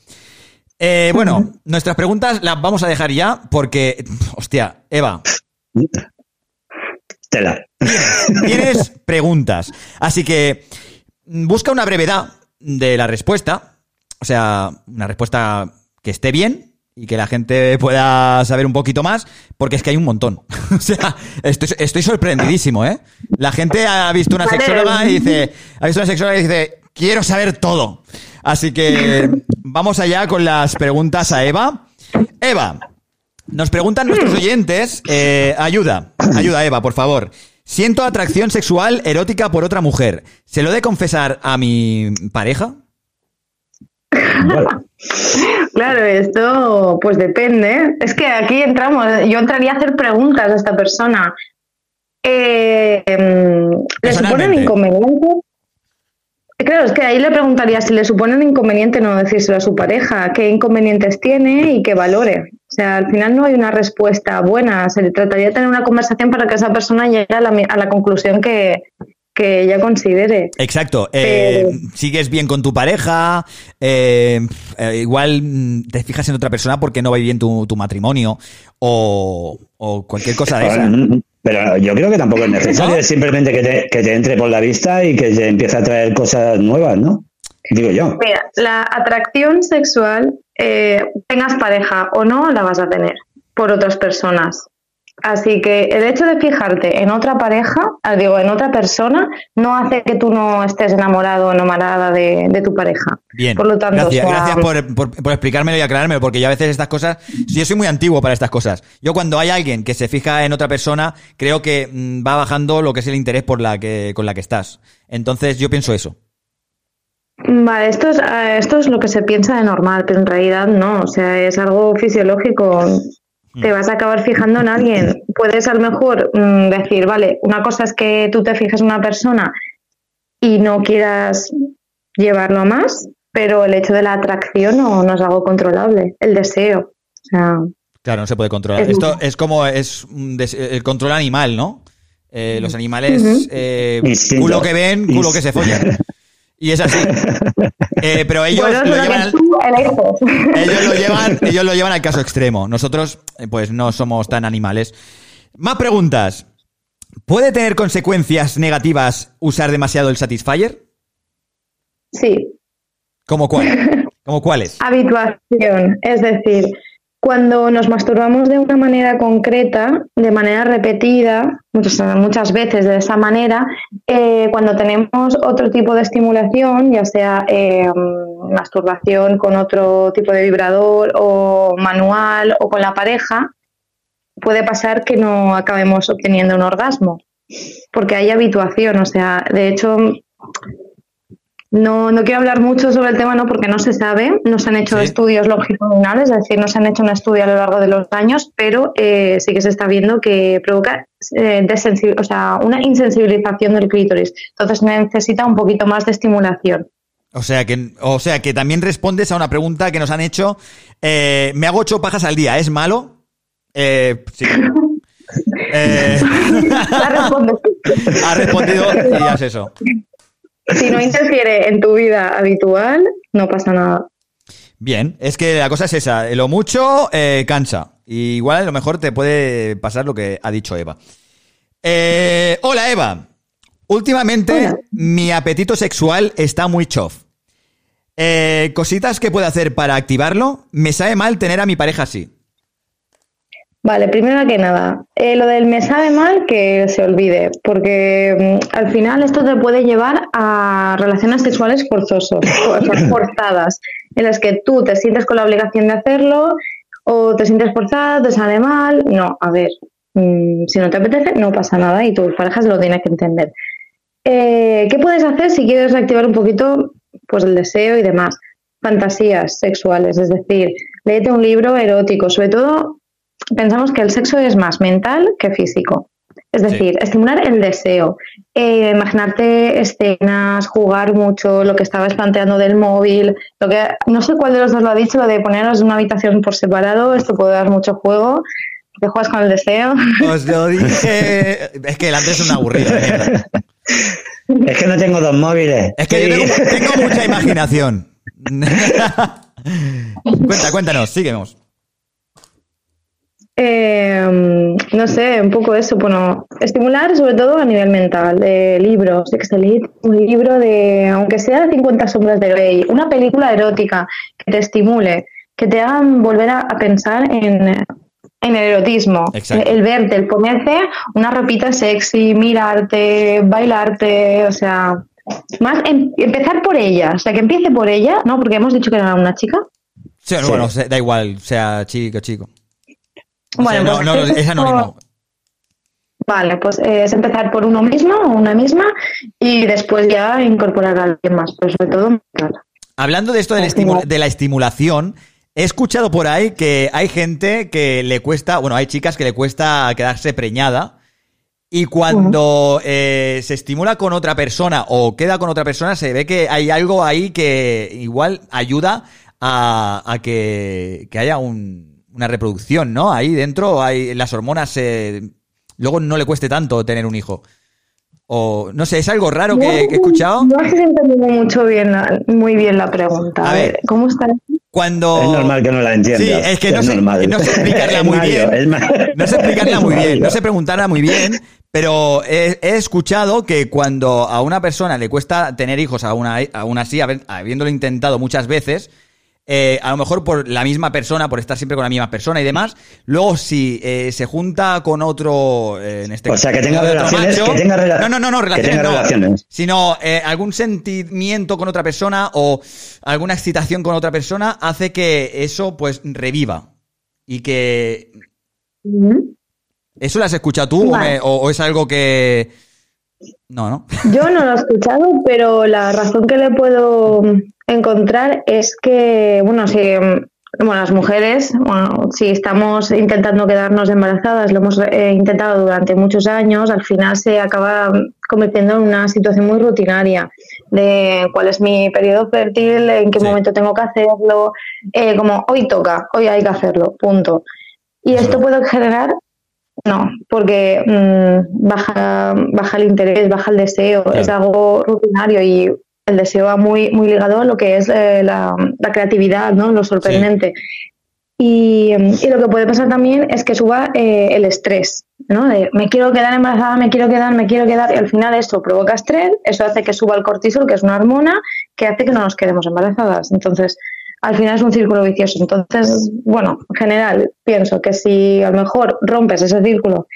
Eh, bueno, nuestras preguntas las vamos a dejar ya porque, hostia, Eva. Tienes preguntas. Así que mm, busca una brevedad de la respuesta. O sea, una respuesta que esté bien y que la gente pueda saber un poquito más, porque es que hay un montón. o sea, estoy, estoy sorprendidísimo, ¿eh? La gente ha visto una sexóloga y dice, ha visto una sexóloga y dice, quiero saber todo. Así que vamos allá con las preguntas a Eva. Eva, nos preguntan nuestros oyentes, eh, ayuda, ayuda Eva, por favor. Siento atracción sexual erótica por otra mujer. ¿Se lo he de confesar a mi pareja? Claro, esto pues depende. Es que aquí entramos, yo entraría a hacer preguntas a esta persona. Eh, em, ¿Le suponen inconveniente? Claro, es que ahí le preguntaría si le suponen inconveniente no decírselo a su pareja, qué inconvenientes tiene y qué valore. O sea, al final no hay una respuesta buena. Se le trataría de tener una conversación para que esa persona llegue a la, mi- a la conclusión que, que ella considere. Exacto. eh, sigues bien con tu pareja. eh, eh, igual mm, te fijas en otra persona porque no va bien tu, tu matrimonio. O, o cualquier cosa de esa. Pero yo creo que tampoco es necesario, es simplemente que te, que te entre por la vista y que te empiece a traer cosas nuevas, ¿no? Digo yo. Mira, la atracción sexual, eh, tengas pareja o no, la vas a tener por otras personas. Así que el hecho de fijarte en otra pareja, ah, digo, en otra persona, no hace que tú no estés enamorado o enamorada de, de tu pareja. Bien. Por lo tanto, gracias, o sea, gracias por, por- por explicármelo y aclarármelo, porque yo a veces estas cosas, yo soy muy antiguo para estas cosas. Yo cuando hay alguien que se fija en otra persona, creo que mm, va bajando lo que es el interés por la que, con la que estás. Entonces yo pienso eso. Vale, esto es, eh, esto es lo que se piensa de normal, pero en realidad no, o sea, es algo fisiológico. Te vas a acabar fijando en alguien. Puedes a lo mejor mm, decir, vale, una cosa es que tú te fijas en una persona y no quieras llevarlo a más, pero el hecho de la atracción no, no es algo controlable, el deseo. O sea, Claro, no se puede controlar. Es Esto es como es un des- el control animal, ¿no? Eh, los animales, eh, culo que ven, culo que se follan. Y es así. Eh, pero ellos bueno, lo llevan al- ellos lo llevan, ellos lo llevan al caso extremo. Nosotros, eh, pues, no somos tan animales. Más preguntas. ¿Puede tener consecuencias negativas usar demasiado el Satisfyer? Sí, ¿Cómo cuál? ¿Cómo cuáles? Habituación, es decir, cuando nos masturbamos de una manera concreta, de manera repetida, muchas, veces de esa manera, eh, cuando tenemos otro tipo de estimulación, ya sea eh, masturbación con otro tipo de vibrador o manual o con la pareja, puede pasar que no acabemos obteniendo un orgasmo, porque hay habituación, o sea, de hecho, no, no quiero hablar mucho sobre el tema, no, porque no se sabe. No se han hecho estudios longitudinales, es decir, no se han hecho un estudio a lo largo de los años, pero eh, sí que se está viendo que provoca eh, o sea, una insensibilización del clítoris. Entonces necesita un poquito más de estimulación. O sea que, o sea que también respondes a una pregunta que nos han hecho. Eh, me hago ocho pajas al día, ¿es malo? Sí. Eh, ha respondido y es eso. Si no interfiere en tu vida habitual, no pasa nada. Bien, es que la cosa es esa. Lo mucho eh, cansa. Y igual a lo mejor te puede pasar lo que ha dicho Eva. Eh, hola Eva. Últimamente mi apetito sexual está muy chof. Eh, cositas que puedo hacer para activarlo. Me sabe mal tener a mi pareja así. Vale, primero que nada, eh, lo del me sabe mal que se olvide, porque mm, al final esto te puede llevar a relaciones sexuales forzosos, forzadas, en las que tú te sientes con la obligación de hacerlo o te sientes forzada, te sale mal. No, a ver, mm, si no te apetece, no pasa nada y tus parejas lo tienen que entender. Eh, ¿Qué puedes hacer si quieres reactivar un poquito pues, el deseo y demás? Fantasías sexuales, es decir, léete un libro erótico, sobre todo pensamos que el sexo es más mental que físico. Es decir, estimular el deseo, eh, imaginarte escenas, jugar mucho, lo que estabas planteando del móvil, lo que no sé cuál de los dos lo ha dicho, lo de poneros en una habitación por separado, esto puede dar mucho juego, te juegas con el deseo. Os lo dije. Es que el Andrés es un aburrido. mierda. Es que no tengo dos móviles. Es que yo tengo, tengo mucha imaginación. Cuenta, cuéntanos, síguenos. Eh, no sé, un poco eso, bueno, estimular sobre todo a nivel mental, de libros, lee un libro de, aunque sea 50 sombras de Grey, una película erótica que te estimule, que te hagan volver a, a pensar en, en el erotismo, Exacto. el verte, el ponerte una ropita sexy, mirarte, bailarte, o sea, más em- empezar por ella, o sea, que empiece por ella, ¿no? Porque hemos dicho que era una chica. Sí, bueno, da igual, sea chico, chico. Bueno, sea, no, pues no, eso- es anónimo. Vale, pues es empezar por uno mismo o una misma y después ya incorporar a alguien más, pero sobre todo. Hablando de esto de la estimulación, he escuchado por ahí que hay gente que le cuesta, bueno, hay chicas que le cuesta quedarse preñada y cuando eh, se estimula con otra persona o queda con otra persona, se ve que hay algo ahí que igual ayuda a, a que, que haya un- una reproducción, ¿no? Ahí dentro hay las hormonas, eh, luego no le cueste tanto tener un hijo. O no sé, es algo raro que, que he escuchado. No he entendido mucho bien la- muy bien la pregunta. A, ver, ¿cómo está? Cuando... Es normal que no la entiendas. Sí, es que no Es sé, normal. no sé explicarla muy Mario, bien. No sé explicarla muy bien, no sé preguntarla muy bien, pero he, he escuchado que cuando a una persona le cuesta tener hijos, aún, a- aún así, habiéndolo intentado muchas veces, eh, a lo mejor por la misma persona, por estar siempre con la misma persona y demás. Luego, si eh, se junta con otro, eh, en este O sea, que tenga relaciones- macho- que tenga rela- No, no, no, no, que relaciones tenga no. relaciones. Sino eh, algún sentimiento con otra persona o alguna excitación con otra persona hace que eso, pues, reviva. Y que... ¿Eso lo has escuchado tú o, Vale. me- o- o es algo que... No, ¿no? Yo no lo he escuchado, pero la razón que le puedo encontrar es que, bueno, si bueno, las mujeres, bueno, si estamos intentando quedarnos embarazadas, lo hemos eh, intentado durante muchos años, al final se acaba convirtiendo en una situación muy rutinaria de cuál es mi periodo fértil, en qué momento tengo que hacerlo, eh, como hoy toca, hoy hay que hacerlo, punto. Y esto puede generar no, porque mm, baja, baja el interés, baja el deseo, es algo rutinario y el deseo va muy, muy ligado a lo que es eh, la, la creatividad, ¿no? lo sorprendente. Y, mm, y lo que puede pasar también es que suba eh, el estrés, ¿no? De me quiero quedar embarazada, me quiero quedar, me quiero quedar, y al final esto provoca estrés, eso hace que suba el cortisol, que es una hormona que hace que no nos quedemos embarazadas. Entonces, al final es un círculo vicioso. Entonces, bueno, en general, pienso que si a lo mejor rompes ese círculo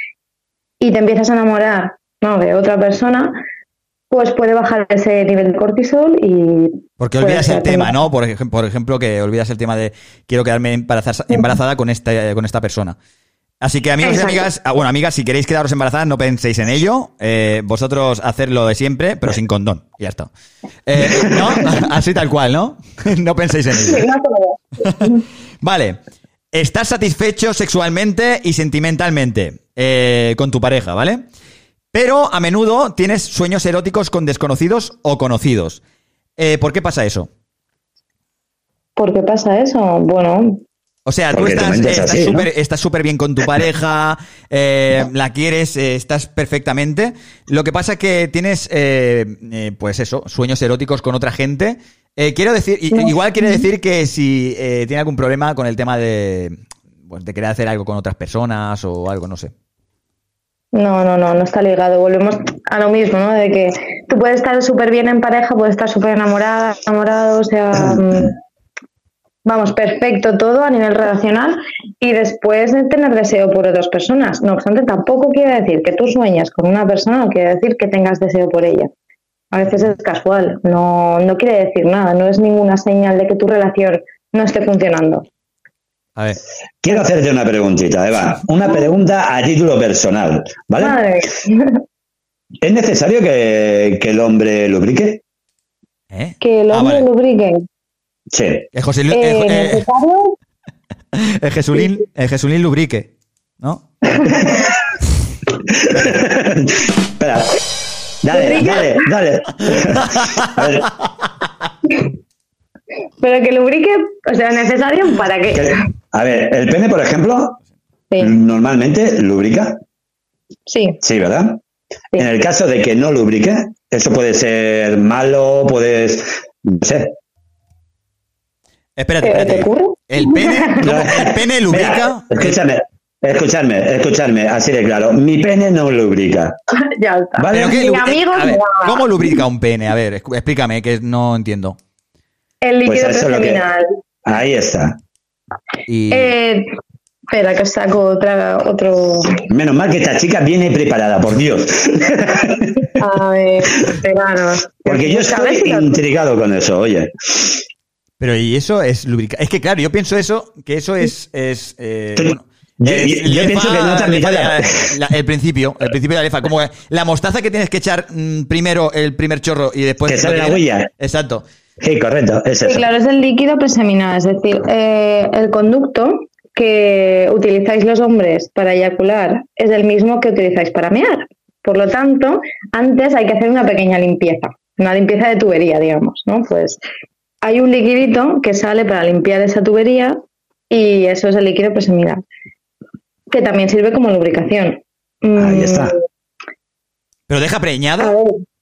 y te empiezas a enamorar ¿no? de otra persona, pues puede bajar ese nivel de cortisol y... Porque olvidas el tema, ¿no? Por, ejem- por ejemplo, que olvidas el tema de quiero quedarme embarazada, embarazada con, esta, con esta persona. Así que amigos Exacto. y amigas, ah, bueno, amigas, si queréis quedaros embarazadas, no penséis en ello. Eh, vosotros haced lo de siempre, pero sin condón. Y ya está. Eh, ¿No? Así tal cual, ¿no? No penséis en ello. Vale. Estás satisfecho sexualmente y sentimentalmente eh, con tu pareja, ¿vale? Pero a menudo tienes sueños eróticos con desconocidos o conocidos. ¿Por qué pasa eso? ¿Por qué pasa eso? Bueno, O sea, tú Porque estás ¿no? súper estás súper bien con tu pareja, eh, la quieres, eh, estás perfectamente. Lo que pasa es que tienes, eh, eh, pues eso, sueños eróticos con otra gente. Eh, quiero decir, No. igual quiere decir que si eh, tiene algún problema con el tema de, pues, de querer hacer algo con otras personas o algo, no sé. No, no, no, no está ligado. Volvemos a lo mismo, ¿no? De que tú puedes estar súper bien en pareja, puedes estar súper enamorada, enamorado, o sea, mm, vamos, perfecto todo a nivel relacional y después de tener deseo por otras personas. No obstante, tampoco quiere decir que tú sueñas con una persona, no quiere decir que tengas deseo por ella. A veces es casual, no, no quiere decir nada, no es ninguna señal de que tu relación no esté funcionando. A ver. Quiero hacerte una preguntita, Eva. Una pregunta a título personal, ¿vale? Madre. ¿Es necesario que, que el hombre lubrique? ¿Eh? Que el Ah, hombre vale. lubrique. Sí. El José Eh, eh, eh, ¿Necesario? el Jesulín, el Jesulín lubrique, ¿no? Espera. Dale, dale, dale. A ver, Pero que lubrique, o sea, necesario para qué. que- a ver, el pene, por ejemplo, Sí. normalmente lubrica. Sí. Sí, ¿verdad? En el caso de que no lubrique, eso puede ser malo, puedes. No sé. Espérate, ¿Pero te espérate. ocurre? ¿El pene. ¿El pene lubrica? Mira, escúchame, escúchame, escúchame, así de claro. Mi pene no lubrica. ya está. ¿Vale? ¿Pero qué Mi lubri- amigo a ver, me va. ¿Cómo lubrica un pene? A ver, explícame, que no entiendo. El líquido Pues eso es lo que-. Ahí está. Y... Eh, espera, que os saco otra, otro. Menos mal que esta chica viene preparada, por Dios. A ver, esperaros. Porque yo A ver estoy intrigado con eso, oye. Pero y eso es lubricar. Es que claro, yo pienso eso, que eso es, es eh, bueno, Yo- es yo- yo lefa- pienso que no lefa- la- la- el principio, el principio de la lefa, como la mostaza que tienes que echar mm, primero el primer chorro y después Que sale la huella. Exacto. Sí, correcto, es Sí, claro, es el líquido preseminal, es decir, eh, el conducto que utilizáis los hombres para eyacular es el mismo que utilizáis para mear. Por lo tanto, antes hay que hacer una pequeña limpieza, una limpieza de tubería, digamos, ¿no? Pues hay un liquidito que sale para limpiar esa tubería y eso es el líquido preseminal, que también sirve como lubricación. Ahí está. Pero deja preñada.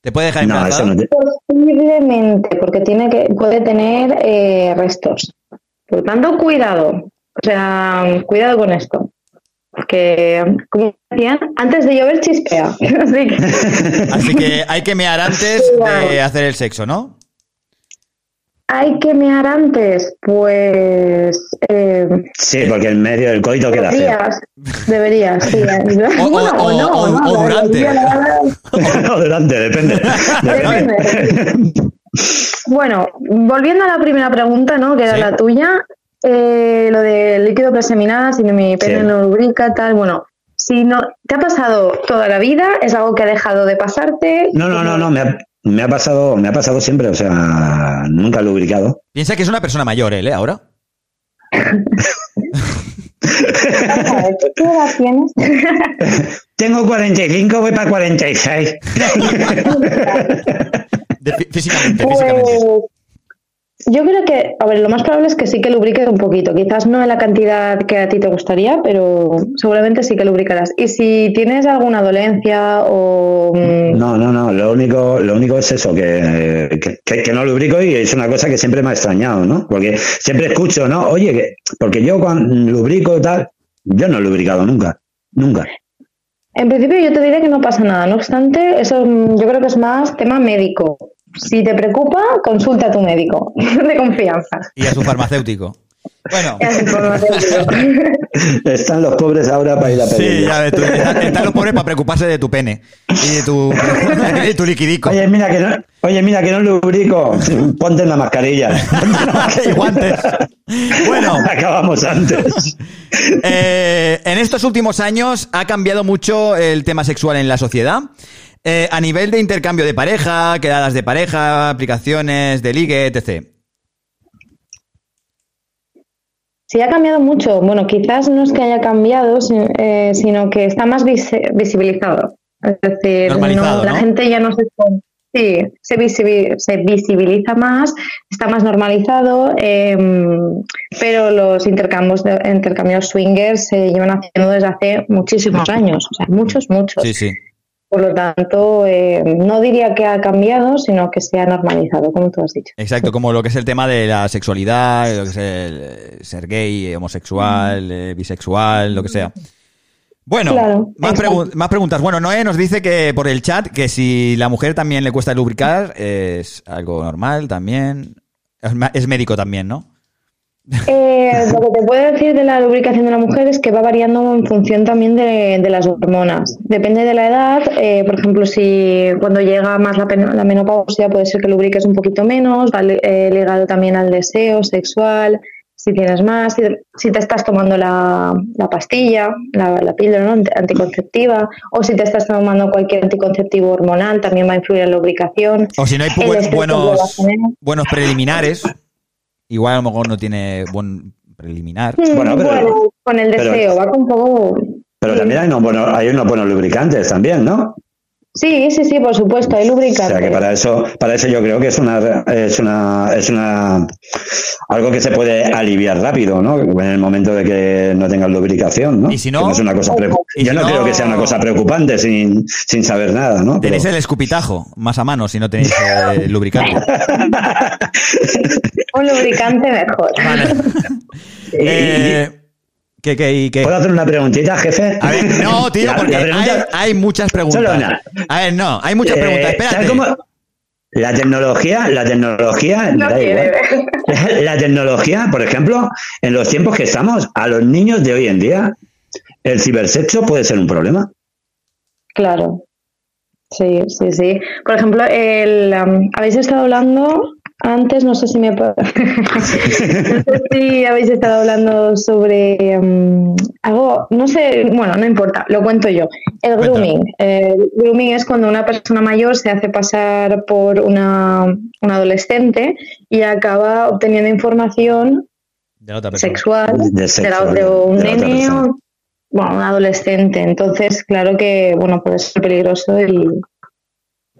Te puede dejar No, embarazada. eso no te- Posiblemente, porque tiene que, puede tener eh, restos. Por lo tanto, cuidado. O sea, cuidado con esto. Que, como decían, antes de llover chispea. Así que, Así que hay que mear antes de hacer el sexo, ¿no? Hay que mear antes, pues eh, Sí, porque en medio del coito queda deberías, deberías, sí. O- o- Bueno, o- no, o- no, o durante. No, delante, depende. Depende. Bueno, volviendo a la primera pregunta, ¿no? Que era Sí. la tuya, eh, lo del líquido preseminal, si mi pene Sí. no lubrica, tal, bueno, si no, ¿te ha pasado toda la vida? ¿Es algo que ha dejado de pasarte? No, no, no, no, me ha, me ha pasado, me ha pasado siempre, o sea, nunca he lubricado. Piensa que es una persona mayor, él, ¿eh? Ahora. ¿Qué edad tienes? Tengo 45, voy para 46. De fí- físicamente, Pues, físicamente. Yo creo que, a ver, lo más probable es que sí que lubriques un poquito. Quizás no en la cantidad que a ti te gustaría, pero seguramente sí que lubricarás. Y si tienes alguna dolencia o... mm, No, no, no, lo único, lo único es eso, que, que, no lubrico y es una cosa que siempre me ha extrañado, ¿no? Porque siempre escucho, ¿no? Oye, que, porque yo cuando lubrico y tal, yo no he lubricado nunca, nunca. En principio yo te diré que no pasa nada. No obstante, eso mm, yo creo que es más tema médico. Si te preocupa, consulta a tu médico de confianza. Y a su farmacéutico. Bueno. Están los pobres ahora para ir a pedir. Sí, ya ves, tú, están, están los pobres para preocuparse de tu pene y de tu, y tu liquidico. Oye, mira que no, oye, mira que no lubrico. Ponte la mascarilla. y guantes. Bueno. Acabamos antes. Eh, en estos últimos años ha cambiado mucho el tema sexual en la sociedad. Eh, a nivel de intercambio de pareja, quedadas de pareja, aplicaciones de ligue, etc. Sí, ha cambiado mucho. Bueno, quizás no es que haya cambiado, eh, sino que está más visi- visibilizado. Es decir, Normalizado, no- la ¿no? gente ya no se... Sí, se, visibi- se visibiliza más, está más normalizado, eh, pero los intercambios, de, intercambios swingers se llevan haciendo desde hace muchísimos años, o sea, muchos, muchos. Sí, sí. Por lo tanto, eh, no diría que ha cambiado, sino que se ha normalizado, como tú has dicho. Exacto, como lo que es el tema de la sexualidad, lo que es el eh, ser gay, homosexual, eh, bisexual, lo que sea. Bueno, Claro, más, pregu- más preguntas. Bueno, Noé nos dice que por el chat que si la mujer también le cuesta lubricar, es algo normal también. Es médico también, ¿no? Eh, lo que te puedo decir de la lubricación de la mujer es que va variando en función también de, de las hormonas. Depende de la edad, eh, por ejemplo, si cuando llega más la, la menopausia puede ser que lubriques un poquito menos, va eh, ligado también al deseo sexual, si tienes más, si, si te estás tomando la, la pastilla, la, la píldora anticonceptiva, o si te estás tomando cualquier anticonceptivo hormonal, también va a influir en la lubricación. O si no hay buenos, buenos preliminares, igual a lo mejor no tiene buen preliminar. Bueno, con el pero- deseo, va con un poco Pero también hay unos buenos, hay unos buenos lubricantes también, ¿no? Sí, sí, sí, por supuesto, hay O lubricante. sea que para eso, para eso yo creo que es una, es una, es una, algo que se puede aliviar rápido, ¿no? En el momento de que no tengas lubricación, ¿no? Y si no- es una cosa yo si no, no- creo que sea una cosa preocupante sin, sin saber nada, ¿no? Pero- Tenéis el escupitajo más a mano si no tenéis eh, lubricante. Un lubricante mejor. Eh, ¿qué- qué- qué? ¿Puedo hacer una preguntita, jefe? A ver, no, tío, La- porque la hay, pregunta- hay muchas preguntas. Solo una. A ver, no, hay muchas Eh, preguntas. ¿sabes Espérate. cómo? La tecnología, la tecnología, No da igual. La tecnología, por ejemplo, en los tiempos que estamos, a los niños de hoy en día, el cibersexo puede ser un problema. Claro. Sí, sí, sí. Por ejemplo, el, um, habéis estado hablando antes, no sé si me no sé si habéis estado hablando sobre um, algo, no sé, bueno, no importa, lo cuento yo. El grooming. El grooming es cuando una persona mayor se hace pasar por una, una adolescente y acaba obteniendo información De otra sexual De de, la- sexual, de un de nene o bueno, un adolescente. Entonces, claro que bueno puede ser peligroso y,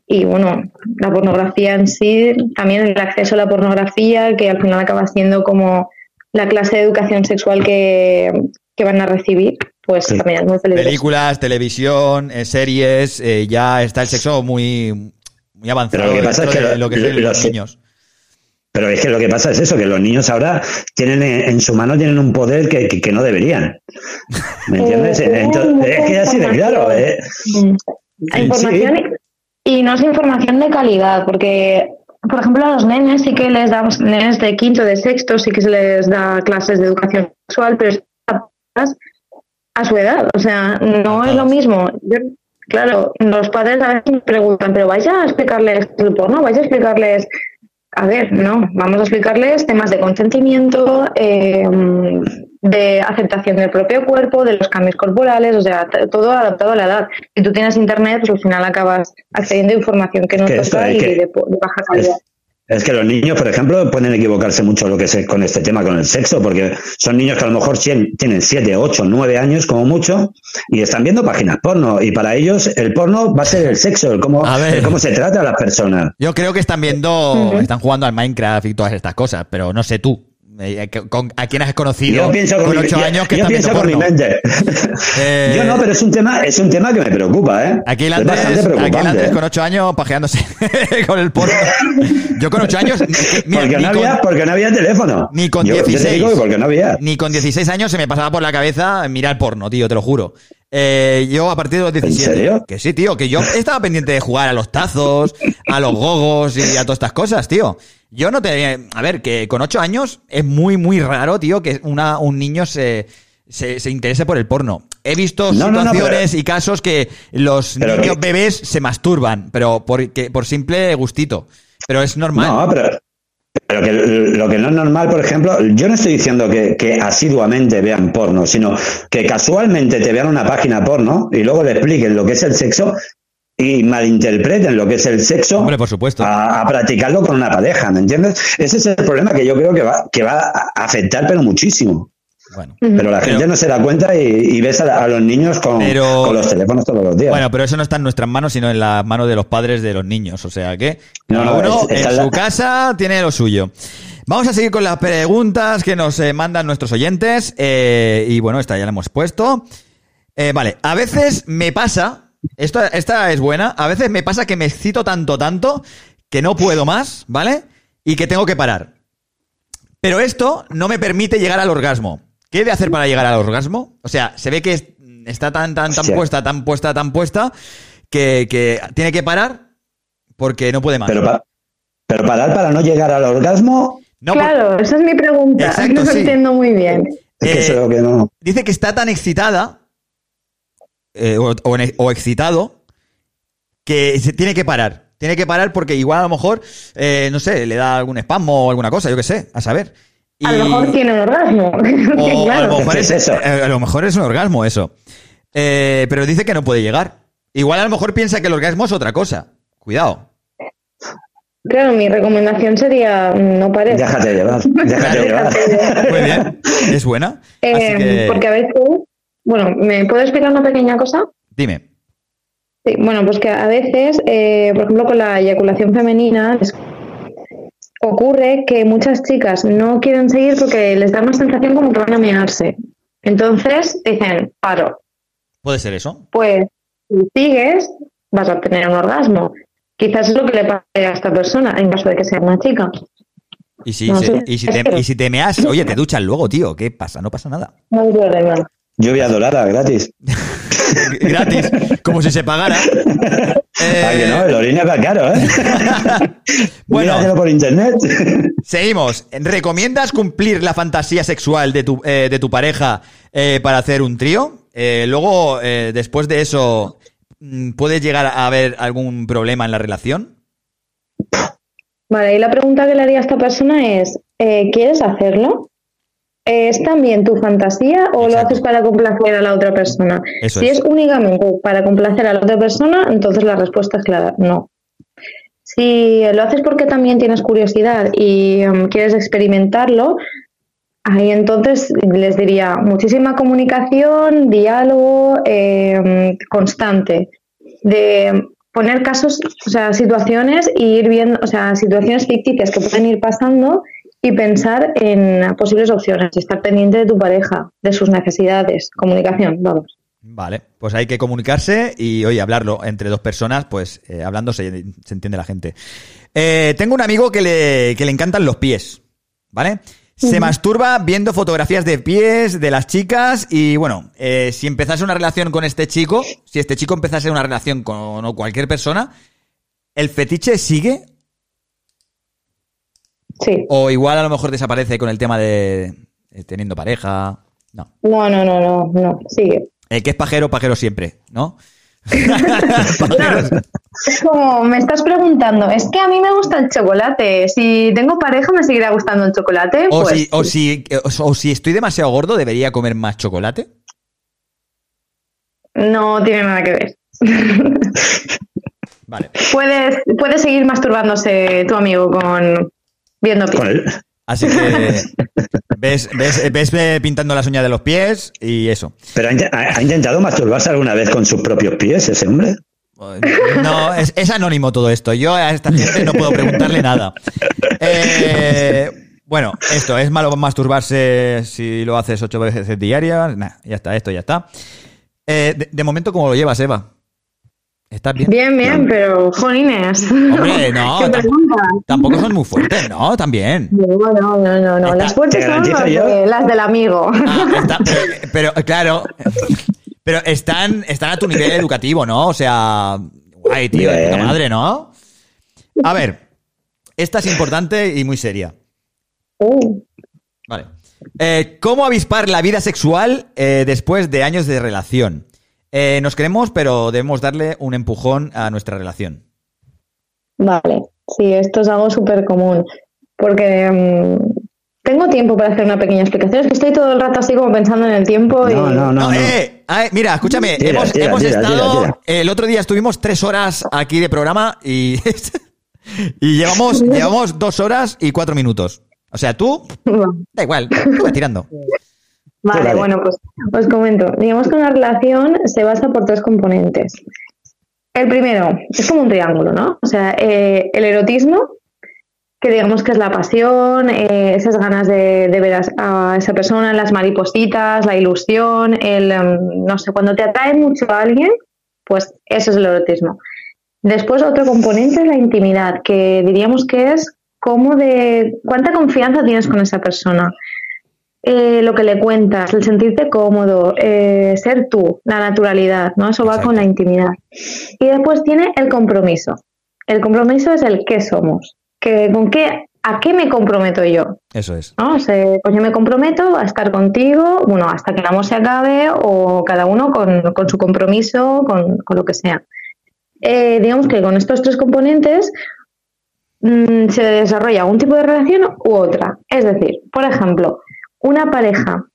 y bueno, la pornografía en sí, también el acceso a la pornografía, que al final acaba siendo como la clase de educación sexual que, que van a recibir, pues también es muy peligroso. Películas, televisión, eh, series, eh, ya está el sexo muy, muy avanzado Pero lo que pasa es que lo- lo que lo- los lo- niños. Pero es que lo que pasa es eso, que los niños ahora tienen en, en su mano tienen un poder que, que- que no deberían. ¿Me entiendes? Eh, Entonces, es que así de claro. ¿eh? Mm. Información y no es información de calidad, porque por ejemplo, a los nenes sí que les damos, nenes de quinto, de sexto, sí que se les da clases de educación sexual, pero a su edad. O sea, no es lo mismo. Yo, claro, los padres a veces me preguntan, pero vais a explicarles el porno, vais a explicarles. A ver, no, vamos a explicarles temas de consentimiento, eh, de aceptación del propio cuerpo, de los cambios corporales, o sea, todo adaptado a la edad. Si tú tienes internet, pues al final acabas accediendo a información que no que toca esto y es que- de, baja calidad. Es que los niños, por ejemplo, pueden equivocarse mucho lo que es con este tema, con el sexo, porque son niños que a lo mejor tien- tienen 7, 8, 9 años como mucho y están viendo páginas porno. Y para ellos el porno va a ser el sexo, el cómo, el cómo se trata a las personas. Yo creo que están viendo, están jugando al Minecraft y todas estas cosas, pero no sé tú. Eh, con- ¿A quién has conocido Yo pienso con, con mi, 8 yo- años que yo están pienso con mi mente. Eh, Yo no, pero es un tema, es un tema que me preocupa, ¿eh? Aquí el Andrés, aquí el. Andrés ¿eh? con 8 años pajeándose con el porno. Yo con 8 años. mira, porque, no con- había, porque no había teléfono. Ni con Yo- yo te 16. digo que porque no había. Ni con 16 años se me pasaba por la cabeza mirar porno, tío, te lo juro. Eh, yo a partir de los 17. serio? Que sí, tío, que yo estaba pendiente de jugar a los tazos, a los gogos y a todas estas cosas, tío. Yo no te... A ver, que con 8 años es muy, muy raro, tío, que una, un niño se, se, se interese por el porno. He visto No, no, no, situaciones pero- y casos que los niños bebés se masturban, pero por, que- por simple gustito. Pero es normal. No, pero, pero que lo que no es normal, por ejemplo, yo no estoy diciendo que, que asiduamente vean porno, sino que casualmente te vean una página porno y luego le expliquen lo que es el sexo y malinterpreten lo que es el sexo Hombre, por supuesto. A, a practicarlo con una pareja, ¿me entiendes? Ese es el problema que yo creo que va, que va a afectar, pero muchísimo. Bueno, pero la gente no se da cuenta y, y ves a, a los niños con, Pero- con los teléfonos todos los días. Bueno, pero eso no está en nuestras manos, sino en las manos de los padres de los niños. O sea que No, cada no, uno es- en la- su casa tiene lo suyo. Vamos a seguir con las preguntas que nos eh, mandan nuestros oyentes. eh, y bueno, esta ya la hemos puesto. Eh, vale, a veces me pasa, esta, esta es buena, a veces me pasa que me excito tanto, tanto, que no puedo más, ¿vale? Y que tengo que parar. Pero esto no me permite llegar al orgasmo. ¿Qué he de hacer para llegar al orgasmo? O sea, se ve que es- está tan, tan, tan Hostia. puesta, tan puesta, tan puesta, que, que tiene que parar porque no puede más. pero, pa- pero parar para no llegar al orgasmo, claro, esa es mi pregunta. Exacto, no lo sí. entiendo muy bien. es que Eh, eso es lo que no. Dice que está tan excitada eh, o, o en- o excitado que se tiene que parar. Tiene que parar porque igual a lo mejor, eh, no sé, le da algún espasmo o alguna cosa, yo qué sé, a saber. A lo mejor tiene un orgasmo. O a, lo mejor ¿Qué es, es eso? eh, a lo mejor es un orgasmo eso. Eh, pero dice que no puede llegar. Igual a lo mejor piensa que el orgasmo es otra cosa. Cuidado. Claro, mi recomendación sería no pares. Déjate llevar, déjate llevar. Muy bien. Es buena. Eh, Así que- Porque a veces, bueno, ¿me puedo explicar una pequeña cosa? Dime. Sí, bueno, pues que a veces, eh, por ejemplo, con la eyaculación femenina, es- ocurre que muchas chicas no quieren seguir porque les da una sensación como que van a mearse. Entonces dicen, paro, ¿Puede ser eso? pues si sigues, vas a tener un orgasmo. Quizás es lo que le pase a esta persona en caso de que sea una chica. Y si, No se- y si te, y si te meas, oye, te duchas luego, tío. ¿Qué pasa? No pasa nada. No hay problema. Lluvia dorada, gratis. Gratis. Como si se pagara. Ah, que no, el orina va caro, ¿eh? Bueno. Míratelo por internet. Seguimos. ¿Recomiendas cumplir la fantasía sexual de tu, eh, de tu pareja eh, para hacer un trío? Eh, luego, eh, después de eso, mm, ¿puede llegar a haber algún problema en la relación? Vale, y la pregunta que le haría a esta persona es, eh, ¿quieres hacerlo? ¿Es también tu fantasía o lo haces para complacer a la otra persona? Eso si es. es. únicamente para complacer a la otra persona, entonces la respuesta es clara, no. Si lo haces porque también tienes curiosidad y em, quieres experimentarlo, ahí entonces les diría muchísima comunicación, diálogo em, constante, de poner casos, o sea, situaciones y ir viendo, o sea, situaciones ficticias que pueden ir pasando y pensar en posibles opciones, estar pendiente de tu pareja, de sus necesidades, comunicación, vamos. Vale, pues hay que comunicarse y, oye, hablarlo entre dos personas, pues eh, hablando se, se entiende la gente. Eh, tengo un amigo que le, que le encantan los pies, ¿vale? Se masturba viendo fotografías de pies de las chicas y, bueno, eh, si empezase una relación con este chico, si este chico empezase una relación con cualquier persona, ¿el fetiche sigue Sí. O igual a lo mejor desaparece con el tema de eh, teniendo pareja. No. No, no, no, no, no, sigue. El que es pajero, pajero siempre, ¿no? Es como, me estás preguntando, es que a mí me gusta el chocolate. Si tengo pareja, me seguirá gustando el chocolate. O, pues, si, o, si, o, o si estoy demasiado gordo, ¿debería comer más chocolate? No tiene nada que ver. Vale. Puedes, puedes seguir masturbándose tu amigo con viendo pies. Así que ves, ves, ves pintando las uñas de los pies y eso. ¿Pero ha, inte- ha- ha intentado masturbarse alguna vez con sus propios pies ese hombre? No, es, es anónimo todo esto. Yo a esta gente no puedo preguntarle nada. Eh, bueno, esto, ¿es malo masturbarse si lo haces ocho veces diarias? Nah, ya está, esto ya está. Eh, de, de momento, ¿cómo lo llevas, Eva? ¿Estás bien? Bien, bien, pero jolines. Hombre, no, tampoco son muy fuertes, ¿no? También. No, no, no, no, no. Las fuertes te son las, yo. de- las del amigo. Está- pero, pero, claro, pero están, están a tu nivel educativo, ¿no? O sea, guay, tío, de puta madre, ¿no? A ver, esta es importante y muy seria. Uh. Vale. Eh, ¿Cómo avispar la vida sexual eh, después de años de relación? Eh, nos queremos, pero debemos darle un empujón a nuestra relación. Vale, sí, esto es algo súper común. Porque mm, tengo tiempo para hacer una pequeña explicación. Es que estoy todo el rato así como pensando en el tiempo y. eh, ay, mira, escúchame, Tira, hemos, tira, hemos tira, estado. tira, tira. El otro día estuvimos tres horas aquí de programa y. y llevamos, llevamos dos horas y cuatro minutos. O sea, tú. Da igual, tú tirando. Vale, Vale. bueno, pues os comento. Digamos que una relación se basa por tres componentes. El primero es como un triángulo, ¿no? O sea, eh, el erotismo, que digamos que es la pasión, eh, esas ganas de, de ver a, a esa persona, las maripositas, la ilusión, el, em, no sé, cuando te atrae mucho a alguien, pues eso es el erotismo. Después otro componente es la intimidad, que diríamos que es cómo de cuánta confianza tienes con esa persona. Eh, lo que le cuentas, el sentirte cómodo, eh, ser tú, la naturalidad, ¿no? Eso va con la intimidad. Y después tiene el compromiso. El compromiso es el qué somos, que, con qué, a qué me comprometo yo. Eso es. ¿no? O sea, pues yo me comprometo a estar contigo, bueno, hasta que el amor se acabe o cada uno con, con su compromiso, con, con lo que sea. Eh, digamos que con estos tres componentes mm, se desarrolla un tipo de relación u otra. Es decir, por ejemplo, una pareja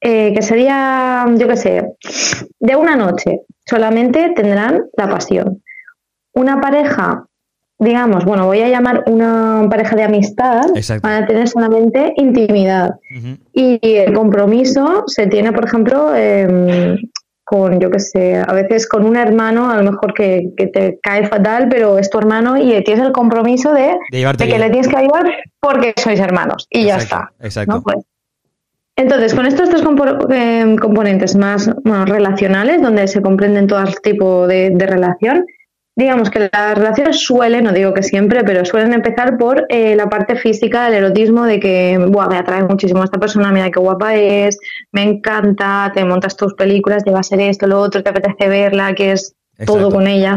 eh, que sería, yo qué sé, de una noche, solamente tendrán la pasión. Una pareja, digamos, bueno, voy a llamar una pareja de amistad, Exacto. van a tener solamente intimidad. Y el compromiso se tiene, por ejemplo, em, con, yo qué sé, a veces con un hermano, a lo mejor que, que te cae fatal, pero es tu hermano y tienes el compromiso de, De que le tienes que ayudar porque sois hermanos. Y ya está. Exacto. ¿no? Pues, entonces, con estos tres eh, componentes más bueno, relacionales, donde se comprenden todo tipo de, de relación, digamos que las relaciones suelen, no digo que siempre, pero suelen empezar por eh, la parte física del erotismo, de que Buah, me atrae muchísimo esta persona, mira qué guapa es, me encanta, te montas tus películas, te va a ser esto, lo otro, te apetece verla, que es todo con ella.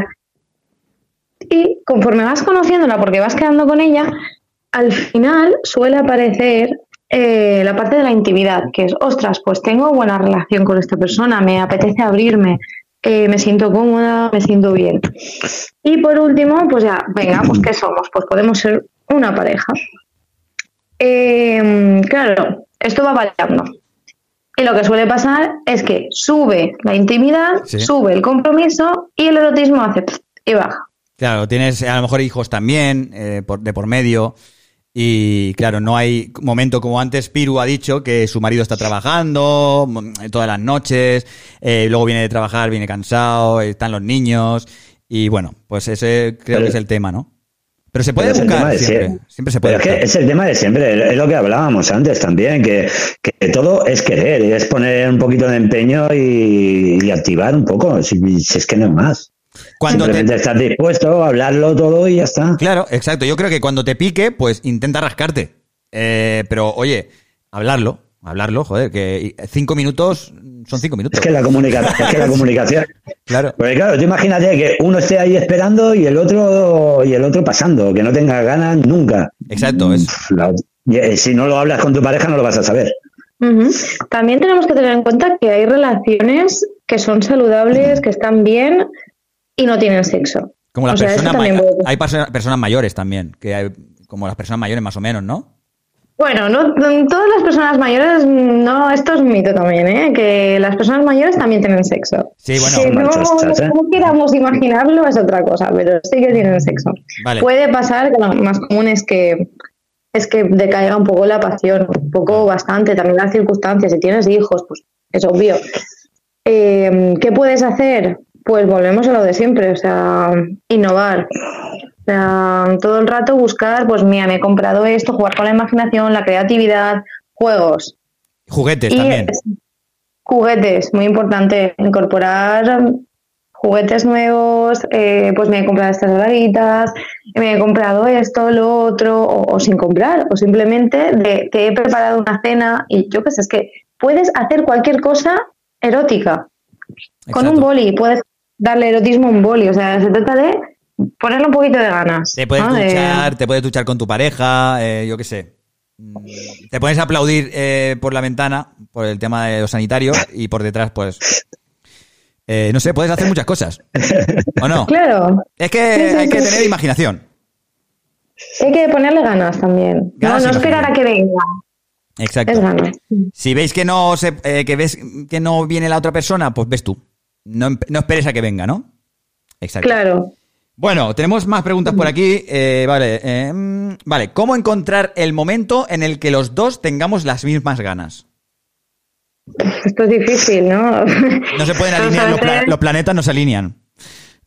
Y conforme vas conociéndola, porque vas quedando con ella, al final suele aparecer eh, la parte de la intimidad, que es, ostras, pues tengo buena relación con esta persona, me apetece abrirme, eh, me siento cómoda, me siento bien. Y por último, pues ya, venga, pues ¿qué somos? Pues podemos ser una pareja. Eh, claro, esto va variando. Y lo que suele pasar es que sube la intimidad, Sí. sube el compromiso y el erotismo hace y baja. Claro, tienes a lo mejor hijos también eh, por- de por medio. Y claro, no hay momento como antes Piru ha dicho que su marido está trabajando mm, todas las noches, eh, luego viene de trabajar, viene cansado, están los niños. Y bueno, pues ese creo Pero- que es el tema, ¿no? Pero se puede Pero buscar siempre. siempre. Siempre se puede Pero es que es el tema de siempre, es lo que hablábamos antes también, que, que todo es querer, es poner un poquito de empeño y, y activar un poco, si, si es que no es más. Cuando Simplemente estás dispuesto a hablarlo todo y ya está. Claro, exacto. Yo creo que cuando te pique, pues intenta rascarte. Eh, pero oye, hablarlo, Hablarlo, joder, que cinco minutos son cinco minutos. Es que la comunicación, es que la comunicación. Claro. Porque claro, tú imagínate que uno esté ahí esperando y el otro y el otro pasando, que no tenga ganas nunca. Exacto, es. La- y, eh, si no lo hablas con tu pareja no lo vas a saber. También tenemos que tener en cuenta que hay relaciones que son saludables, que están bien y no tienen sexo. Como las personas hay perso- personas mayores también, que hay como las personas mayores más o menos, ¿no? Bueno, no, todas las personas mayores, no, esto es un mito también, ¿eh? que las personas mayores también tienen sexo. Sí, bueno, que no, machostas, ¿eh? no queramos imaginarlo es otra cosa, pero sí que tienen sexo. Vale. Puede pasar que lo más común es que es que decaiga un poco la pasión, un poco bastante, también las circunstancias. Si tienes hijos, pues es obvio. Eh, ¿Qué puedes hacer? Pues volvemos a lo de siempre, o sea, innovar. O sea, todo el rato buscar, pues mira, me he comprado esto, jugar con la imaginación, la creatividad, juegos. Juguetes Y también. es- juguetes, muy importante, incorporar juguetes nuevos, eh, pues me he comprado estas braguitas, me he comprado esto, lo otro, o, o sin comprar, o simplemente de, te he preparado una cena y yo qué sé, es que puedes hacer cualquier cosa erótica. Con un boli, puedes darle erotismo a un boli, o sea, se trata de ponerle un poquito de ganas. Te puedes ¿no? De- duchar, te puedes duchar con tu pareja, eh, yo qué sé. Mm, Te puedes aplaudir eh, por la ventana por el tema de lo sanitario y por detrás, pues. eh, no sé, puedes hacer muchas cosas. ¿O no? Claro. Es que Sí, sí, hay que sí, tener imaginación. Hay que ponerle ganas también. Ganas no, no esperar a que venga. Exacto. Es ganas. Si veis que no se, eh, que ves que no viene la otra persona, pues ves tú. No, no esperes a que venga, ¿no? Exacto. Claro. Bueno, tenemos más preguntas por aquí. Eh, vale, eh, vale. ¿Cómo encontrar el momento en el que los dos tengamos las mismas ganas? Esto es difícil, ¿no? No se pueden alinear, los, pla- los planetas no se alinean.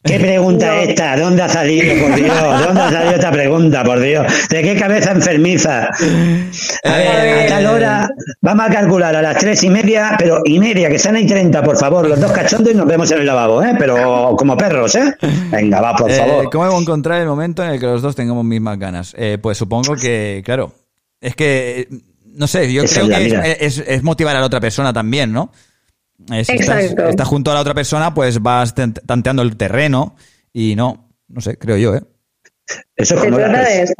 ¿Qué pregunta es esta? ¿Dónde ha salido, por Dios? ¿Dónde ha salido esta pregunta, por Dios? ¿De qué cabeza enfermiza? A ver, a tal hora, vamos a calcular a las tres y media, pero y media, que sean y treinta, por favor, los dos cachondos y nos vemos en el lavabo, ¿eh? Pero como perros, ¿eh? Venga, va, por Eh, favor. ¿Cómo encontrar el momento en el que los dos tengamos mismas ganas? Eh, pues supongo que, claro, es que, eh, no sé, yo Esa creo que es, es- es motivar a la otra persona también, ¿no? Eh, si estás, junto a la otra persona, pues vas tanteando el terreno y no, no sé, creo yo, ¿eh? Eso es como las eso.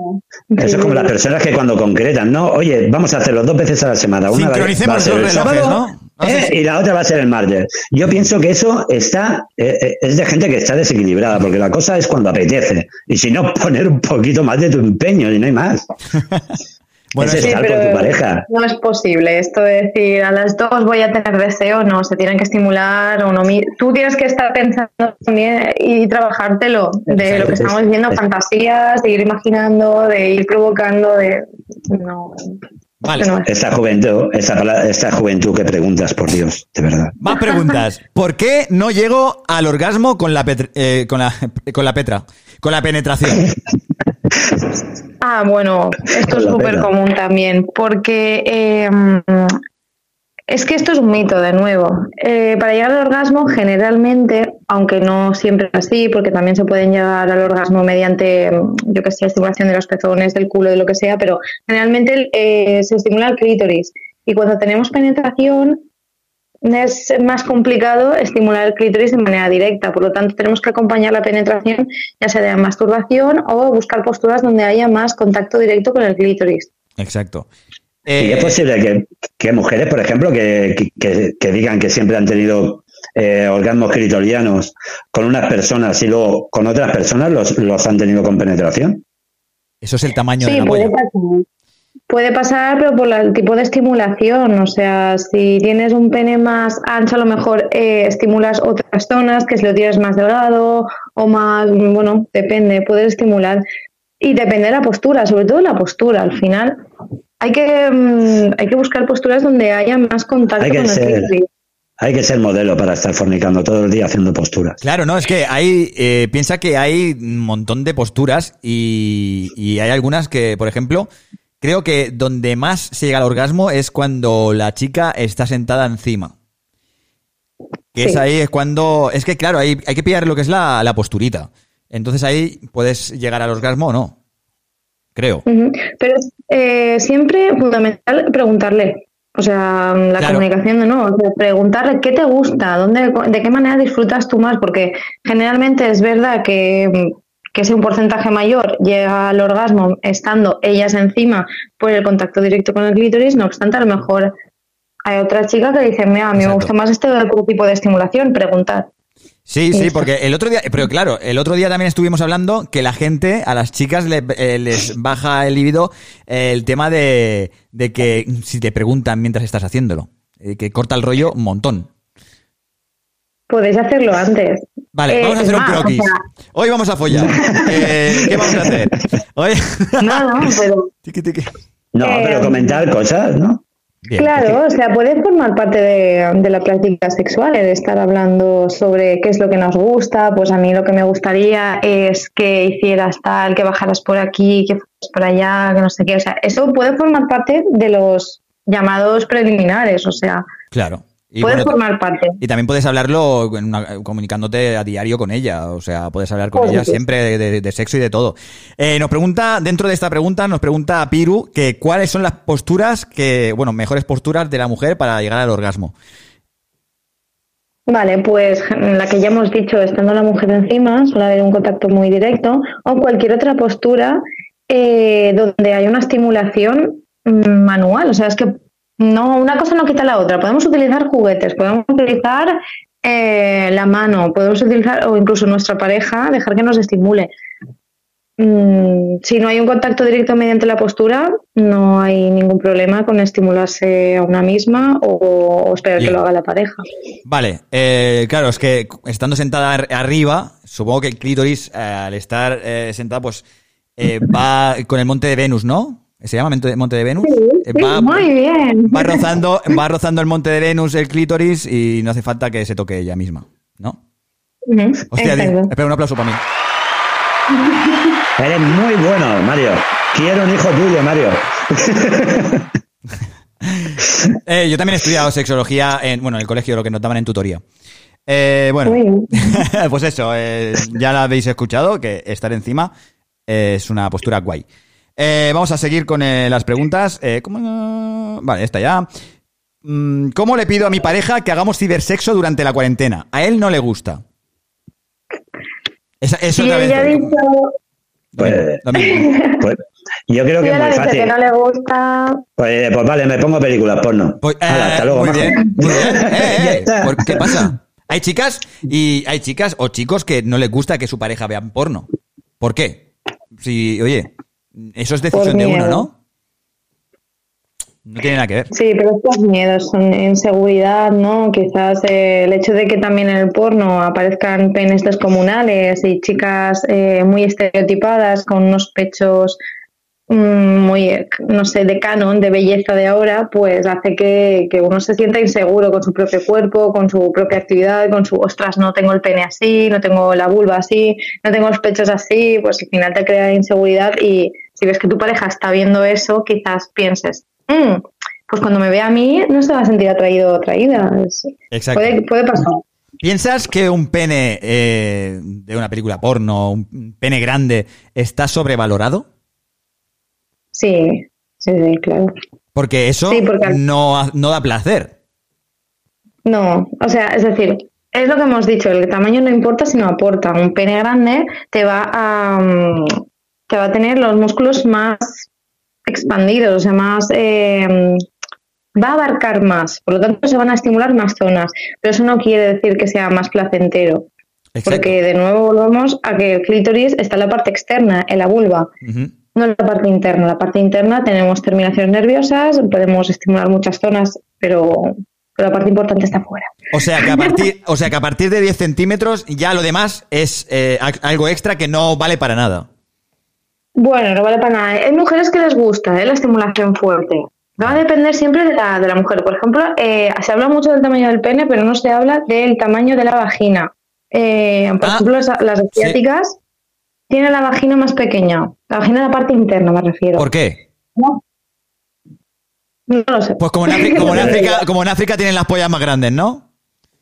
Eso es como las personas que cuando concretan, ¿no? Oye, vamos a hacerlo dos veces a la semana. Una Sincronicemos va a ser los el relojes, sábado, ¿eh? Y la otra va a ser el martes. Yo pienso que eso está eh, eh, es de gente que está desequilibrada, porque la cosa es cuando apetece. Y si no, poner un poquito más de tu empeño y no hay más. Bueno, es Sí, estar con tu pareja. No es posible esto de decir a las dos voy a tener deseo, no, se tienen que estimular o no. mi- Tú tienes que estar pensando también y trabajártelo de lo que estamos viendo, fantasías, de ir imaginando, de ir provocando, de. No. Vale. no. Esta juventud, esta juventud que preguntas, por Dios, de verdad. Más preguntas. ¿Por qué no llego al orgasmo con la, petr- eh, con la, con la petra? Con la penetración. Ah, bueno, esto es súper común también, porque eh, es que esto es un mito, de nuevo. Eh, para llegar al orgasmo, generalmente, aunque no siempre es así, porque también se pueden llegar al orgasmo mediante, yo que sé, estimulación de los pezones, del culo, de lo que sea, pero generalmente eh, se estimula el clítoris. Y cuando tenemos penetración, es más complicado estimular el clítoris de manera directa, por lo tanto tenemos que acompañar la penetración ya sea de masturbación o buscar posturas donde haya más contacto directo con el clítoris. Exacto. y Eh, es posible que, que mujeres, por ejemplo, que, que- digan que siempre han tenido eh, orgasmos clitorianos con unas personas y luego con otras personas los, los han tenido con penetración. Eso es el tamaño Sí, de la puede. Puede pasar, pero por el tipo de estimulación. O sea, si tienes un pene más ancho, a lo mejor eh, estimulas otras zonas, que si lo tienes más delgado o más, bueno, depende, puedes estimular. Y depende de la postura, sobre todo la postura. Al final, hay que, mm, hay que buscar posturas donde haya más contacto Hay que con el ser- clítoris. Hay que ser modelo para estar fornicando todo el día haciendo posturas. Claro, no, es que hay, eh, piensa que hay un montón de posturas y, y hay algunas que, por ejemplo, creo que donde más se llega al orgasmo es cuando la chica está sentada encima. Que es ahí, es cuando, es que claro, hay, hay que pillar lo que es la, la posturita. Entonces ahí puedes llegar al orgasmo o no. Creo. Pero es eh, siempre fundamental preguntarle. O sea, la Claro. comunicación de nuevo, o sea, preguntarle qué te gusta, dónde, de qué manera disfrutas tú más, porque generalmente es verdad que, que si un porcentaje mayor llega al orgasmo estando ellas encima por el contacto directo con el clítoris, no obstante, a lo mejor hay otra chica que dice, mira, a mí me gusta más este otro tipo de estimulación, preguntar. Sí, sí, porque el otro día, pero claro, el otro día también estuvimos hablando que la gente, a las chicas le- eh, les baja el libido eh, el tema de, de que si te preguntan mientras estás haciéndolo, eh, que corta el rollo un montón. Podéis hacerlo antes. Vale, Eh, vamos a hacer un más, o croquis. sea, Hoy vamos a follar. Eh, ¿Qué vamos a hacer? Hoy... No, no, pero... No, pero comentar cosas, ¿no? Claro, o sea, puede formar parte de, de la práctica sexual, el estar hablando sobre qué es lo que nos gusta, pues a mí lo que me gustaría es que hicieras tal, que bajaras por aquí, que fueras por allá, que no sé qué, o sea, eso puede formar parte de los llamados preliminares, o sea, Claro. Y, puede bueno, formar parte. y también puedes hablarlo en una- comunicándote a diario con ella. O sea, puedes hablar con ella siempre de, de- de sexo y de todo. Eh, nos pregunta, dentro de esta pregunta, nos pregunta Piru que cuáles son las posturas que, bueno, mejores posturas de la mujer para llegar al orgasmo. Vale, pues la que ya hemos dicho, estando la mujer encima, suele haber un contacto muy directo, o cualquier otra postura eh, donde hay una estimulación mm, manual. O sea, es que no, una cosa no quita la otra. Podemos utilizar juguetes, podemos utilizar eh, la mano, podemos utilizar, o incluso nuestra pareja, dejar que nos estimule. Mm, si no hay un contacto directo mediante la postura, no hay ningún problema con estimularse a una misma o, o esperar que lo haga la pareja. Vale, eh, claro, es que estando sentada ar- arriba, supongo que el clítoris, eh, al estar eh, sentada, pues va con el monte de Venus, ¿no? ¿Se llama monte monte de Venus? Eh, Sí, va, muy bien. va rozando, va rozando el monte de Venus el clítoris y no hace falta que se toque ella misma, ¿no? Ujú, Hostia, espera, un aplauso para mí. Eres muy bueno, Mario. Quiero un hijo tuyo, Mario. Eh, yo también he estudiado sexología en, bueno, en el colegio, lo que nos daban en tutoría. Eh, bueno, pues eso, eh, ya la habéis escuchado, que estar encima es una postura guay. Eh, vamos a seguir con eh, las preguntas. Eh, ¿cómo? Vale, esta ya. Mm, ¿Cómo le pido a mi pareja que hagamos cibersexo durante la cuarentena? A él no le gusta. Esa, eso otra vez. ella ha dicho, Pues, pues, yo creo que es ella muy dice fácil. que no le gusta, Pues, pues vale, me pongo películas porno. Hala, hasta luego, Pues, Muy bien, muy bien. Eh, Ya eh, está. ¿por ¿Qué pasa? Hay chicas y hay chicas o chicos que no les gusta que su pareja vea porno. ¿Por qué? Si, oye, eso es decisión de uno. ¿no? No tiene nada que ver. sí, pero estos miedos son inseguridad, ¿no? Quizás eh, el hecho de que también en el porno aparezcan penes descomunales y chicas eh, muy estereotipadas con unos pechos mm, muy, eh, no sé, de canon, de belleza de ahora, pues hace que, que uno se sienta inseguro con su propio cuerpo, con su propia actividad, con su, ostras, no tengo el pene así, no tengo la vulva así, no tengo los pechos así, pues al final te crea inseguridad y si ves que tu pareja está viendo eso, quizás pienses, "Mm, pues cuando me vea a mí no se va a sentir atraído o atraída. Exacto. Puede, puede pasar. ¿Piensas que un pene eh, de una película porno, un pene grande, está sobrevalorado? Sí, sí, sí, claro. Porque eso Sí, porque al- no, no da placer. No, o sea, es decir, es lo que hemos dicho, el tamaño no importa sino aporta. Un pene grande te va a te va a tener los músculos más expandidos, o sea, más eh, va a abarcar más, por lo tanto se van a estimular más zonas, pero eso no quiere decir que sea más placentero. Porque de nuevo volvemos a que el clítoris está en la parte externa, en la vulva, no en la parte interna. La parte interna tenemos terminaciones nerviosas, podemos estimular muchas zonas, pero, pero la parte importante está fuera. O sea que a partir, o sea que a partir de 10 centímetros ya lo demás es eh, algo extra que no vale para nada. Bueno, no vale para nada. Hay mujeres que les gusta ¿eh? la estimulación fuerte. Va a depender siempre de la, de la mujer. Por ejemplo, eh, se habla mucho del tamaño del pene, pero no se habla del tamaño de la vagina. Eh, por ejemplo, las, las asiáticas tienen la vagina más pequeña. La vagina en la parte interna, me refiero. ¿Por qué? No, no lo sé. Pues como en, África, como, en África, como en África tienen las pollas más grandes, ¿no?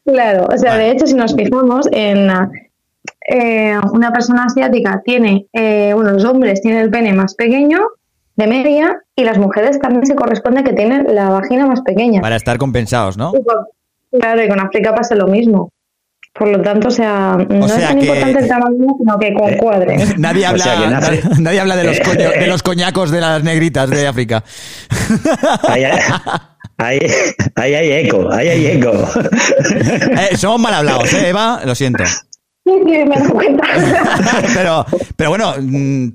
Claro, o sea, de hecho, si nos fijamos en eh, una persona asiática tiene, eh, bueno, los hombres tienen el pene más pequeño de media y las mujeres también se corresponde que tienen la vagina más pequeña. Para estar compensados, ¿no? Y con- Claro, y con África pasa lo mismo. Por lo tanto, o sea, no es sea tan que- importante el tamaño, sino que concuadre. Nadie O habla, sea, que en nadie, nadie habla de los, coño- de los coñacos de las negritas de África. Ahí hay, ahí, ahí hay eco, ahí hay eco. Eh, somos mal hablados, ¿eh, Eva? Lo siento. Me doy cuenta. pero, pero bueno, mm,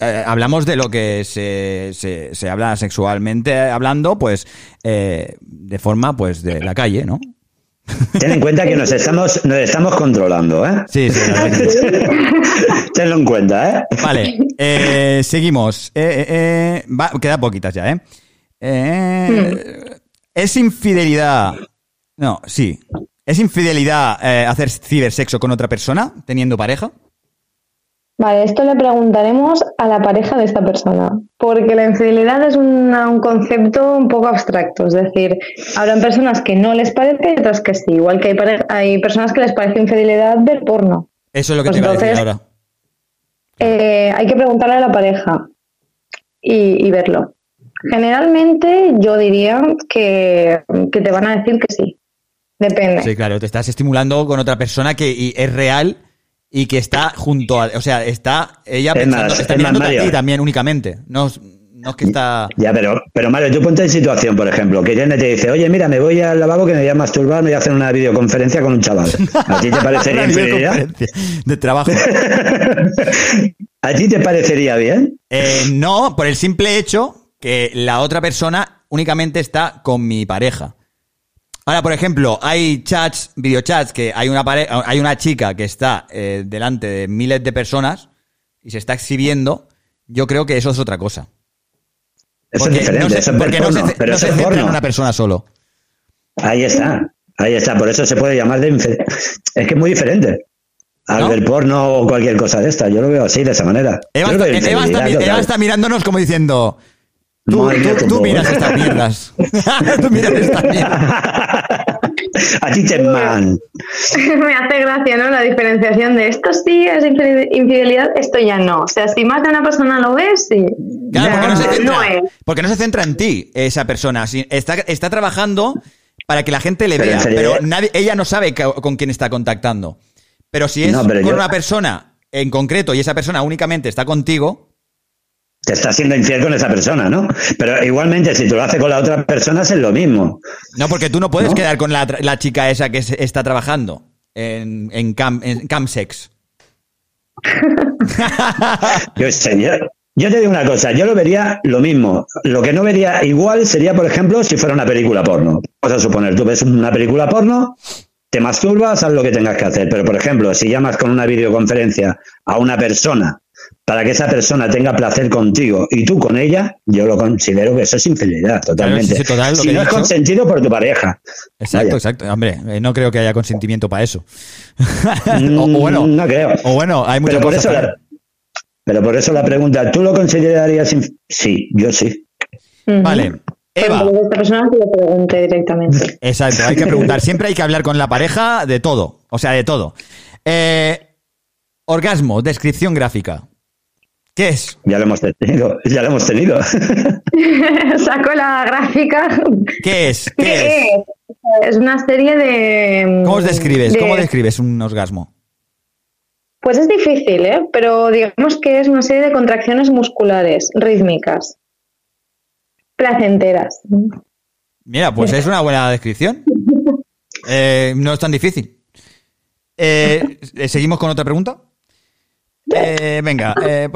eh, hablamos de lo que se, se, se habla sexualmente hablando, pues eh, de forma pues de la calle, ¿no? Ten en cuenta que nos estamos, nos estamos controlando, ¿eh? Sí, sí. Tenlo en cuenta, ¿eh? Vale, eh, seguimos. Eh, eh, eh, va, queda poquitas ya, ¿eh? Eh, Hmm. ¿Es infidelidad? No, sí. ¿Es infidelidad eh, hacer cibersexo con otra persona teniendo pareja? Vale, esto le preguntaremos a la pareja de esta persona, porque la infidelidad es una- un concepto un poco abstracto, es decir, habrán personas que no les parece y otras que sí, igual que hay, hay personas que les parece infidelidad ver porno. Eso es lo que Pues te iba a decir entonces- ahora. Eh, hay que preguntarle a la pareja y, y verlo. Generalmente yo diría que, que te van a decir que sí, depende. Sí, claro, te estás estimulando con otra persona que y es real y que está junto a. O sea, está ella Es pensando, más, está es a ti también únicamente. No, es- no es que está. Ya, pero, pero Mario, tú ponte en situación, por ejemplo, que Irene te dice, oye, mira, me voy al lavabo que me voy a masturbar, me voy a hacer una videoconferencia con un chaval. ¿A ti te parecería Una infidelidad? de trabajo. ¿A ti te parecería bien? Eh, no, por el simple hecho que la otra persona únicamente está con mi pareja. Ahora, por ejemplo, hay chats, videochats, que hay una pare- hay una chica que está eh, delante de miles de personas y se está exhibiendo. Yo creo que eso es otra cosa. Eso Porque es diferente, no se, eso es porque no se, porno, pero no se es centra en porno. una persona solo. Ahí está, ahí está, por eso se puede llamar de Es que es muy diferente. Al ¿No? ver porno o cualquier cosa de esta, yo lo veo así, de esa manera. Eva, está mirándonos como diciendo. Tú, Madre mía, tú- tú todo. miras estas mierdas. tú miras estas mierdas. A ti te man. Me hace gracia, ¿no? La diferenciación de esto sí es infide- infidelidad, esto ya no. O sea, si más de una persona lo ve, sí. Claro, porque no se centra, no es. porque no se centra en ti, esa persona. Si- Está, está trabajando para que la gente le Pero vea, pero nadie, ella no sabe con quién está contactando. Pero si es No, pero con yo- una persona en concreto y esa persona únicamente está contigo, Te estás siendo infiel con esa persona, ¿no? Pero igualmente, si tú lo haces con la otra persona, es lo mismo. no, porque tú no puedes ¿No? quedar con la, la chica esa que se- está trabajando en, en, cam, en Camsex. Yo sé, yo, yo te digo una cosa, yo lo vería lo mismo. Lo que no vería igual sería, por ejemplo, si fuera una película porno. Vamos a suponer, tú ves una película porno, te masturbas, haz lo que tengas que hacer. Pero, por ejemplo, si llamas con una videoconferencia a una persona para que esa persona tenga placer contigo y tú con ella, yo lo considero que eso es infidelidad, totalmente. sí, sí, total, lo si no es dicho. consentido por tu pareja. Exacto, Vaya. exacto. Hombre, eh, no creo que haya consentimiento para eso. o, Mm, o bueno, no creo. o bueno, hay muchas Pero por, cosas. eso la, pero por eso la pregunta, ¿tú lo considerarías? Sí, yo sí. Vale. Eva. Pero esta persona que lo pregunte directamente. Exacto, hay que preguntar. Siempre hay que hablar con la pareja de todo. O sea, de todo. Eh, orgasmo, descripción gráfica. ¿Qué es? Ya lo hemos tenido, ya lo hemos tenido. Saco la gráfica. ¿Qué es? ¿Qué es? ¿Qué es? Es una serie de. ¿Cómo os describes? de- ¿Cómo describes un orgasmo? Pues es difícil, ¿eh? Pero digamos que es una serie de contracciones musculares, rítmicas, placenteras. Mira, pues es una buena descripción. Eh, no es tan difícil. Eh, ¿Seguimos con otra pregunta? Eh, venga. eh,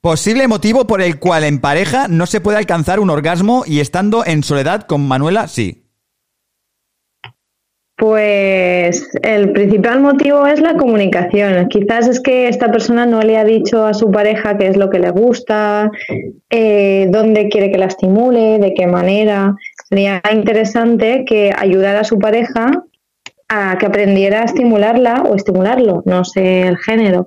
posible motivo por el cual en pareja no se puede alcanzar un orgasmo y estando en soledad con Manuela, sí. Pues el principal motivo es la comunicación. Quizás es que esta persona no le ha dicho a su pareja qué es lo que le gusta, eh, dónde quiere que la estimule, de qué manera. Sería interesante que ayudara a su pareja a que aprendiera a estimularla o estimularlo, no sé el género.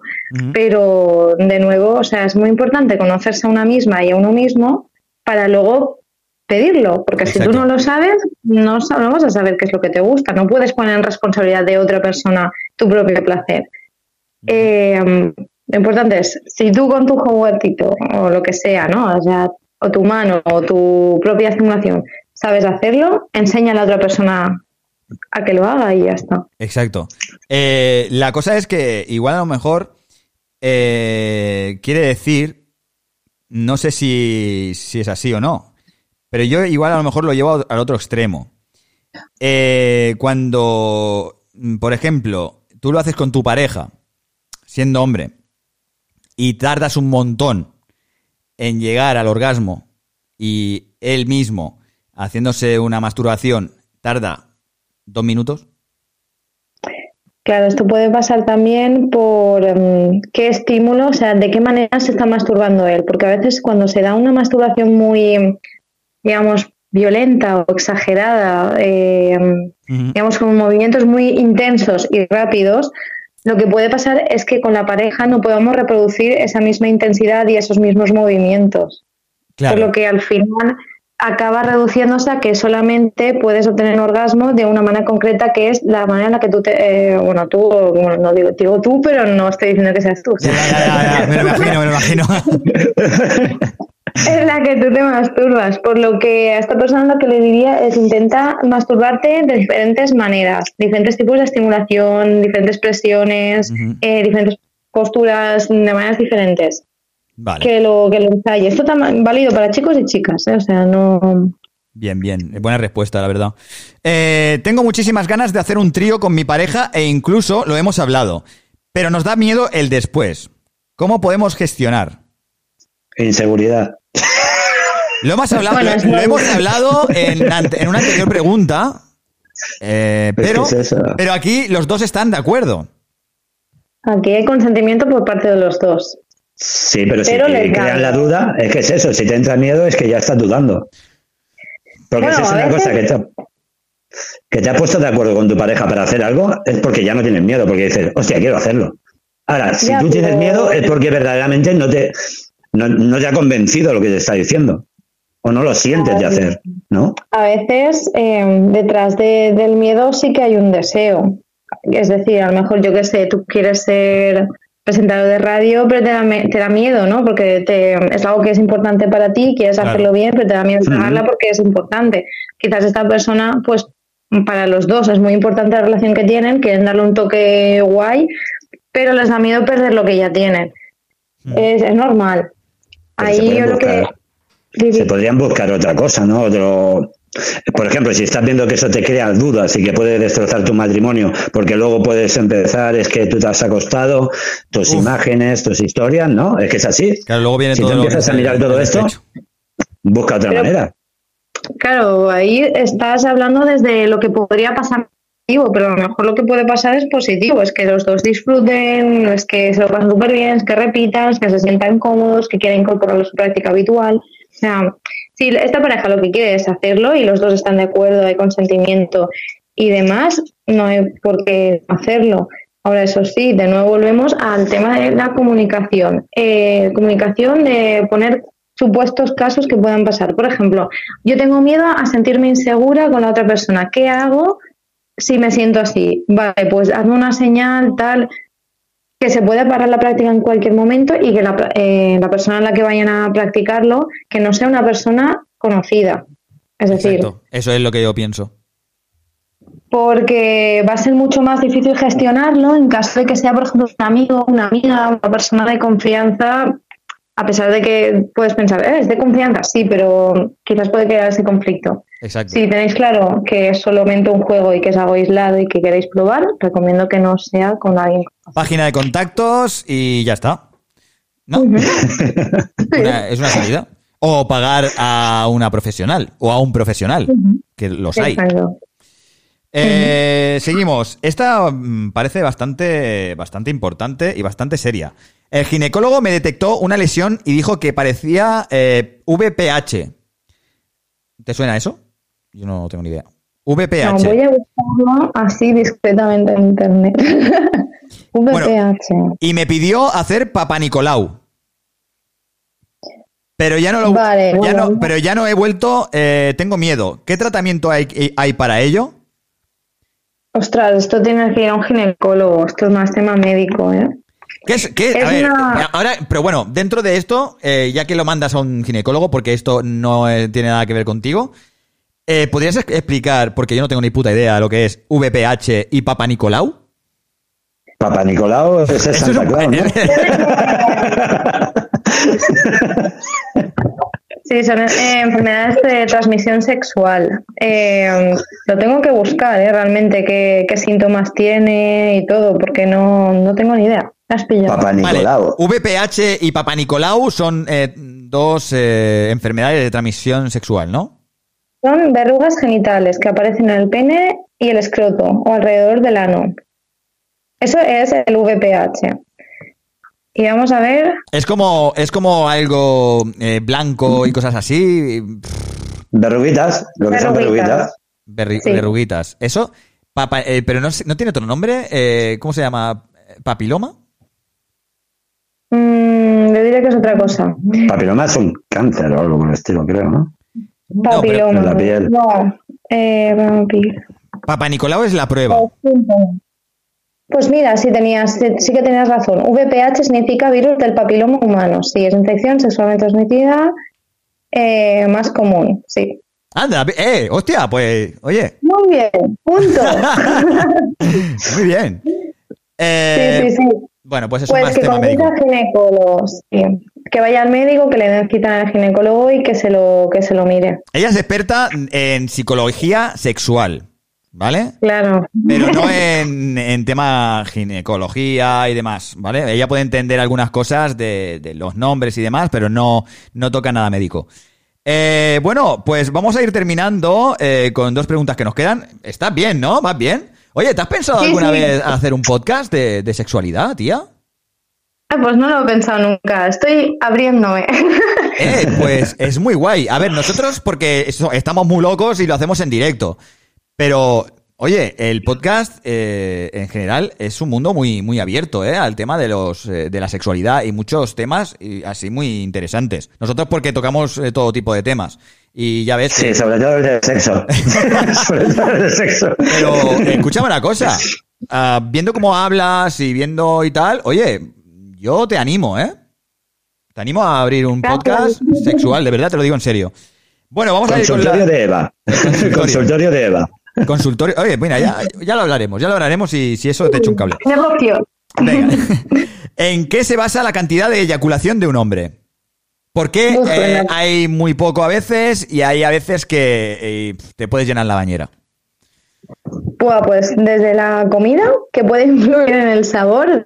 Pero de nuevo, o sea, es muy importante conocerse a una misma y a uno mismo para luego pedirlo, porque si tú no lo sabes, no, no vas a saber qué es lo que te gusta, no puedes poner en responsabilidad de otra persona tu propio placer. Eh, Lo importante es, si tú con tu juguetito o lo que sea, ¿no? O sea, o tu mano o tu propia estimulación sabes hacerlo, enseña a la otra persona a que lo haga y ya está. Exacto. Eh, la cosa es que igual a lo mejor eh, quiere decir, no sé si, si es así o no, pero yo igual a lo mejor lo llevo al otro extremo. Eh, cuando, por ejemplo, tú lo haces con tu pareja, siendo hombre, y tardas un montón en llegar al orgasmo y él mismo haciéndose una masturbación tarda dos minutos. Claro, esto puede pasar también por em, qué estímulo, o sea, de qué manera se está masturbando él, porque a veces cuando se da una masturbación muy, digamos, violenta o exagerada, em, digamos, con movimientos muy intensos y rápidos, lo que puede pasar es que con la pareja no podamos reproducir esa misma intensidad y esos mismos movimientos. Por lo que al final acaba reduciéndose a que solamente puedes obtener un orgasmo de una manera concreta que es la manera en la que tú te, eh, bueno tú bueno, no digo, digo, tú pero no estoy diciendo que seas tú. Ya, ya, ya, me lo imagino, me lo imagino. es la que tú te masturbas por lo que a esta persona lo que le diría es intenta masturbarte de diferentes maneras diferentes tipos de estimulación diferentes presiones eh, diferentes posturas de maneras diferentes Vale. que lo que lo ensaye. Esto está válido para chicos y chicas, ¿eh? o sea, no. Bien, bien. Buena respuesta, la verdad. Eh, tengo muchísimas ganas de hacer un trío con mi pareja e incluso lo hemos hablado. Pero nos da miedo el después. ¿Cómo podemos gestionar? Inseguridad. Lo hemos hablado, Bueno, lo- hemos hablado en, ante- en una anterior pregunta. eh, pero, es pero aquí los dos están de acuerdo. Aquí hay consentimiento por parte de los dos. Sí, pero si te crean la duda, es que es eso. Si te entra miedo, es que ya estás dudando. Porque Bueno, si es una veces- cosa que te, que te has puesto de acuerdo con tu pareja para hacer algo, es porque ya no tienes miedo, porque dices, hostia, quiero hacerlo. Ahora, si Ya, tú tienes pero- miedo, es porque verdaderamente no te, no, no te ha convencido lo que te está diciendo. O no lo sientes de hacer, ¿no? A veces eh, detrás de- del miedo sí que hay un deseo. Es decir, a lo mejor yo que sé, tú quieres ser presentador de radio, pero te da, te da miedo, ¿no? Porque te, es algo que es importante para ti, quieres Claro. hacerlo bien, pero te da miedo Ujú. pagarla porque es importante. Quizás esta persona, pues para los dos es muy importante la relación que tienen, quieren darle un toque guay, pero les da miedo perder lo que ya tienen. Es, es normal. Pero Ahí yo lo que... buscar- Se podrían buscar otra cosa, ¿no? Otro, por ejemplo, si estás viendo que eso te crea dudas y que puede destrozar tu matrimonio, porque luego puedes empezar, es que tú te has acostado, tus imágenes, tus historias, ¿no? Es que es así. Claro, luego viene si todo tú empiezas a mirar todo esto, busca otra Pero- manera. Claro, ahí estás hablando desde lo que podría pasar pero a lo mejor lo que puede pasar es positivo, es que los dos disfruten, es que se lo pasen súper bien, es que repitan, es que se sientan cómodos, que quieran incorporarlo a su práctica habitual. O sea, si esta pareja lo que quiere es hacerlo y los dos están de acuerdo, hay consentimiento y demás, no hay por qué hacerlo. Ahora, eso sí, de nuevo volvemos al tema de la comunicación. Eh, comunicación de poner supuestos casos que puedan pasar. Por ejemplo, yo tengo miedo a sentirme insegura con la otra persona. ¿Qué hago si me siento así? Vale, pues hazme una señal tal que se puede parar la práctica en cualquier momento y que la, eh, la persona en la que vayan a practicarlo, que no sea una persona conocida. Es decir, Exacto. Eso es lo que yo pienso. porque va a ser mucho más difícil gestionarlo en caso de que sea, por ejemplo, un amigo, una amiga, una persona de confianza, a pesar de que puedes pensar, "Eh, es de confianza, sí, pero quizás puede quedar ese conflicto. Exacto. Si tenéis claro que es solamente un juego y que es algo aislado y que queréis probar, recomiendo que no sea con alguien. Página de contactos y ya está. ¿No? Una- es una salida. O pagar a una profesional o a un profesional, que los hay. Eh, seguimos. Esta mm, parece bastante, bastante importante y bastante seria. El ginecólogo me detectó una lesión y dijo que parecía eh, VPH. ¿Te suena eso? Yo no tengo ni idea. VPH. No, voy a buscarlo así discretamente en internet. VPH. Y me pidió hacer Papa Nicolau. Pero ya no lo Vale, ya bueno. no, pero ya no he vuelto, eh, tengo miedo. ¿Qué tratamiento hay, hay para ello? Ostras, esto tiene que ir a un ginecólogo, esto es más tema médico, ¿eh? ¿Qué es, qué- Es a ver, una- eh, ahora, pero bueno, dentro de esto, eh, ya que lo mandas a un ginecólogo, porque esto no eh, tiene nada que ver contigo, eh, ¿podrías ex- explicar, porque yo no tengo ni puta idea lo que es VPH y Papa Nicolau? Papá Nicolau es es Santa un- Claus, ¿no? Sí, son eh, enfermedades de transmisión sexual. Eh, lo tengo que buscar, eh, realmente, qué, qué síntomas tiene y todo, porque no, no tengo ni idea. Has pillado. Vale, VPH y Papa Nicolau son eh, dos eh, enfermedades de transmisión sexual, ¿no? Son verrugas genitales que aparecen en el pene y el escroto o alrededor del ano. Eso es el VPH. Y vamos a ver, Es como, es como algo eh, blanco y cosas así. Verruguitas, lo que son verruguitas. Berri- Sí. Verruguitas. Eso, papa- eh, pero no, no tiene otro nombre. eh, ¿Cómo se llama? ¿Papiloma? mm, yo diría que es otra cosa. Papiloma es un cáncer o algo por el estilo, creo, ¿no? Papiloma. En la piel. No, eh, papi- Papa Nicolau es la prueba. Pues mira, sí, tenías, sí, que tenías razón. VPH significa virus del papiloma humano. Sí, es infección sexualmente transmitida eh, más común. Sí. Anda, eh, hostia, pues, oye, Muy bien, punto. muy bien. Eh, sí, sí, sí. Bueno, pues eso Pues más que tema médico. al ginecólogo. sí. Que vaya al médico, que le den cita al ginecólogo y que se lo, que se lo mire. Ella es experta en psicología sexual, ¿vale? Claro. Pero no en, en tema ginecología y demás, ¿vale? Ella puede entender algunas cosas de, de los nombres y demás, pero no, no toca nada médico. Eh, bueno, pues vamos a ir terminando eh, con dos preguntas que nos quedan. Estás bien, ¿no? ¿Vas bien? Oye, ¿te has pensado Sí, alguna sí. vez hacer un podcast de, de sexualidad, tía? Ah, pues no lo he pensado nunca. Estoy abriéndome. Eh, pues es muy guay. A ver, nosotros porque estamos muy locos y lo hacemos en directo. Pero, oye, el podcast eh, en general es un mundo muy, muy abierto ¿eh? al tema de, los, eh, de la sexualidad y muchos temas y así muy interesantes. Nosotros porque tocamos eh, todo tipo de temas. Y ya ves que... Sí, sobre todo el de sexo. sobre todo el de sexo. Pero escúchame una cosa. Ah, viendo cómo hablas y viendo y tal, oye, yo te animo, ¿eh? Te animo a abrir un podcast sexual, de verdad, te lo digo en serio. Bueno, vamos a ir con Consultorio la... de Eva. Consultorio de Eva. Consultorio. Oye, mira, ya, ya lo hablaremos, ya lo hablaremos y si eso te echo un cable. Negocio. Venga. ¿En qué se basa la cantidad de eyaculación de un hombre? Porque eh, hay muy poco a veces y hay a veces que eh, te puedes llenar la bañera. Pues desde la comida, que puede influir en el sabor,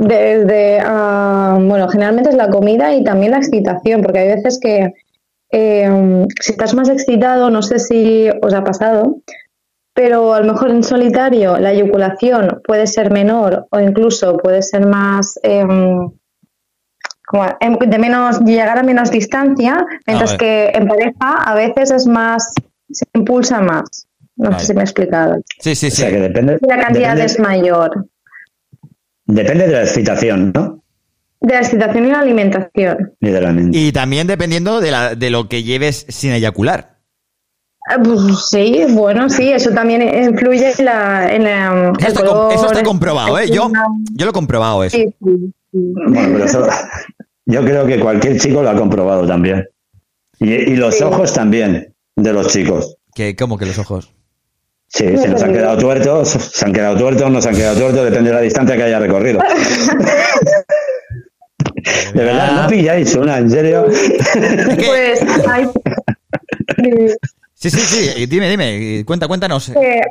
desde, ah, bueno, generalmente es la comida y también la excitación, porque hay veces que eh, si estás más excitado, no sé si os ha pasado, pero a lo mejor en solitario la eyaculación puede ser menor o incluso puede ser más... como em- de menos llegar a menos distancia, mientras que en pareja a veces es más, se impulsa más. No Vale. sé si me he explicado. Sí, sí, O sea que depende, La cantidad depende, es mayor. depende de la excitación, ¿no? De la excitación y la alimentación. Literalmente. Y también dependiendo de, la, de lo que lleves sin eyacular. Ah, pues sí, bueno, sí, eso también influye en la. En la Eso el está, com- color, eso está comprobado, ¿eh? Yo, yo lo he comprobado eso. Sí, sí, sí. Bueno, pero eso, yo creo que cualquier chico lo ha comprobado también. Y, y los Sí. ojos también, de los chicos. ¿Qué, ¿Cómo que los ojos? Sí, si nos han quedado tuertos, se han quedado tuertos, no se han quedado tuertos, depende de la distancia que haya recorrido. De verdad, no pilláis una, en serio. Pues hay. Sí, sí, sí. Dime, dime. Cuenta, cuéntanos. Eh,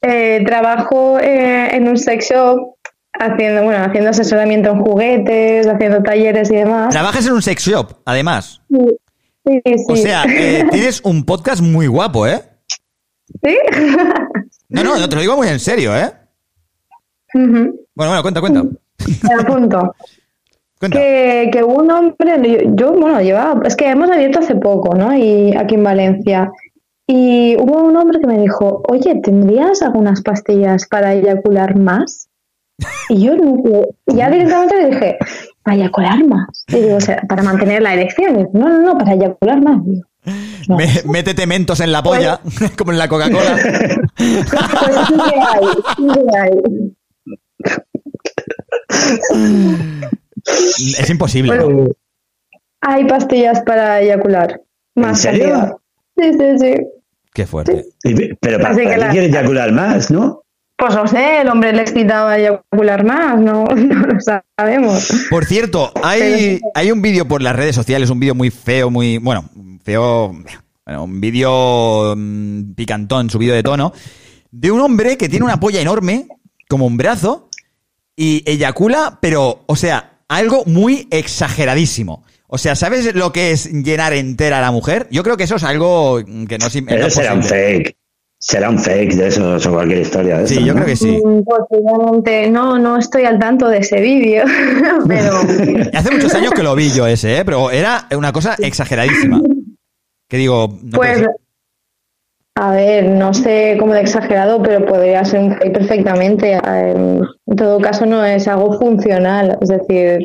eh, trabajo eh, en un sex shop haciendo, bueno, haciendo asesoramiento en juguetes, haciendo talleres y demás. Trabajas en un sex shop, además. Sí, sí. O sea, eh, tienes un podcast muy guapo, ¿eh? ¿Sí? No, no, no te lo digo muy en serio, ¿eh? Bueno, bueno, cuenta, cuenta. Me apunto. Que, que un hombre, yo, bueno, llevaba, es que hemos abierto hace poco, ¿no? Y aquí en Valencia. Y hubo un hombre que me dijo, oye, ¿tendrías algunas pastillas para eyacular más? Y yo ya directamente le dije, ¿para eyacular más? Y digo, o sea, para mantener la erección. Y no, no, no, para eyacular más. Y Me- métete mentos en la polla, como en la Coca-Cola. pues sí que hay, sí que hay. Es imposible. ¿no? Bueno, hay pastillas para eyacular. Más serio? cantidad. Sí, sí, sí. Qué fuerte. Y- Pero para, que ¿para qué la- quieres eyacular más, ¿no? Pues no sé, el hombre le excitaba eyacular más, no, no lo sabemos. Por cierto, hay, hay un vídeo por las redes sociales, un vídeo muy feo, muy. Bueno, feo. Bueno, un vídeo mm, picantón, subido de tono, de un hombre que tiene una polla enorme, como un brazo, y eyacula, pero, o sea, algo muy exageradísimo. O sea, ¿sabes lo que es llenar entera a la mujer? Yo creo que eso es algo que no es, Pero será un fake. Será un fake de eso o cualquier historia. De Sí, eso, yo ¿no? creo que sí. Mm, Posiblemente, no, no estoy al tanto de ese vídeo, pero Hace muchos años que lo vi yo ese, ¿eh? pero era una cosa exageradísima. Que digo, no puede pues, ser. A ver, no sé cómo de exagerado, pero podría ser un fake perfectamente. Eh, En todo caso, no es algo funcional, es decir,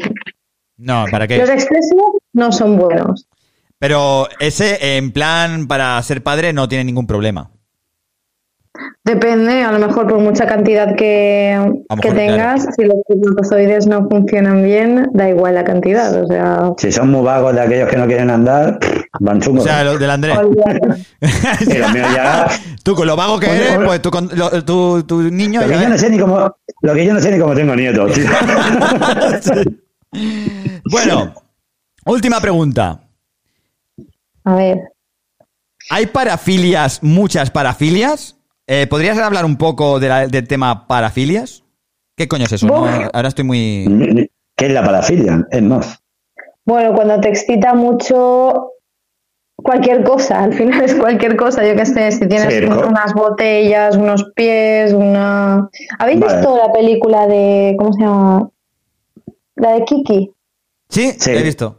No, ¿para qué? los excesos no son buenos. Pero ese, en plan, para ser padre no tiene ningún problema. Depende, a lo mejor por mucha cantidad que, que tengas, si los espermatozoides no funcionan bien, da igual la cantidad, o sea... Si son muy vagos de aquellos que no quieren andar, O sea, los del Andrés. Ya- Tú con lo vago que Oye, eres, pues tu, con- lo- tu, tu niño Lo que ya yo no sé ni cómo, lo que yo no sé ni cómo tengo nietos, tío. Bueno, última pregunta. A ver, ¿Hay parafilias, muchas parafilias? Eh, ¿Podrías hablar un poco de la- del tema parafilias? ¿Qué coño es eso? No, ahora estoy muy... ¿Qué es la parafilia? Es más. bueno, cuando te excita mucho cualquier cosa, al final es cualquier cosa, yo qué sé, si tienes Sí, unas botellas, unos pies, una... ¿Habéis Vale. visto la película de... ¿cómo se llama? La de Kiki. Sí, he visto.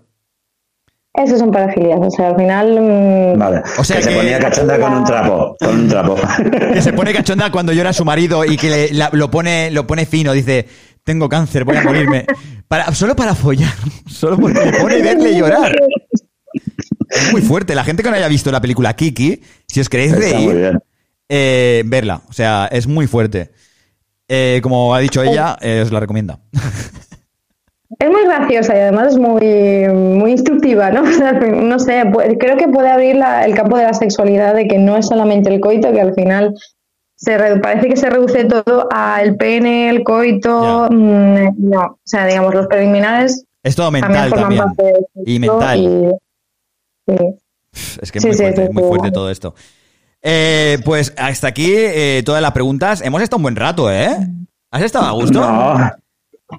Esos son parafilias, o sea, al final... mm, Vale. O sea que, se que- ponía cachonda con un trapo. Con un trapo. Que se pone cachonda cuando llora su marido y que le- la- lo, pone, lo pone fino. Dice, tengo cáncer, voy a morirme. Para, solo para follar. Solo porque pone verle llorar. Es muy fuerte. La gente que no haya visto la película Kiki, si os queréis Está reír, eh, verla. O sea, es muy fuerte. Eh, como ha dicho ella, eh, os la recomienda. Es muy graciosa y además es muy, muy instructiva, ¿no? O sea, no sé, creo que puede abrir la- el campo de la sexualidad, de que no es solamente el coito, que al final se re- parece que se reduce todo al pene, el coito, mm, no, o sea, digamos, los preliminares Es todo también mental forman también. Y mental. y- sí. Es que es Sí, muy sí, fuerte, muy todo esto. Eh, pues hasta aquí eh, todas las preguntas. Hemos estado un buen rato, ¿eh? ¿Has estado a gusto?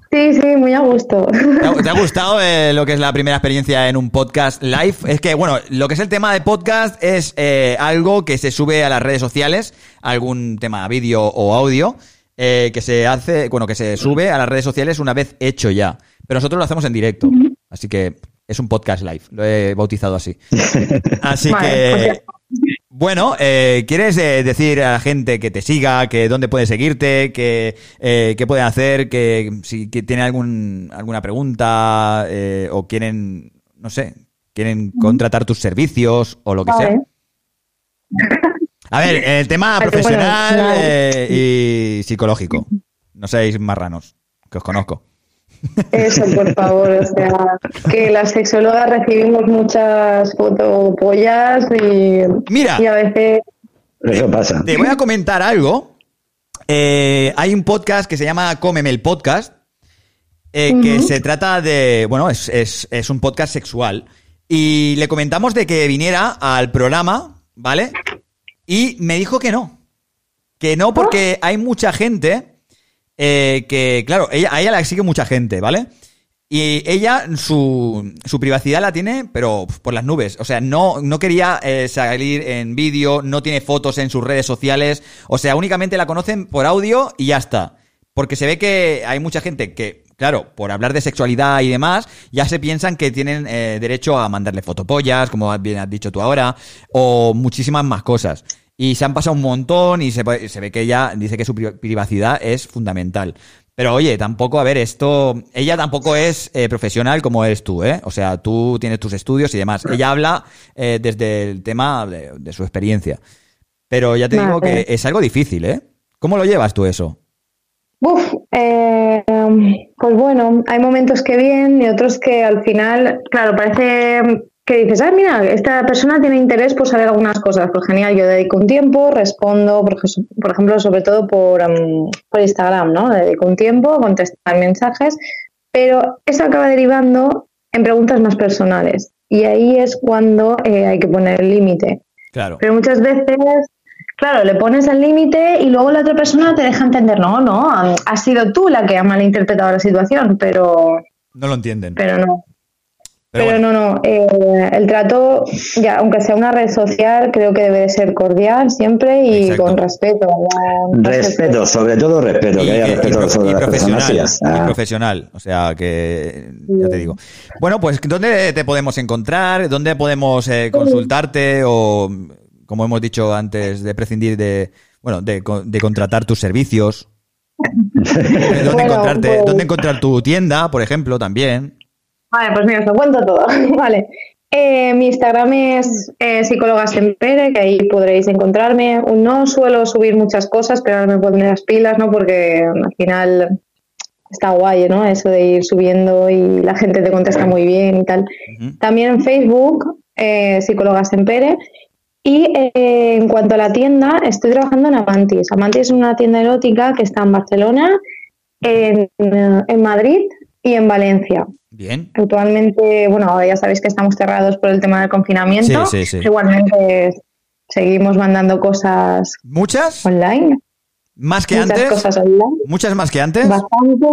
Sí, sí, muy a gusto. ¿Te ha, te ha gustado eh, lo que es la primera experiencia en un podcast live? Es que, bueno, lo que es el tema de podcast es algo que se sube a las redes sociales, algún tema vídeo o audio, que se hace, bueno, que se sube a las redes sociales una vez hecho ya. Pero nosotros lo hacemos en directo. Así que es un podcast live. Lo he bautizado así. Así Vale, que. pues. Bueno, eh, ¿quieres eh, decir a la gente que te siga, que dónde puede seguirte, que eh, qué pueden hacer, que si que tienen algún, alguna pregunta eh, o quieren, no sé, quieren contratar tus servicios o lo que sea? A ver, el tema Vale, profesional bueno, eh, y psicológico. No seáis marranos, que os conozco. Eso, por favor, o sea, que las sexólogas recibimos muchas fotopollas y, Mira. y a veces... Eso pasa. Te voy a comentar algo. Eh, hay un podcast que se llama Cómeme el Podcast, eh, que se trata de, bueno, es, es- es un podcast sexual. Y le comentamos de que viniera al programa, ¿vale? Y me dijo que no. Que no porque hay mucha gente eh, que, claro, ella, a ella la sigue mucha gente, ¿vale? Y ella, su, su privacidad la tiene, pero por las nubes. O sea, no, no quería eh, salir en vídeo, no tiene fotos en sus redes sociales. O sea, únicamente la conocen por audio y ya está. Porque se ve que hay mucha gente que, claro, por hablar de sexualidad y demás, ya se piensan que tienen eh, derecho a mandarle fotopollas, como bien has dicho tú ahora, o muchísimas más cosas. Y se han pasado un montón y se, se ve que ella dice que su pri- privacidad es fundamental. Pero oye, tampoco, a ver, esto, ella tampoco es eh, profesional como eres tú, ¿eh? O sea, tú tienes tus estudios y demás. Ella habla eh, desde el tema de, de su experiencia. Pero ya te digo que es algo difícil, ¿eh? ¿Cómo lo llevas tú eso? Uf, eh, pues bueno, hay momentos que bien y otros que al final, claro, parece que dices, ah, mira, esta persona tiene interés por saber algunas cosas. Pues genial, yo dedico un tiempo, respondo, por, ej- por ejemplo, sobre todo por, em, por Instagram, ¿no? Dedico un tiempo, contestar mensajes, pero eso acaba derivando en preguntas más personales. Y ahí es cuando eh, hay que poner el límite. Claro. Pero muchas veces, claro, le pones el límite y luego la otra persona te deja entender, no, no, has sido tú la que ha malinterpretado la situación, pero, No lo entienden. pero no. Pero Pero, no, no, eh, el trato, ya, aunque sea una red social, creo que debe de ser cordial siempre y Exacto. con respeto. Respeto, sobre todo respeto, que haya y- respeto y sobre y profesional, y o sea que ya te digo. Bueno, pues ¿dónde te podemos encontrar? ¿Dónde podemos eh, consultarte o como hemos dicho antes de prescindir de bueno, de, co- de contratar tus servicios? ¿Dónde Bueno, encontrarte? pues- ¿Dónde encontrar tu tienda, por ejemplo, también? Vale, pues mira, os lo cuento todo. vale. Eh, mi Instagram es eh, Pere, que ahí podréis encontrarme. No suelo subir muchas cosas, pero ahora me pondré las pilas, ¿no? Porque al final está guay, ¿no? Eso de ir subiendo y la gente te contesta muy bien y tal. También en Facebook, eh, Pere. Y eh, en cuanto a la tienda, estoy trabajando en Amantis. Amantis es una tienda erótica que está en Barcelona, en, en Madrid y en Valencia. Bien. Actualmente, bueno, ya sabéis que estamos cerrados por el tema del confinamiento. Sí, sí, sí. Igualmente seguimos mandando cosas ¿Muchas? online. ¿Más que Muchas antes? cosas online. ¿Muchas más que antes? Bastante.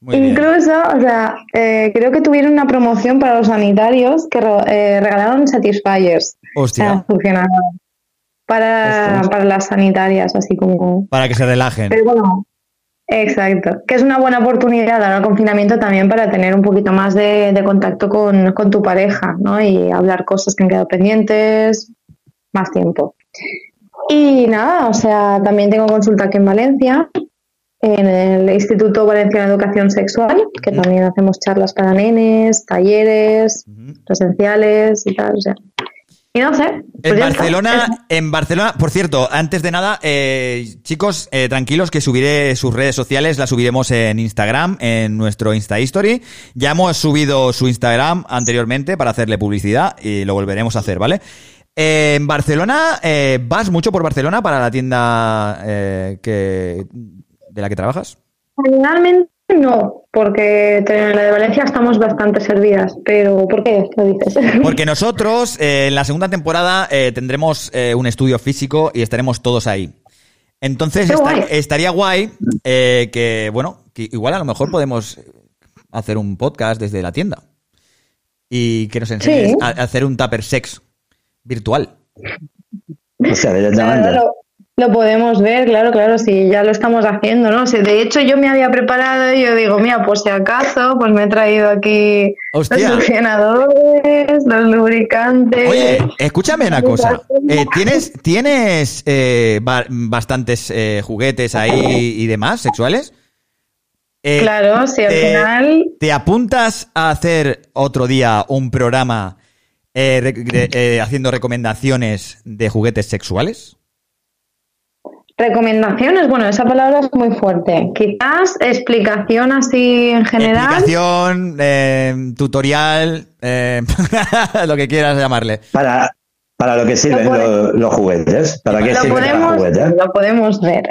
Muy bien. Incluso, o sea, eh, creo que tuvieron una promoción para los sanitarios que eh, regalaron Satisfiers. Hostia. O sea, funcionaba para, para las sanitarias, así como... Para que se relajen. Pero bueno, exacto. Que es una buena oportunidad ahora el confinamiento también para tener un poquito más de, de contacto con, con tu pareja, ¿no? Y hablar cosas que han quedado pendientes, más tiempo. Y nada, o sea, también tengo consulta aquí en Valencia, en el Instituto Valenciano de Educación Sexual, que también hacemos charlas para nenes, talleres, presenciales y tal, o sea. Y no sé. pues En. Barcelona, en Barcelona, por cierto, antes de nada, eh, chicos, eh, tranquilos que subiré sus redes sociales, las subiremos en Instagram, en nuestro Insta History. Ya hemos subido su Instagram anteriormente para hacerle publicidad y lo volveremos a hacer, ¿vale? Eh, en Barcelona, eh, ¿vas mucho por Barcelona para la tienda eh, que, de la que trabajas? Generalmente no, porque en la de Valencia estamos bastante servidas. Pero, ¿por qué lo dices? Porque nosotros eh, en la segunda temporada eh, tendremos eh, un estudio físico y estaremos todos ahí. Entonces esta- guay. estaría guay eh, que, bueno, que igual a lo mejor podemos hacer un podcast desde la tienda y que nos enseñes Sí. a, a hacer un tupper sex virtual. O sea, Claro, lo podemos ver, claro, claro, sí, ya lo estamos haciendo, ¿no? O sea, de hecho, yo me había preparado y yo digo, mira, pues si acaso, pues me he traído aquí Hostia. los succionadores, los lubricantes. Oye, escúchame una cosa. Eh, ¿Tienes, tienes eh, ba- bastantes eh, juguetes ahí y demás sexuales? Eh, Claro, sí, al te- final. ¿Te apuntas a hacer otro día un programa eh, eh, haciendo recomendaciones de juguetes sexuales? Recomendaciones, bueno, esa palabra es muy fuerte. Quizás explicación así en general. Explicación, eh, tutorial, eh, lo que quieras llamarle. Para, para lo que sirven Lo los, los juguetes. ¿Para qué Lo sirven los juguetes? lo podemos ver.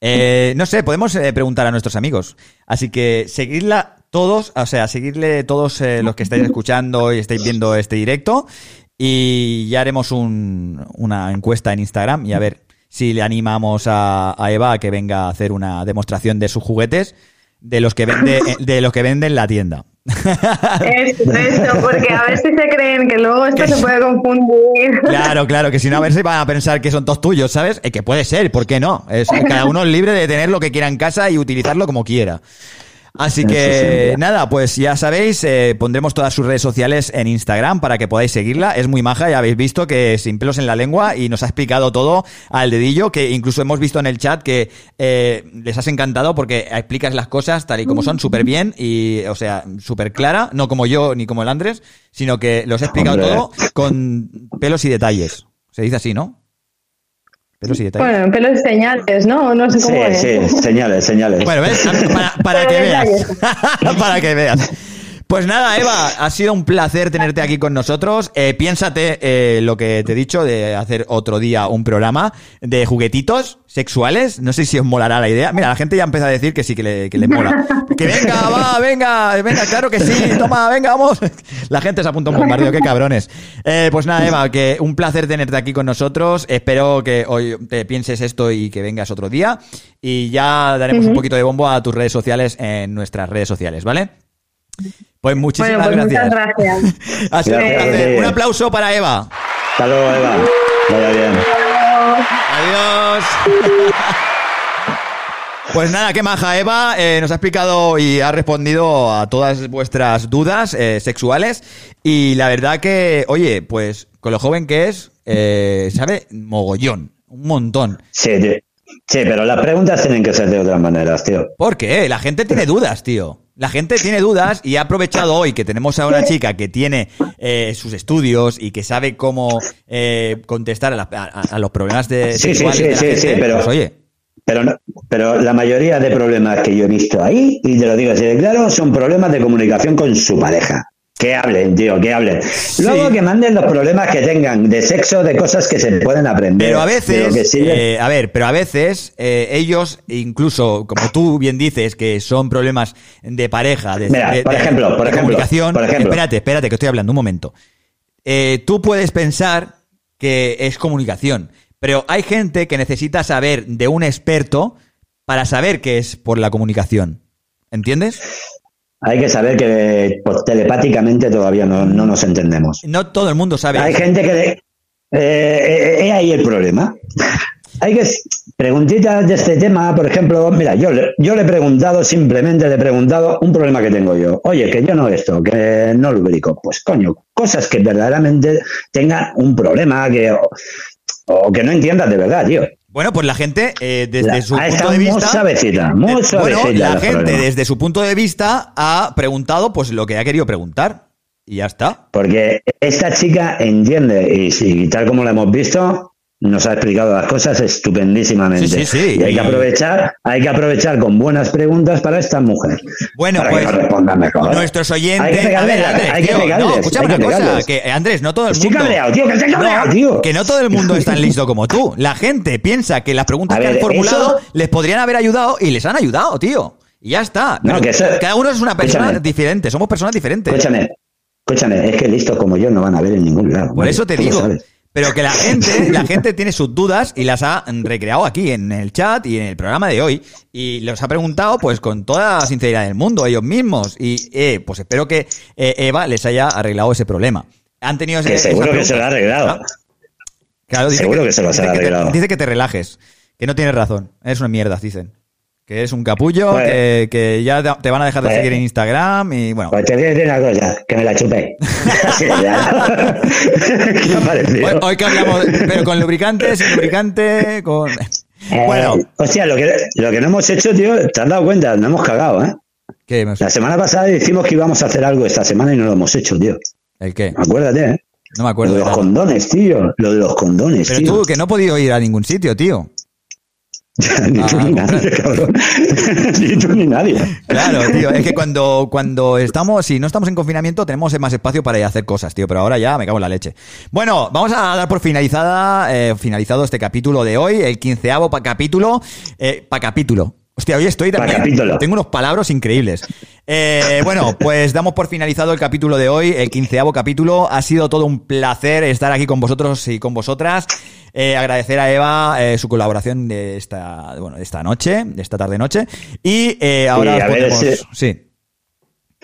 Eh, no sé, podemos eh, preguntar a nuestros amigos. Así que seguidla todos, o sea, seguirle todos eh, los que estáis escuchando y estáis viendo este directo. Y ya haremos un- una encuesta en Instagram y a ver si le animamos a, a Eva a que venga a hacer una demostración de sus juguetes de los que vende, de los que vende en la tienda. Eso, eso, porque a ver si se creen que luego esto se puede confundir. Claro, claro, que si no, a ver si van a pensar que son todos tuyos, ¿sabes? Eh, que puede ser, ¿por qué no? Es, cada uno es libre de tener lo que quiera en casa y utilizarlo como quiera. Así que nada, pues ya sabéis, eh, pondremos todas sus redes sociales en Instagram para que podáis seguirla. Es muy maja, ya habéis visto que sin pelos en la lengua y nos ha explicado todo al dedillo, que incluso hemos visto en el chat que eh, les has encantado porque explicas las cosas tal y como son súper bien y, o sea, súper clara, no como yo ni como el Andrés, sino que los he explicado Hombre. todo con pelos y detalles. Se dice así, ¿no? Pero sí, detalles. Bueno, pelos señales, ¿no? No sé Sí, cómo es. sí, señales, señales. Bueno, ¿ves? Para, para que veas. para que veas. Pues nada, Eva, ha sido un placer tenerte aquí con nosotros. Eh, piénsate eh, lo que te he dicho de hacer otro día un programa de juguetitos sexuales. No sé si os molará la idea. Mira, la gente ya empieza a decir que sí, que le, que le mola. Que venga, va, venga, venga, claro que sí, toma, venga, vamos. La gente se apunta a un bombardeo, qué cabrones. Eh, pues nada, Eva, que un placer tenerte aquí con nosotros. Espero que hoy te pienses esto y que vengas otro día. Y ya daremos un poquito de bombo a tus redes sociales en nuestras redes sociales, ¿vale? Pues muchísimas Bueno, pues gracias. muchas gracias. Ha sido un Gracias, placer. sí. Un aplauso para Eva. Hasta luego, Eva. Vaya bien. Adiós. Pues nada, qué maja Eva, eh, nos ha explicado y ha respondido a todas vuestras dudas eh, sexuales y la verdad que, oye, pues con lo joven que es, eh, sabe mogollón, un montón. Sí. Sí, pero las preguntas tienen que ser de otras maneras, tío. ¿Por qué? La gente tiene dudas, tío. La gente tiene dudas y ha aprovechado hoy que tenemos a una chica que tiene eh, sus estudios y que sabe cómo eh, contestar a, la- a- a los problemas de Sí, sí, sí, de la sí, gente. sí, pero, Pues, oye, pero, no- pero la mayoría de problemas que yo he visto ahí, y te lo digo así de claro, son problemas de comunicación con su pareja. Que hablen, tío, que hablen. Luego que manden los problemas que tengan de sexo, de cosas que se pueden aprender. Pero a veces, que sirve. eh, a ver, pero a veces eh, ellos, incluso como tú bien dices, que son problemas de pareja, de, Mira, de- por de- ejemplo, por de ejemplo, comunicación. por ejemplo. Espérate, espérate, que estoy hablando un momento. Eh, tú puedes pensar que es comunicación, pero hay gente que necesita saber de un experto para saber que es por la comunicación. ¿Entiendes? Hay que saber que pues, telepáticamente todavía no, no nos entendemos. No todo el mundo sabe. Hay gente que... le- eh, eh, ahí el problema. Hay que... Preguntitas de este tema, por ejemplo, mira, yo, le- yo le he preguntado, simplemente le he preguntado un problema que tengo yo. Oye, que yo no esto, que no lubrico. Pues coño, cosas que verdaderamente tengan un problema que, o, o que no entiendas de verdad, tío. Bueno, pues la gente, eh, desde La- su punto de vista. suavecita, muy eh, bueno, la gente, problema. desde su punto de vista, ha preguntado pues lo que ha querido preguntar. Y ya está. Porque esta chica entiende, y, y tal como la hemos visto, nos ha explicado las cosas estupendísimamente. Sí, sí, sí, Y hay que aprovechar, hay que aprovechar con buenas preguntas para esta mujer. Bueno, para pues que nos respondan mejor. nuestros oyentes. Hay que pegarle, a ver, Andrés, hay que pegarles, no, hay que una cosa, pegarles. que Andrés, no todo el Estoy mundo. cabreado, tío, que estoy cabreado, No, tío. Que no todo el mundo es tan listo como tú. La gente piensa que las preguntas A que ver, han formulado eso- les podrían haber ayudado y les han ayudado, tío. Y ya está. No, que eso- cada uno es una persona Escúchame. diferente. Somos personas diferentes. Escúchame, escúchame, es que listos como yo no van a ver en ningún lado. Por eso te digo. sabes. Pero que la gente, la gente tiene sus dudas y las ha recreado aquí en el chat y en el programa de hoy. Y los ha preguntado pues con toda la sinceridad del mundo, ellos mismos. Y eh, pues espero que eh, Eva les haya arreglado ese problema. Han tenido ese, Que seguro que se lo ha arreglado. Claro, dice Seguro que se dice ha te- arreglado. dice que te relajes, que no tienes razón. Eres una mierda, dicen. Que eres un capullo, Pues- que, que ya te- van a dejar de pues- seguir en Instagram y bueno. Pues te voy a decir una cosa, que me la chupé. Hoy, hoy que hablamos, pero con lubricante, sin lubricante, con... Eh, Bueno. Hostia, lo que, lo que no hemos hecho, tío, te has dado cuenta, no hemos cagado, ¿eh? ¿Qué hemos- La semana pasada dijimos que íbamos a hacer algo esta semana y no lo hemos hecho, tío. ¿El qué? Acuérdate, ¿eh? No me acuerdo. Lo de los condones, tío. Lo de los condones, Pero tío. tú, que no he podido ir a ningún sitio, tío. Ni tú Ah, ni nadie, cabrón. ni tú ni nadie. Claro, tío. Es que cuando, cuando estamos, si no estamos en confinamiento, tenemos más espacio para ir a hacer cosas, tío. Pero ahora ya me cago en la leche. Bueno, vamos a dar por finalizada, eh, finalizado este capítulo de hoy, el quinceavo pa capítulo, eh, pa capítulo. Hostia, hoy estoy también. Tengo unos palabras increíbles. Eh, bueno, pues damos por finalizado el capítulo de hoy, el quinceavo capítulo. Ha sido todo un placer estar aquí con vosotros y con vosotras. Eh, agradecer a Eva eh, su colaboración de esta, bueno, de esta noche, de esta tarde noche. Y eh, ahora Sí, a os ver ponemos- si- sí.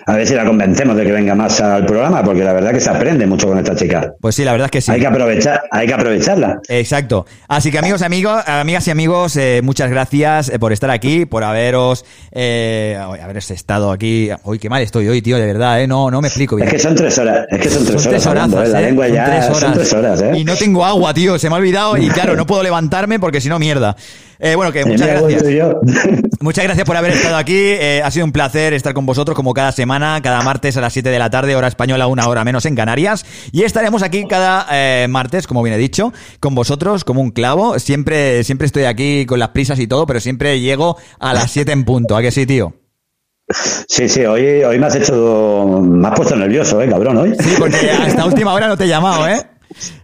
A ver si la convencemos de que venga más al programa, porque la verdad que se aprende mucho con esta chica. Pues sí, la verdad es que sí. Hay que aprovechar, hay que aprovecharla. Exacto. Así que amigos, amigos, amigas y amigos, eh, muchas gracias eh, por estar aquí, por haberos, eh, haberos estado aquí. Uy, qué mal estoy hoy, tío, de verdad, eh. No, no me explico bien. Es que son tres horas, es que son tres Son horas tres hablando, horas, ¿eh? La ¿eh? lengua Son ya tres son tres horas, ¿eh? Y no tengo agua, tío, se me ha olvidado y claro, no puedo levantarme porque si no, mierda. Eh, bueno, que muchas gracias. yo. Muchas gracias por haber estado aquí. eh, ha sido un placer estar con vosotros como cada semana. cada martes a las 7 de la tarde, hora española, una hora menos en Canarias. Y estaremos aquí cada eh, martes, como bien he dicho, con vosotros como un clavo. Siempre, siempre estoy aquí con las prisas y todo, pero siempre llego a las 7 en punto. ¿A que sí, tío? Sí, sí, hoy, hoy me has hecho. Me has puesto nervioso, eh, cabrón, hoy. Sí, porque hasta última hora no te he llamado, ¿eh?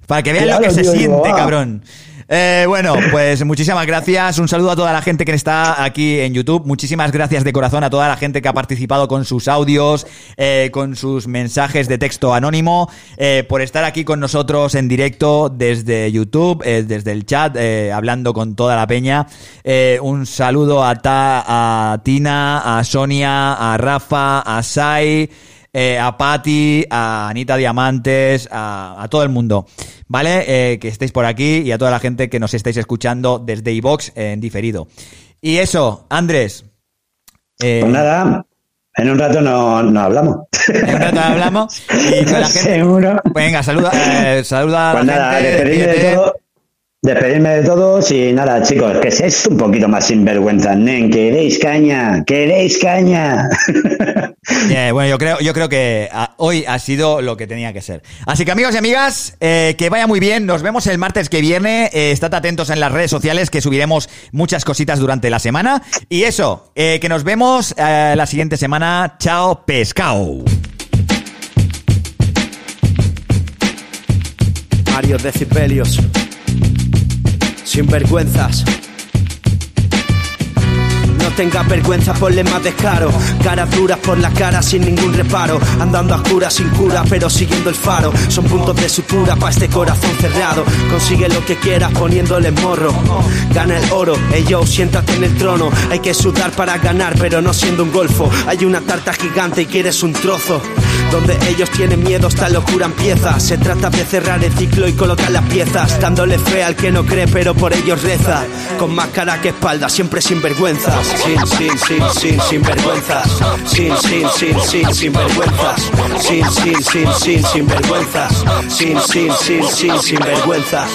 Para que vean lo que se tío, siente, ah. Eh, bueno, pues muchísimas gracias. Un saludo a toda la gente que está aquí en YouTube. Muchísimas gracias de corazón a toda la gente que ha participado con sus audios, eh, con sus mensajes de texto anónimo, eh, por estar aquí con nosotros en directo desde YouTube, eh, desde el chat, eh, hablando con toda la peña. Eh, un saludo a, a Tina, a Sonia, a Rafa, a Sai. Eh, a Patti, a Anita Diamantes, a, a todo el mundo, ¿vale? Eh, que estéis por aquí y a toda la gente que nos estáis escuchando desde iVox en diferido. Y eso, Andrés. eh, Pues nada, en un rato no, no hablamos. En un rato hablamos y con la gente. Seguro. Venga, saluda, eh, saluda a Pues la nada, gente. de todo. Despedirme de todos y nada, chicos, que seáis un poquito más sinvergüenza, nen, queréis caña, queréis caña. Eh, bueno, yo creo, yo creo que ah, hoy ha sido lo que tenía que ser. Así que amigos y amigas, eh, que vaya muy bien. Nos vemos el martes que viene. Eh, estad atentos en las redes sociales que subiremos muchas cositas durante la semana. Y eso, eh, que nos vemos eh, la siguiente semana. Chao, pescao. Mario Decibelios. Sinvergüenzas. No tengas vergüenza, ponle más descaro. Caras duras por la cara sin ningún reparo. Andando a oscuras sin cura, pero siguiendo el faro. Son puntos de sutura para este corazón cerrado. Consigue lo que quieras poniéndole morro. Gana el oro, ey yo, siéntate en el trono. Hay que sudar para ganar, pero no siendo un golfo. Hay una tarta gigante y quieres un trozo. Donde ellos tienen miedo, esta locura empieza. Se trata de cerrar el ciclo y colocar las piezas. Dándole fe al que no cree, pero por ellos reza. Con más cara que espalda, siempre sin vergüenzas. Sin, sin, sin, sin, sin vergüenzas. Sin, sin, sin, sin, sin vergüenzas. Sin, sin, sin, sin, sin vergüenzas. Sin, sin, sin, sin, sin vergüenzas.